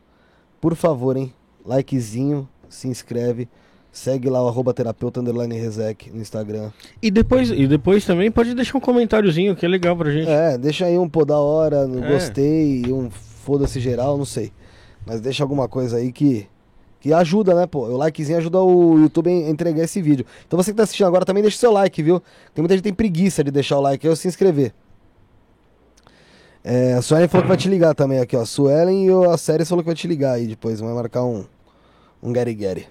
por favor, hein? Likezinho, se inscreve, segue lá o arroba terapeuta underline Rezec no Instagram. E depois, e depois também pode deixar um comentáriozinho que é legal pra gente. É, deixa aí um pô da hora, no É. gostei, um foda-se geral, não sei. Mas deixa alguma coisa aí que, que ajuda, né, pô? O likezinho ajuda o YouTube a entregar esse vídeo. Então você que tá assistindo agora também deixa seu like, viu? Tem muita gente que tem preguiça de deixar o like aí ou se inscrever. É, a Suelen falou que vai te ligar também aqui, ó. Suelen e o- a série falou que vai te ligar aí depois. Vai marcar um, um Gary Gary.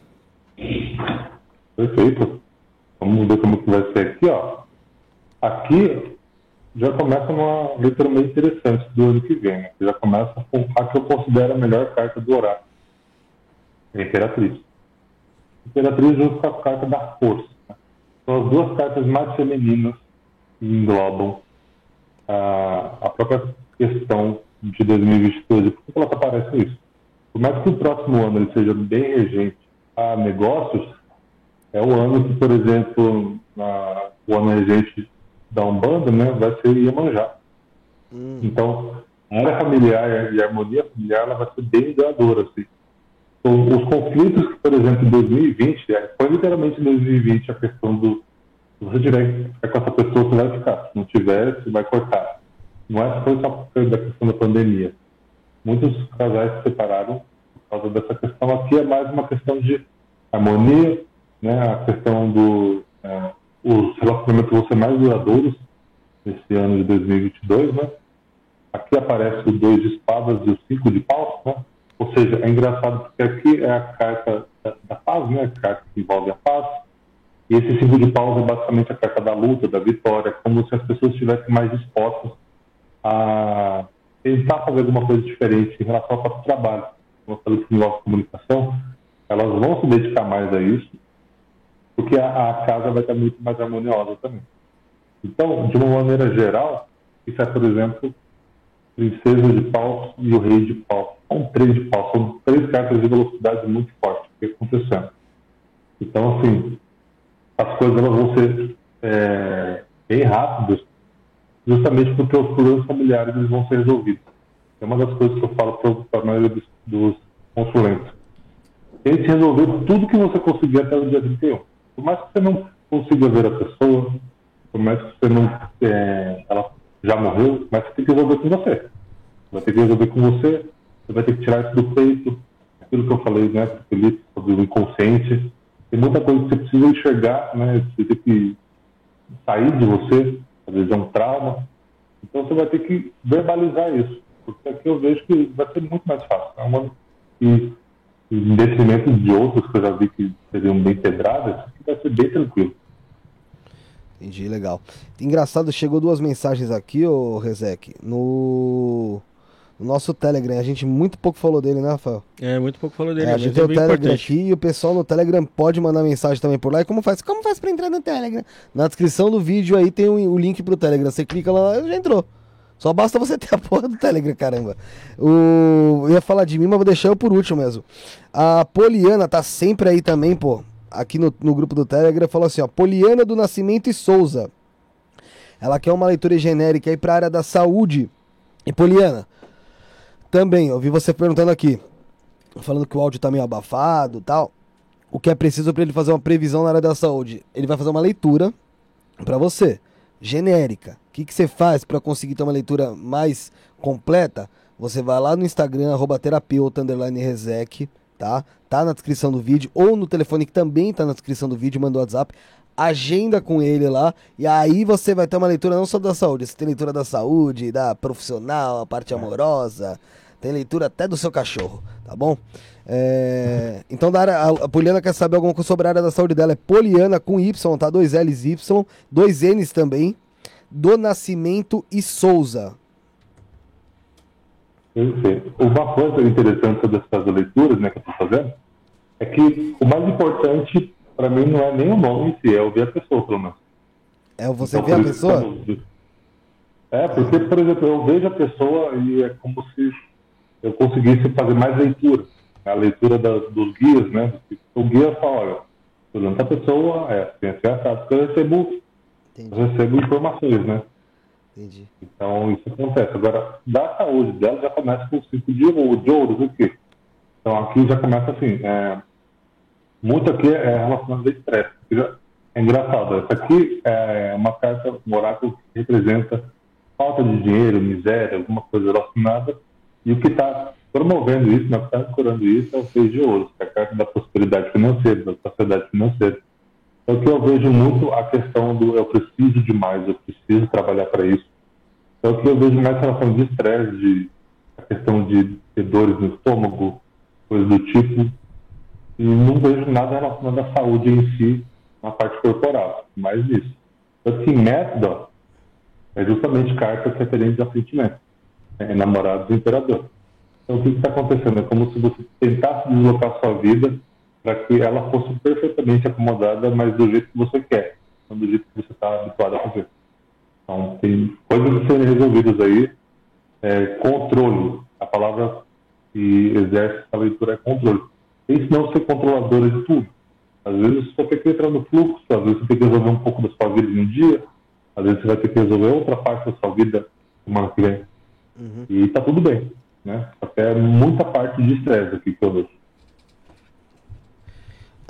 Perfeito. Vamos ver como que vai ser aqui, ó. Aqui já começa uma letra meio interessante do ano que vem. Né? Já começa com a que eu considero a melhor carta do oráculo. A Imperatriz. Imperatriz junto com a carta da força. né? São as duas cartas mais femininas que englobam a, a própria questão de 2022. E por que elas aparecem isso? Por mais que o próximo ano ele seja bem regente a negócios, é o ano que, por exemplo, na, o ano regente da Umbanda né, vai ser Iemanjá. Então, a área familiar e a harmonia familiar ela vai ser bem ganhadora. Assim. Então, os conflitos que, por exemplo, em 2020, é, foi literalmente em 2020 a questão do se você tiver com essa pessoa, você vai ficar. Se não tiver, você vai cortar. Não é só da questão da pandemia. Muitos casais se separaram causa dessa questão. Aqui é mais uma questão de harmonia, né? a questão do é, os relacionamentos vão ser mais duradouros nesse ano de 2022, né? Aqui aparece o dois de espadas e o cinco de paus, né? Ou seja, é engraçado porque aqui é a carta da, paz, né? A carta que envolve a paz. E esse símbolo de paus é basicamente a carta da luta, da vitória, como se as pessoas estivessem mais dispostas a tentar fazer alguma coisa diferente em relação ao próprio trabalho. Como eu falei comunicação, elas vão se dedicar mais a isso, porque a, a casa vai estar muito mais harmoniosa também. Então, de uma maneira geral, isso é, por exemplo, Princesa de Paus e o Rei de Paus. São três de Paus, são três cartas de velocidade muito fortes que acontecendo. Então, assim, as coisas elas vão ser é, bem rápidas, justamente porque os problemas familiares eles vão ser resolvidos. É uma das coisas que eu falo para a maioria dos, dos consulentes. Tente resolver tudo que você conseguir até o dia 31. Por mais que você não consiga ver a pessoa, por mais que você não. É, ela já morreu, mas você tem que resolver com você. Vai ter que resolver com você, você vai ter que tirar isso do peito, aquilo que eu falei, né, Felipe, sobre o inconsciente. Tem muita coisa que você precisa enxergar, né, você tem que sair de você, às vezes é um trauma. Então você vai ter que verbalizar isso, porque aqui eu vejo que vai ser muito mais fácil. É uma, e, em detrimento de outros que eu já vi que seriam bem pedradas, vai ser bem tranquilo. Entendi, legal. Engraçado, chegou duas mensagens aqui, ô Rezek, no, no nosso Telegram. A gente muito pouco falou dele, né, Rafael? É, muito pouco falou dele, É, a gente tem é o Telegram importante. aqui e o pessoal no Telegram pode mandar mensagem também por lá. E como faz? Como faz pra entrar no Telegram? Na descrição do vídeo aí tem o, o link pro Telegram. Você clica lá, já entrou. Só basta você ter a porra do Telegram, caramba. O... Eu ia falar de mim, mas vou deixar eu por último mesmo. A Poliana tá sempre aí também, pô. Aqui no, no grupo do Telegram falou assim, ó. Poliana do Nascimento e Souza. Ela quer uma leitura genérica aí pra área da saúde. E Poliana, também, eu vi você perguntando aqui falando que o áudio tá meio abafado tal. O que é preciso para ele fazer uma previsão na área da saúde? Ele vai fazer uma leitura para você, genérica. O que, que você faz para conseguir ter uma leitura mais completa? Você vai lá no Instagram, arroba terapeuta, underline resec, tá? Tá na descrição do vídeo, ou no telefone que também tá na descrição do vídeo, manda o WhatsApp. Agenda com ele lá, e aí você vai ter uma leitura não só da saúde, você tem leitura da saúde, da profissional, a parte amorosa, tem leitura até do seu cachorro, tá bom? É, então, da área, a, a Poliana quer saber alguma coisa sobre a área da saúde dela. É Poliana com Y, tá? Dois L's Y, dois N's também. Do Nascimento e Souza. Perfeito. Uma coisa interessante sobre essas leituras né, que eu estou fazendo é que o mais importante para mim não é nem o nome em si, é ouvir a pessoa, pelo menos. É você Então, vê a pessoa? É, porque, por exemplo, eu vejo a pessoa e é como se eu conseguisse fazer mais leitura. A leitura da- dos guias, né? O guia fala, olha, a pessoa, é assim, assim, assado. Porque eu recebo, Entendi, eu recebo informações, né? entendi. Então, isso acontece. Agora, da saúde dela já começa com o ciclo de ouro, de ouros aqui. Então, aqui já começa assim, é, muito aqui é relacionado a estresse. É engraçado, essa aqui é uma carta, um oráculo que representa falta de dinheiro, miséria, alguma coisa relacionada, e o que está promovendo isso, né, o está curando isso é o seis de ouros, que é a carta da prosperidade financeira, da prosperidade financeira. Então, que eu vejo muito a questão do eu preciso de mais, eu preciso trabalhar para isso. Então, o que eu vejo mais relação de estresse, de a questão de dores no estômago, coisas do tipo, e não vejo nada relacionado à saúde em si, na parte corporal, mais isso. Então, assim, método é justamente carta que é referente de sentimento, é namorados do imperador. Então, o que está acontecendo? É como se você tentasse deslocar a sua vida para que ela fosse perfeitamente acomodada, mas do jeito que você quer, não do jeito que você está habituado a fazer. Então, tem coisas a serem resolvidas aí. É, controle. A palavra que exerce essa leitura é controle. Pense não ser controladora de tudo. Às vezes você tem que entrar no fluxo, às vezes você tem que resolver um pouco da sua vida em um dia, às vezes você vai ter que resolver outra parte da sua vida semana que vem. Uhum. E tá tudo bem. Né? Até muita parte de estresse aqui que eu vejo.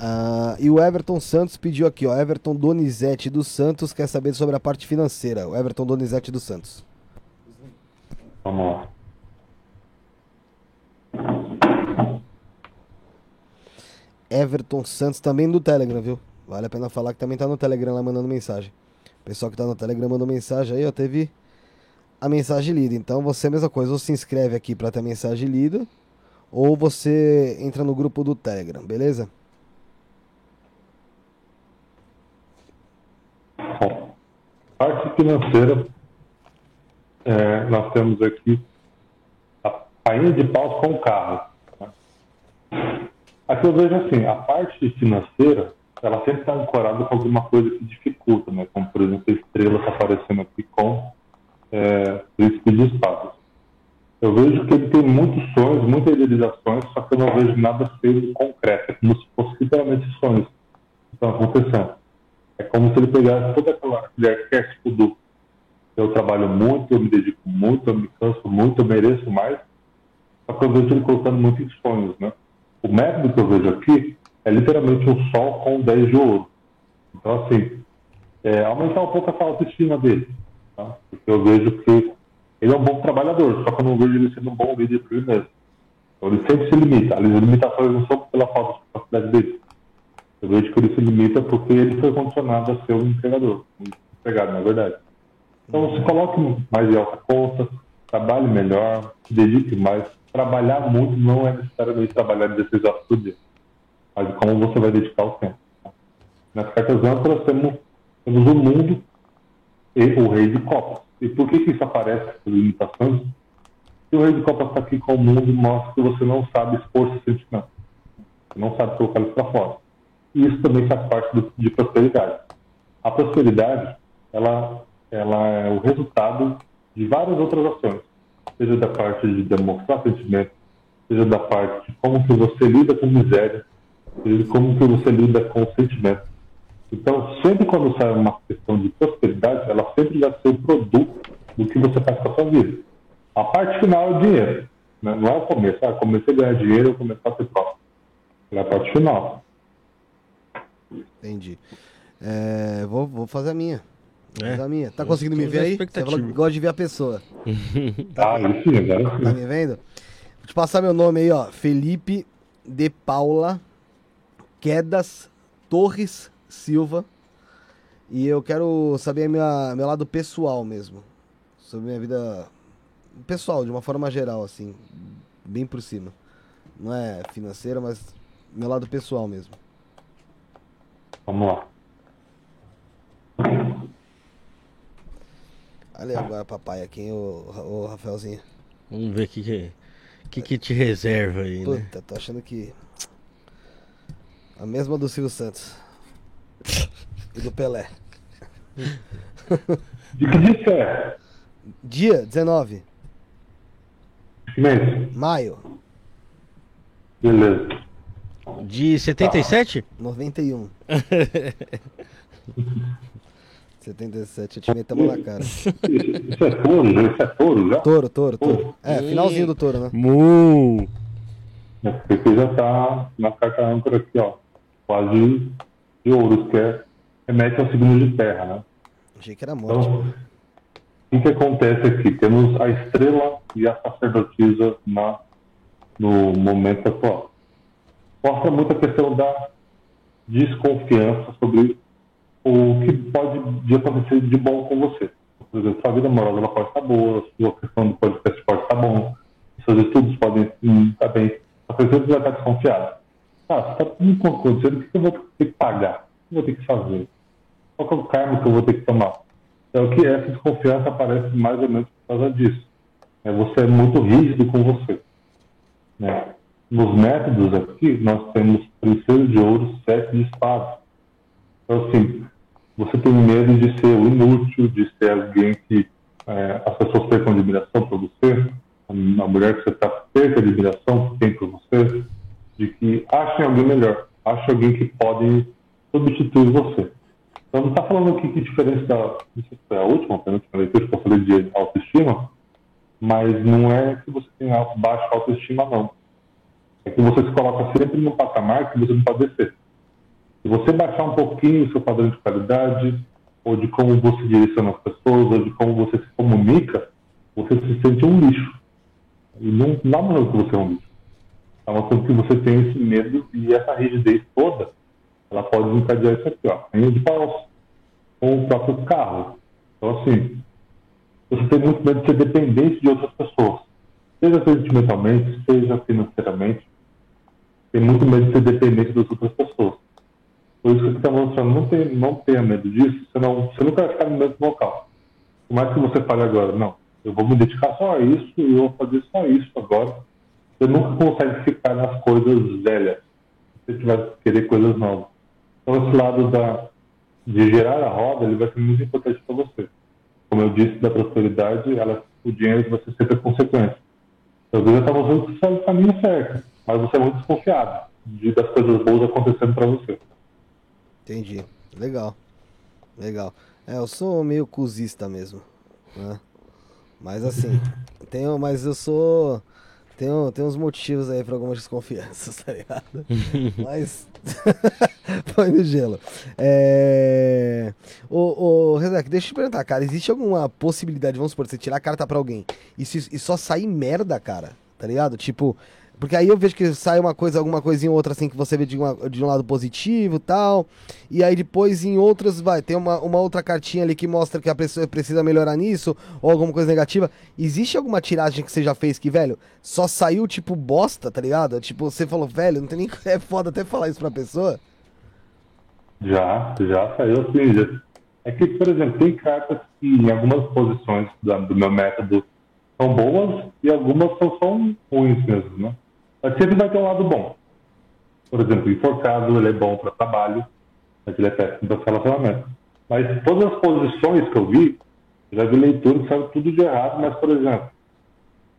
Ah, e o Everton Santos pediu aqui, ó. Everton Donizete dos Santos quer saber sobre a parte financeira. O Everton Donizete dos Santos. Vamos lá. Everton Santos também no Telegram, viu? Vale a pena falar que também tá no Telegram lá mandando mensagem. O pessoal que tá no Telegram mandou mensagem aí, ó, teve a mensagem lida. Então você, mesma coisa, ou se inscreve aqui pra ter a mensagem lida, ou você entra no grupo do Telegram, beleza? Bom, parte financeira, é, nós temos aqui a rainha de paus com o carro. né? Aqui eu vejo assim, a parte financeira, ela sempre está ancorada com alguma coisa que dificulta, né? Como, por exemplo, a estrela está aparecendo aqui com é, príncipe de espadas. Eu vejo que ele tem muitos sonhos, muitas idealizações, só que eu não vejo nada sendo concreto. É como se fosse literalmente sonhos que estão acontecendo. É como se ele pegasse todo aquela- aquele arquétipo do eu trabalho muito, eu me dedico muito, eu me canso muito, eu mereço mais. Só que eu vejo ele colocando muito em sonhos, né? O método que eu vejo aqui é literalmente um sol com 10 de ouro. Então, assim, é, aumentar um pouco essa autoestima dele. Tá? Porque eu vejo que ele é um bom trabalhador, só que eu não vejo ele sendo um bom líder por ele mesmo. Então, ele sempre se limita. As limitações não são pela falta de capacidade dele. Eu vejo que ele se limita porque ele foi condicionado a ser um empregador, um empregado, na verdade. Então, se coloque mais em alta conta, trabalhe melhor, se dedique mais. Trabalhar muito não é necessariamente trabalhar 16 horas por dia, mas como você vai dedicar o tempo. Nas cartas âncoras temos, temos o mundo e o rei de copas. E por que, que isso aparece, essas limitações? Se o rei de copas está aqui com o mundo, mostra que você não sabe expor seus sentimentos. Você não sabe colocar eles para fora. E isso também faz parte do, de prosperidade. A prosperidade, ela, ela é o resultado de várias outras ações. Seja da parte de demonstrar sentimento, seja da parte de como que você lida com miséria, seja como que você lida com sentimento. Então, sempre quando sai uma questão de prosperidade, ela sempre vai ser o produto do que você faz com a sua vida. A parte final é o dinheiro. né? Não é o começo. Ah, comecei a ganhar dinheiro, eu começar a ser próximo. É a parte final. Entendi. É, vou, vou fazer a minha. Vou É. fazer a minha. Tá Eu conseguindo me tô ver na aí? Você falou que gosta de ver a pessoa. Ah, sim, agora Tá me vendo? Vou te passar meu nome aí, ó. Felipe de Paula Quedas Torres Silva. E eu quero saber minha, meu lado pessoal mesmo. Sobre minha vida pessoal, de uma forma geral, assim. Bem por cima. Não é financeira, mas meu lado pessoal mesmo. Vamos lá. Olha agora, papai, aqui, hein, ô, ô Rafaelzinho. Vamos ver o que, que, que, que te reserva aí, né? Puta, tô achando que. A mesma do Silvio Santos. E do Pelé. De que dia que é? Dia 19, Que mês? maio, Beleza. De 77? 91. 77, eu te meto a mão na cara. Isso, isso é touro, já? Isso é touro já? Touro, touro, touro. É, finalzinho do touro, né? Mu! É, Porque já tá na carta âncora aqui, ó. Quase de ouros, que é, remete ao signo de terra, né? Achei que era morte. Então, o que, que acontece aqui? Temos a estrela e a sacerdotisa na, no momento atual. Mostra muito a questão da desconfiança sobre o que pode de acontecer de bom com você. Por exemplo, sua vida amorosa pode estar boa, sua questão do podcast pode estar bom, seus estudos podem estar bem, a pessoa vai estar desconfiada. Ah, se está tudo acontecendo, o que eu vou ter que pagar? O que eu vou ter que fazer? Qual é o karma que eu vou ter que tomar? É o que essa desconfiança aparece mais ou menos por causa disso. É, você é muito rígido com você. Né? Nos métodos aqui, nós temos princesa de ouro, sete de espadas. Então, assim, você tem medo de ser o inútil, de ser alguém que é, as pessoas percam admiração por você, a mulher que você está perca admiração que tem por você, de que achem alguém melhor, achem alguém que pode substituir você. Então, não está falando aqui que diferença da foi a última, a penúltima leitura que eu falei de autoestima, mas não é que você alto, baixa autoestima, não. É que você se coloca sempre no patamar que você não pode descer. Se você baixar um pouquinho o seu padrão de qualidade, ou de como você direciona as pessoas, ou de como você se comunica, você se sente um lixo. E não está mostrando que você é um lixo. Está mostrando que você tem esse medo e essa rigidez toda, ela pode encadear isso aqui, ó. Rainha de paus, com o próprio carro. Então, assim, você tem muito medo de ser dependente de outras pessoas. Seja sentimentalmente, seja financeiramente, tem muito medo de ser dependente das outras pessoas. Por isso que você está mostrando, não, tem, não tenha medo disso, você, não, você nunca vai ficar no mesmo local. Por mais que você fale agora, não, eu vou me dedicar só a isso e eu vou fazer só isso agora. Você nunca consegue ficar nas coisas velhas, você que querer coisas novas. Então, esse lado da, de gerar a roda, ele vai ser muito importante para você. Como eu disse, da prosperidade, ela, o dinheiro vai ser sempre a consequência. Às vezes está mostrando que você está no caminho certo, mas você é muito desconfiado de, das coisas boas acontecendo para você. Entendi. Legal. Legal. É, eu sou meio cuzista mesmo. Né? Mas assim, tenho, mas eu sou. Tenho, tenho uns motivos aí pra algumas desconfianças, tá ligado? mas. Põe no gelo. É. Ô, ô Rezek, deixa eu te perguntar, cara. Existe alguma possibilidade, vamos supor, você tirar a carta pra alguém e, se- e só sair merda, cara? Tá ligado? Tipo. Porque aí eu vejo que sai uma coisa, alguma coisinha ou outra assim que você vê de, uma- de um lado positivo tal. E aí depois em outras vai, tem uma, uma outra cartinha ali que mostra que a pessoa precisa melhorar nisso, ou alguma coisa negativa. Existe alguma tiragem que você já fez que, velho, só saiu tipo bosta, tá ligado? Tipo, você falou, velho, não tem nem. É foda até falar isso pra pessoa. Já, já saiu assim. Já. É que, por exemplo, tem cartas que em algumas posições do meu método são boas e algumas são ruins mesmo, né? Mas sempre vai ter um lado bom. Por exemplo, enforcado, ele é bom para trabalho, mas ele é péssimo para relacionamento. Mas todas as posições que eu vi, já vi leitura que saiu tudo de errado, mas, por exemplo,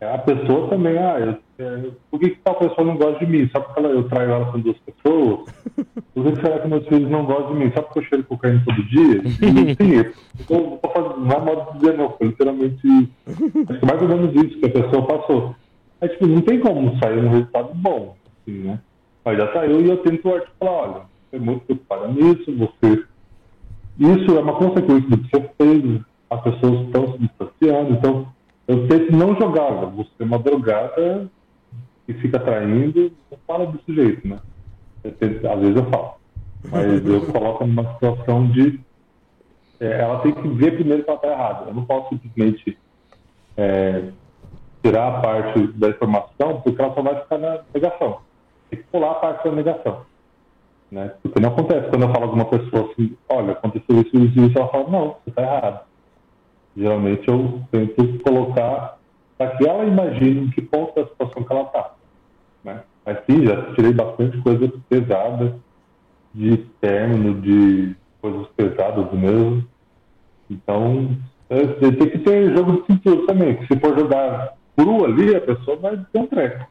a pessoa também, ah, eu, é, por que, que tal pessoa não gosta de mim? Só porque ela, eu traio ela com duas pessoas? Por que será que meus filhos não gostam de mim? Só porque eu cheiro cocaína todo dia? Sim, então, fazendo, não é modo de dizer não, foi literalmente acho que mais ou menos isso que a pessoa passou. Mas, tipo, não tem como sair um resultado bom, assim, né? Mas já saiu e eu tento articular, olha, você é muito preocupada nisso, você... Isso é uma consequência do que você fez, as pessoas estão se distanciando, então eu tento não jogar, você é uma drogada que fica traindo, não fala desse jeito, né? Tento- às vezes eu falo. Mas eu coloco numa situação de. é, ela tem que ver primeiro que ela está errada. Eu não posso simplesmente é, tirar a parte da informação, porque ela só vai ficar na negação. Tem que pular a parte da negação. Né? Porque não acontece quando eu falo com uma pessoa assim: olha, aconteceu isso, isso, isso, ela fala: não, você está errado. Geralmente eu tento colocar para que ela imagine em que ponto da situação que ela está. Né? Mas sim, já tirei bastante coisa pesada de término, de coisas pesadas mesmo. Então, é, tem que ter jogo de cintura também, que se for jogar cru ali, a pessoa vai ter um treco.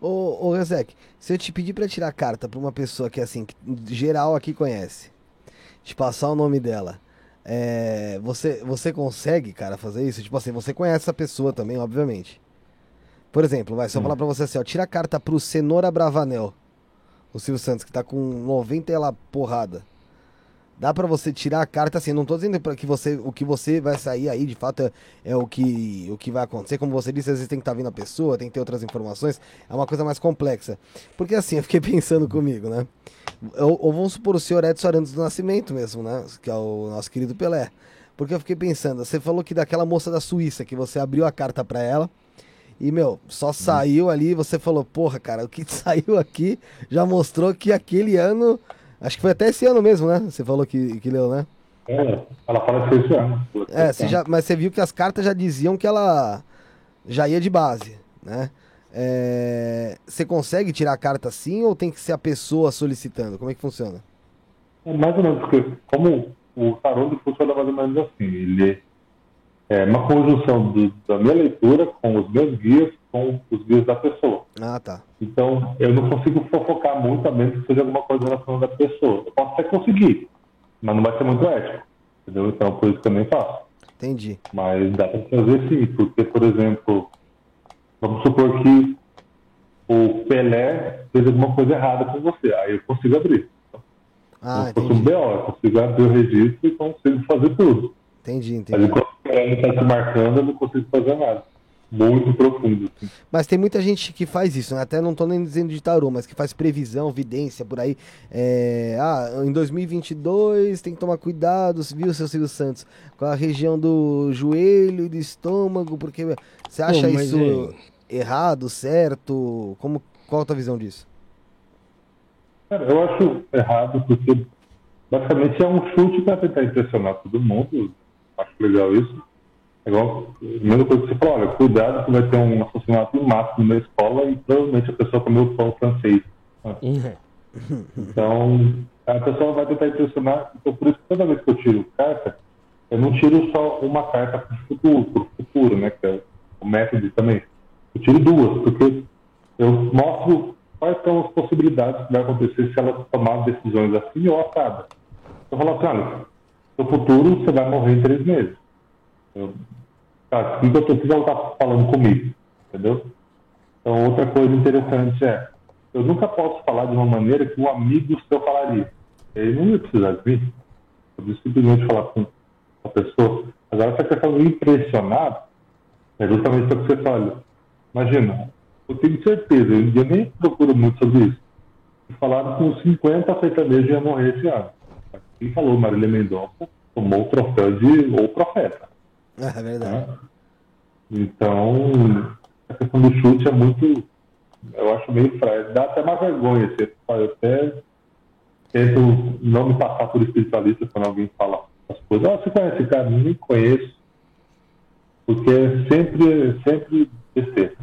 Ô, ô Rezek, se eu te pedir pra tirar carta pra uma pessoa que, assim, que geral aqui conhece, te passar o nome dela, é, você, você consegue, cara, fazer isso? Tipo assim, você conhece essa pessoa também, obviamente. Por exemplo, vai, se eu falar pra você assim, ó, tira a carta pro Cenoura Bravanel, o Silvio Santos, que tá com 90 e ela porrada. Dá pra você tirar a carta assim, não tô dizendo para que você o que você vai sair aí, de fato é, é o que o que vai acontecer, como você disse, às vezes tem que estar vindo a pessoa, tem que ter outras informações, é uma coisa mais complexa. Porque assim, eu fiquei pensando comigo, né? Ou, ou vamos supor o senhor Edson Arantes do Nascimento mesmo, né? Que é o nosso querido Pelé. Porque eu fiquei pensando, você falou que daquela moça da Suíça, que você abriu a carta pra ela, e, meu, só saiu ali, você falou, porra, cara, o que saiu aqui já mostrou que aquele ano. Acho que foi até esse ano mesmo, né? Você falou que, que leu, né? É, ela fala que foi esse ano. É, você já, mas você viu que as cartas já diziam que ela já ia de base, né? É, você consegue tirar a carta assim ou tem que ser a pessoa solicitando? Como é que funciona? É mais ou menos, porque como o tarô funciona mais ou menos assim, ele é uma conjunção do- da minha leitura com os meus guias, com os guias da pessoa. Ah, tá. Então, eu não consigo fofocar muito, a menos que seja alguma coisa relacionada à pessoa. Eu posso até conseguir, mas não vai ser muito ético. Entendeu? Então, por isso que eu nem faço. Entendi. Mas dá para fazer sim, porque, por exemplo, vamos supor que o Pelé fez alguma coisa errada com você, aí eu consigo abrir. Ah, Se fosse um entendi. BO, eu consigo abrir o registro e consigo fazer tudo. Entendi, Mas entendi. enquanto o Pelé não está se marcando, eu não consigo fazer nada. Muito profundo. Assim. Mas tem muita gente que faz isso, né? Até não tô nem dizendo de tarô, mas que faz previsão, vidência por aí. É, Ah, em 2022 tem que tomar cuidado, viu, seu Silvio Santos? Com a região do joelho e do estômago, porque você acha Pô, isso. errado, certo? Como, qual a tua visão disso? Cara, eu acho errado porque basicamente é um chute para tentar impressionar todo mundo. Acho legal isso. É igual, a mesma coisa que você falou, olha, cuidado que vai ter um assassinato em massa na escola e provavelmente a pessoa comeu pão francês. Então, a pessoa vai tentar impressionar. Então, por isso que toda vez que eu tiro carta, eu não tiro só uma carta para o futuro, pro futuro, né? Que é o método também. Eu tiro duas, porque eu mostro quais são as possibilidades que vai acontecer se ela tomar decisões assim ou assada. Eu falo assim, olha, no futuro você vai morrer em três meses. Eu, tá, o que eu tô, está falando comigo? Entendeu? Então, outra coisa interessante é, eu nunca posso falar de uma maneira que um amigo seu falaria. Ele não ia precisar de mim. Eu preciso simplesmente falar com a pessoa. Agora, essa questão de impressionar é justamente o que você fala. Imagina, eu tenho certeza, eu nem procuro muito sobre isso. Falaram que uns 50 sertanejos iam morrer esse ano. Quem falou, Marília Mendonça tomou o troféu de ou profeta. É verdade. Né? Então, a questão do chute é muito. Eu acho meio frágil. Dá até uma vergonha. Eu até tento não me passar por espiritualista quando alguém fala as coisas. Ah, você conhece esse cara? Nem conheço. Porque é sempre, sempre besteira.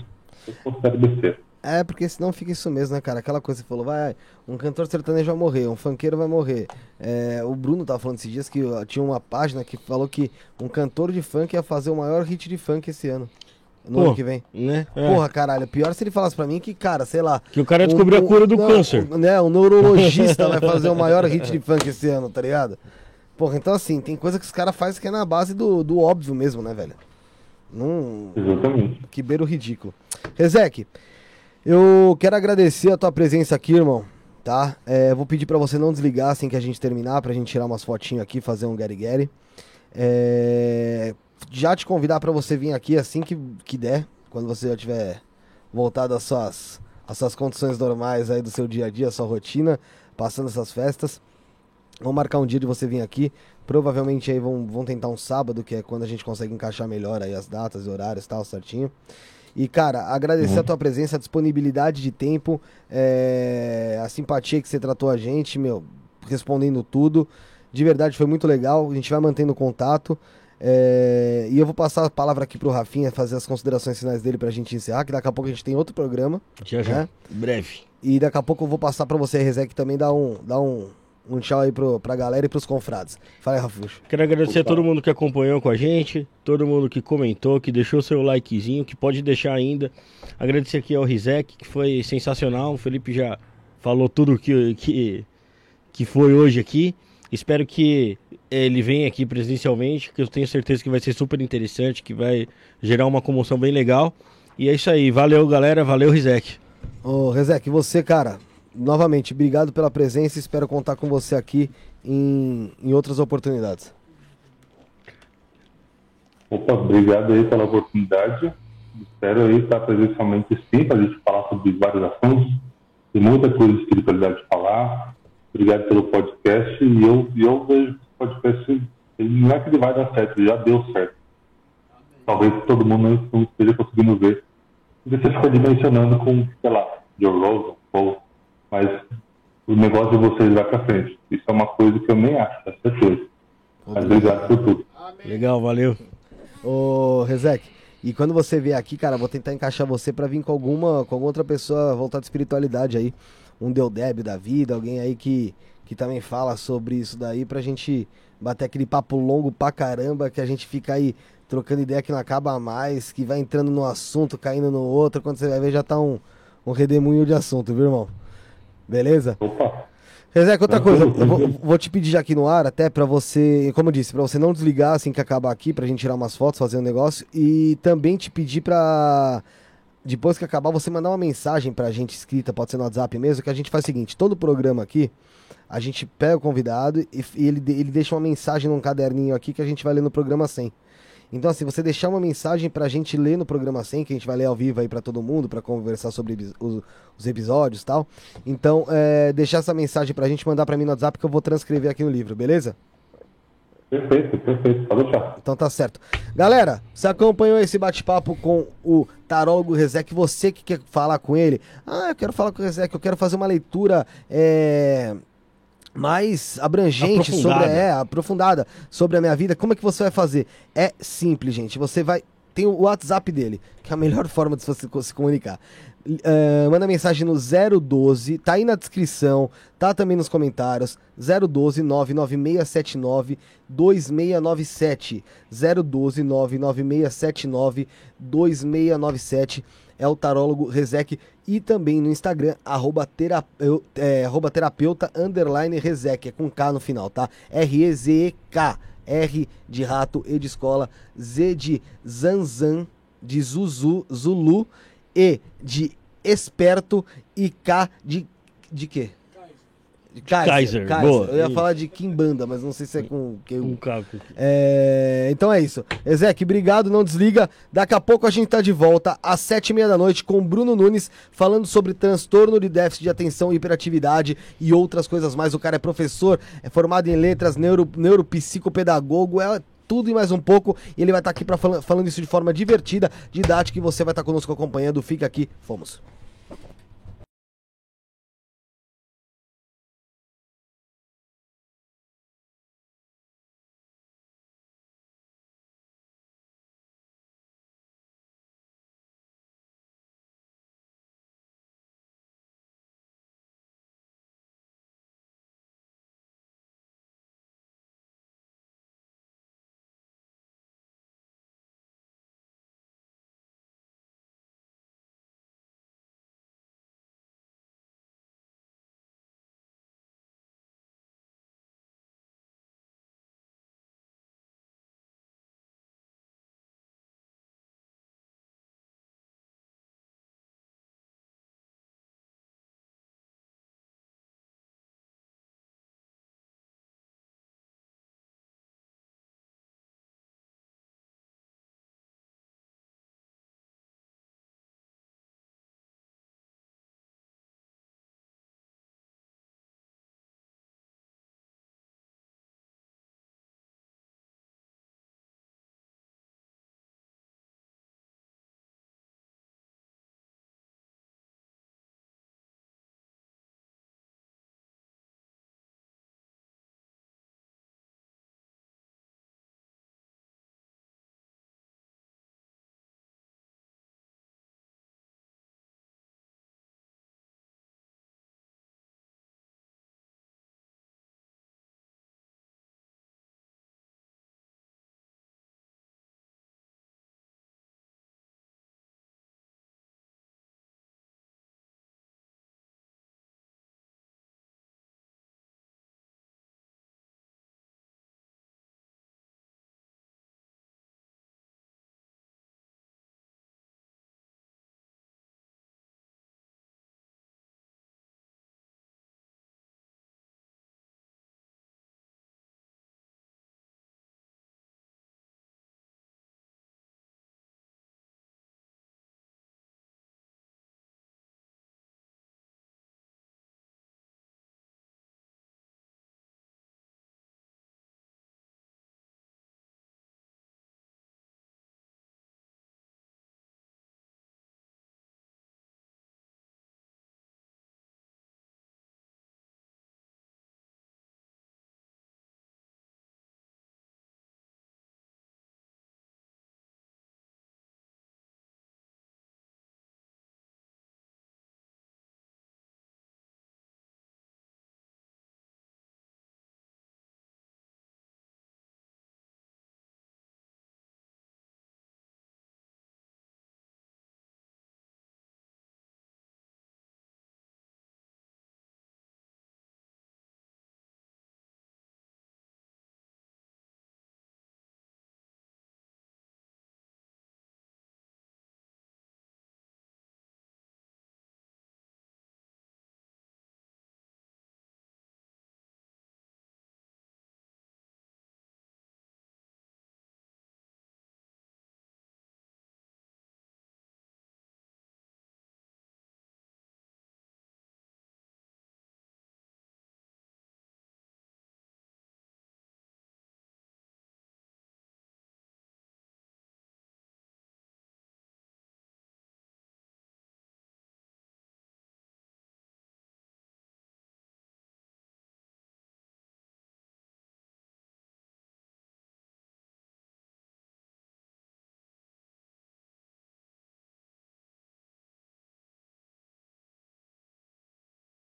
Eu considero besteira. É, porque senão fica isso mesmo, né, cara? Aquela coisa que você falou, vai, um cantor sertanejo vai morrer, um funkeiro vai morrer. É, o Bruno tava falando esses dias que tinha uma página que falou que um cantor de funk ia fazer o maior hit de funk esse ano. No Pô, ano que vem. Né? É. Porra, caralho, pior se ele falasse pra mim que, cara, sei lá. Que o cara descobriu a cura do não, câncer. um- né, um neurologista vai fazer o maior hit de funk esse ano, tá ligado? Porra, então assim, tem coisa que os caras fazem que é na base do, do óbvio mesmo, né, velho? Não, Exatamente. que beira o ridículo. Rezek, eu quero agradecer a tua presença aqui, irmão. Tá? É, vou pedir pra você não desligar assim que a gente terminar, pra gente tirar umas fotinhas aqui, fazer um Gary Gary. É, já te convidar pra você vir aqui assim que, que der, quando você já tiver voltado às suas, às suas condições normais aí do seu dia a dia, sua rotina, passando essas festas. Vamos marcar um dia de você vir aqui. Provavelmente aí vão, vão tentar um sábado, que é quando a gente consegue encaixar melhor aí as datas e horários tal, certinho. E, cara, agradecer a tua presença, a disponibilidade de tempo, é, a simpatia que você tratou a gente, meu, respondendo tudo. De verdade, foi muito legal. A gente vai mantendo contato. É, e eu vou passar a palavra aqui pro Rafinha fazer as considerações finais dele pra gente encerrar, que daqui a pouco a gente tem outro programa. Já já. né? Breve. E daqui a pouco eu vou passar pra você, Rezek, também dar um, dar um, um tchau aí pro, pra galera e pros confrades. Fala aí, Rafuxo. Quero agradecer a todo mundo que acompanhou com a gente, todo mundo que comentou, que deixou seu likezinho, que pode deixar ainda. Agradecer aqui ao Rizek, que foi sensacional. O Felipe já falou tudo que, que, que foi hoje aqui. Espero que ele venha aqui presencialmente, que eu tenho certeza que vai ser super interessante, que vai gerar uma comoção bem legal. E é isso aí. Valeu, galera. Valeu, Rizek. Ô, Rezek, você, cara, novamente, obrigado pela presença. Espero contar com você aqui em, em outras oportunidades. Opa, obrigado aí pela oportunidade. Espero aí estar presencialmente sim, para a gente falar sobre vários assuntos. Tem muita coisa de espiritualidade de falar. Obrigado pelo podcast. E eu, eu vejo que o podcast, ele não é que ele vai dar certo, ele já deu certo. Talvez todo mundo não- esteja conseguindo ver. Você fica dimensionando com, sei lá, Joe Rogan, ou, mas o negócio de vocês vai para frente. Isso é uma coisa que eu nem acho, é certeza. Mas obrigado por tudo. Legal, valeu. Ô, Rezek, e quando você vier aqui, cara, vou tentar encaixar você pra vir com alguma, com alguma outra pessoa voltada à espiritualidade aí. Um Deodébio da vida, alguém aí que, que também fala sobre isso daí, pra gente bater aquele papo longo pra caramba, que a gente fica aí trocando ideia que não acaba mais, que vai entrando no assunto, caindo no outro, quando você vai ver já tá um, um redemoinho de assunto, viu, irmão? Beleza? Opa, Rezek, outra coisa, vou, vou te pedir já aqui no ar, até pra você, como eu disse, pra você não desligar assim que acabar aqui, pra gente tirar umas fotos, fazer um negócio, e também te pedir pra, depois que acabar, você mandar uma mensagem pra gente escrita, pode ser no WhatsApp mesmo, que a gente faz o seguinte, todo programa aqui, a gente pega o convidado e, e ele, ele deixa uma mensagem num caderninho aqui que a gente vai ler no programa 100. Então, assim, você deixar uma mensagem pra gente ler no programa 100, que a gente vai ler ao vivo aí pra todo mundo, pra conversar sobre os, os episódios e tal. Então, é, deixar essa mensagem pra gente mandar pra mim no WhatsApp que eu vou transcrever aqui no livro, beleza? Perfeito, perfeito, pode deixar. Então tá certo. Galera, você acompanhou esse bate-papo com o tarólogo Rezec? Você que quer falar com ele? Ah, eu quero falar com o Rezec, eu quero fazer uma leitura é, mais abrangente sobre Aprofundada. é, aprofundada sobre a minha vida. Como é que você vai fazer? É simples, gente. Você vai tem o WhatsApp dele, que é a melhor forma de você se comunicar. Eh, manda mensagem no 012, tá aí na descrição, tá também nos comentários. 012 99679 2697. 012 99679 2697 é o tarólogo Rezec e também no Instagram, arroba, terapeu, é, arroba terapeuta underline Rezec, é com K no final, tá? R-E-Z-E-K, R de rato, E de escola, Z de zanzan, de zuzu, zulu, E de esperto e K de, de quê? De Kaiser, boa. Eu ia Isso. falar de Kimbanda, mas não sei se é com... Que, Um caco. é, então é isso. Ezek, obrigado, não desliga. Daqui a pouco a gente tá de volta às sete e meia da noite com o Bruno Nunes falando sobre transtorno de déficit de atenção e hiperatividade e outras coisas mais. O cara é professor, é formado em letras, neuro, neuropsicopedagogo, é tudo e mais um pouco. E ele vai estar aqui pra, falando, falando isso de forma divertida, didática, e você vai estar conosco acompanhando. Fica aqui, fomos.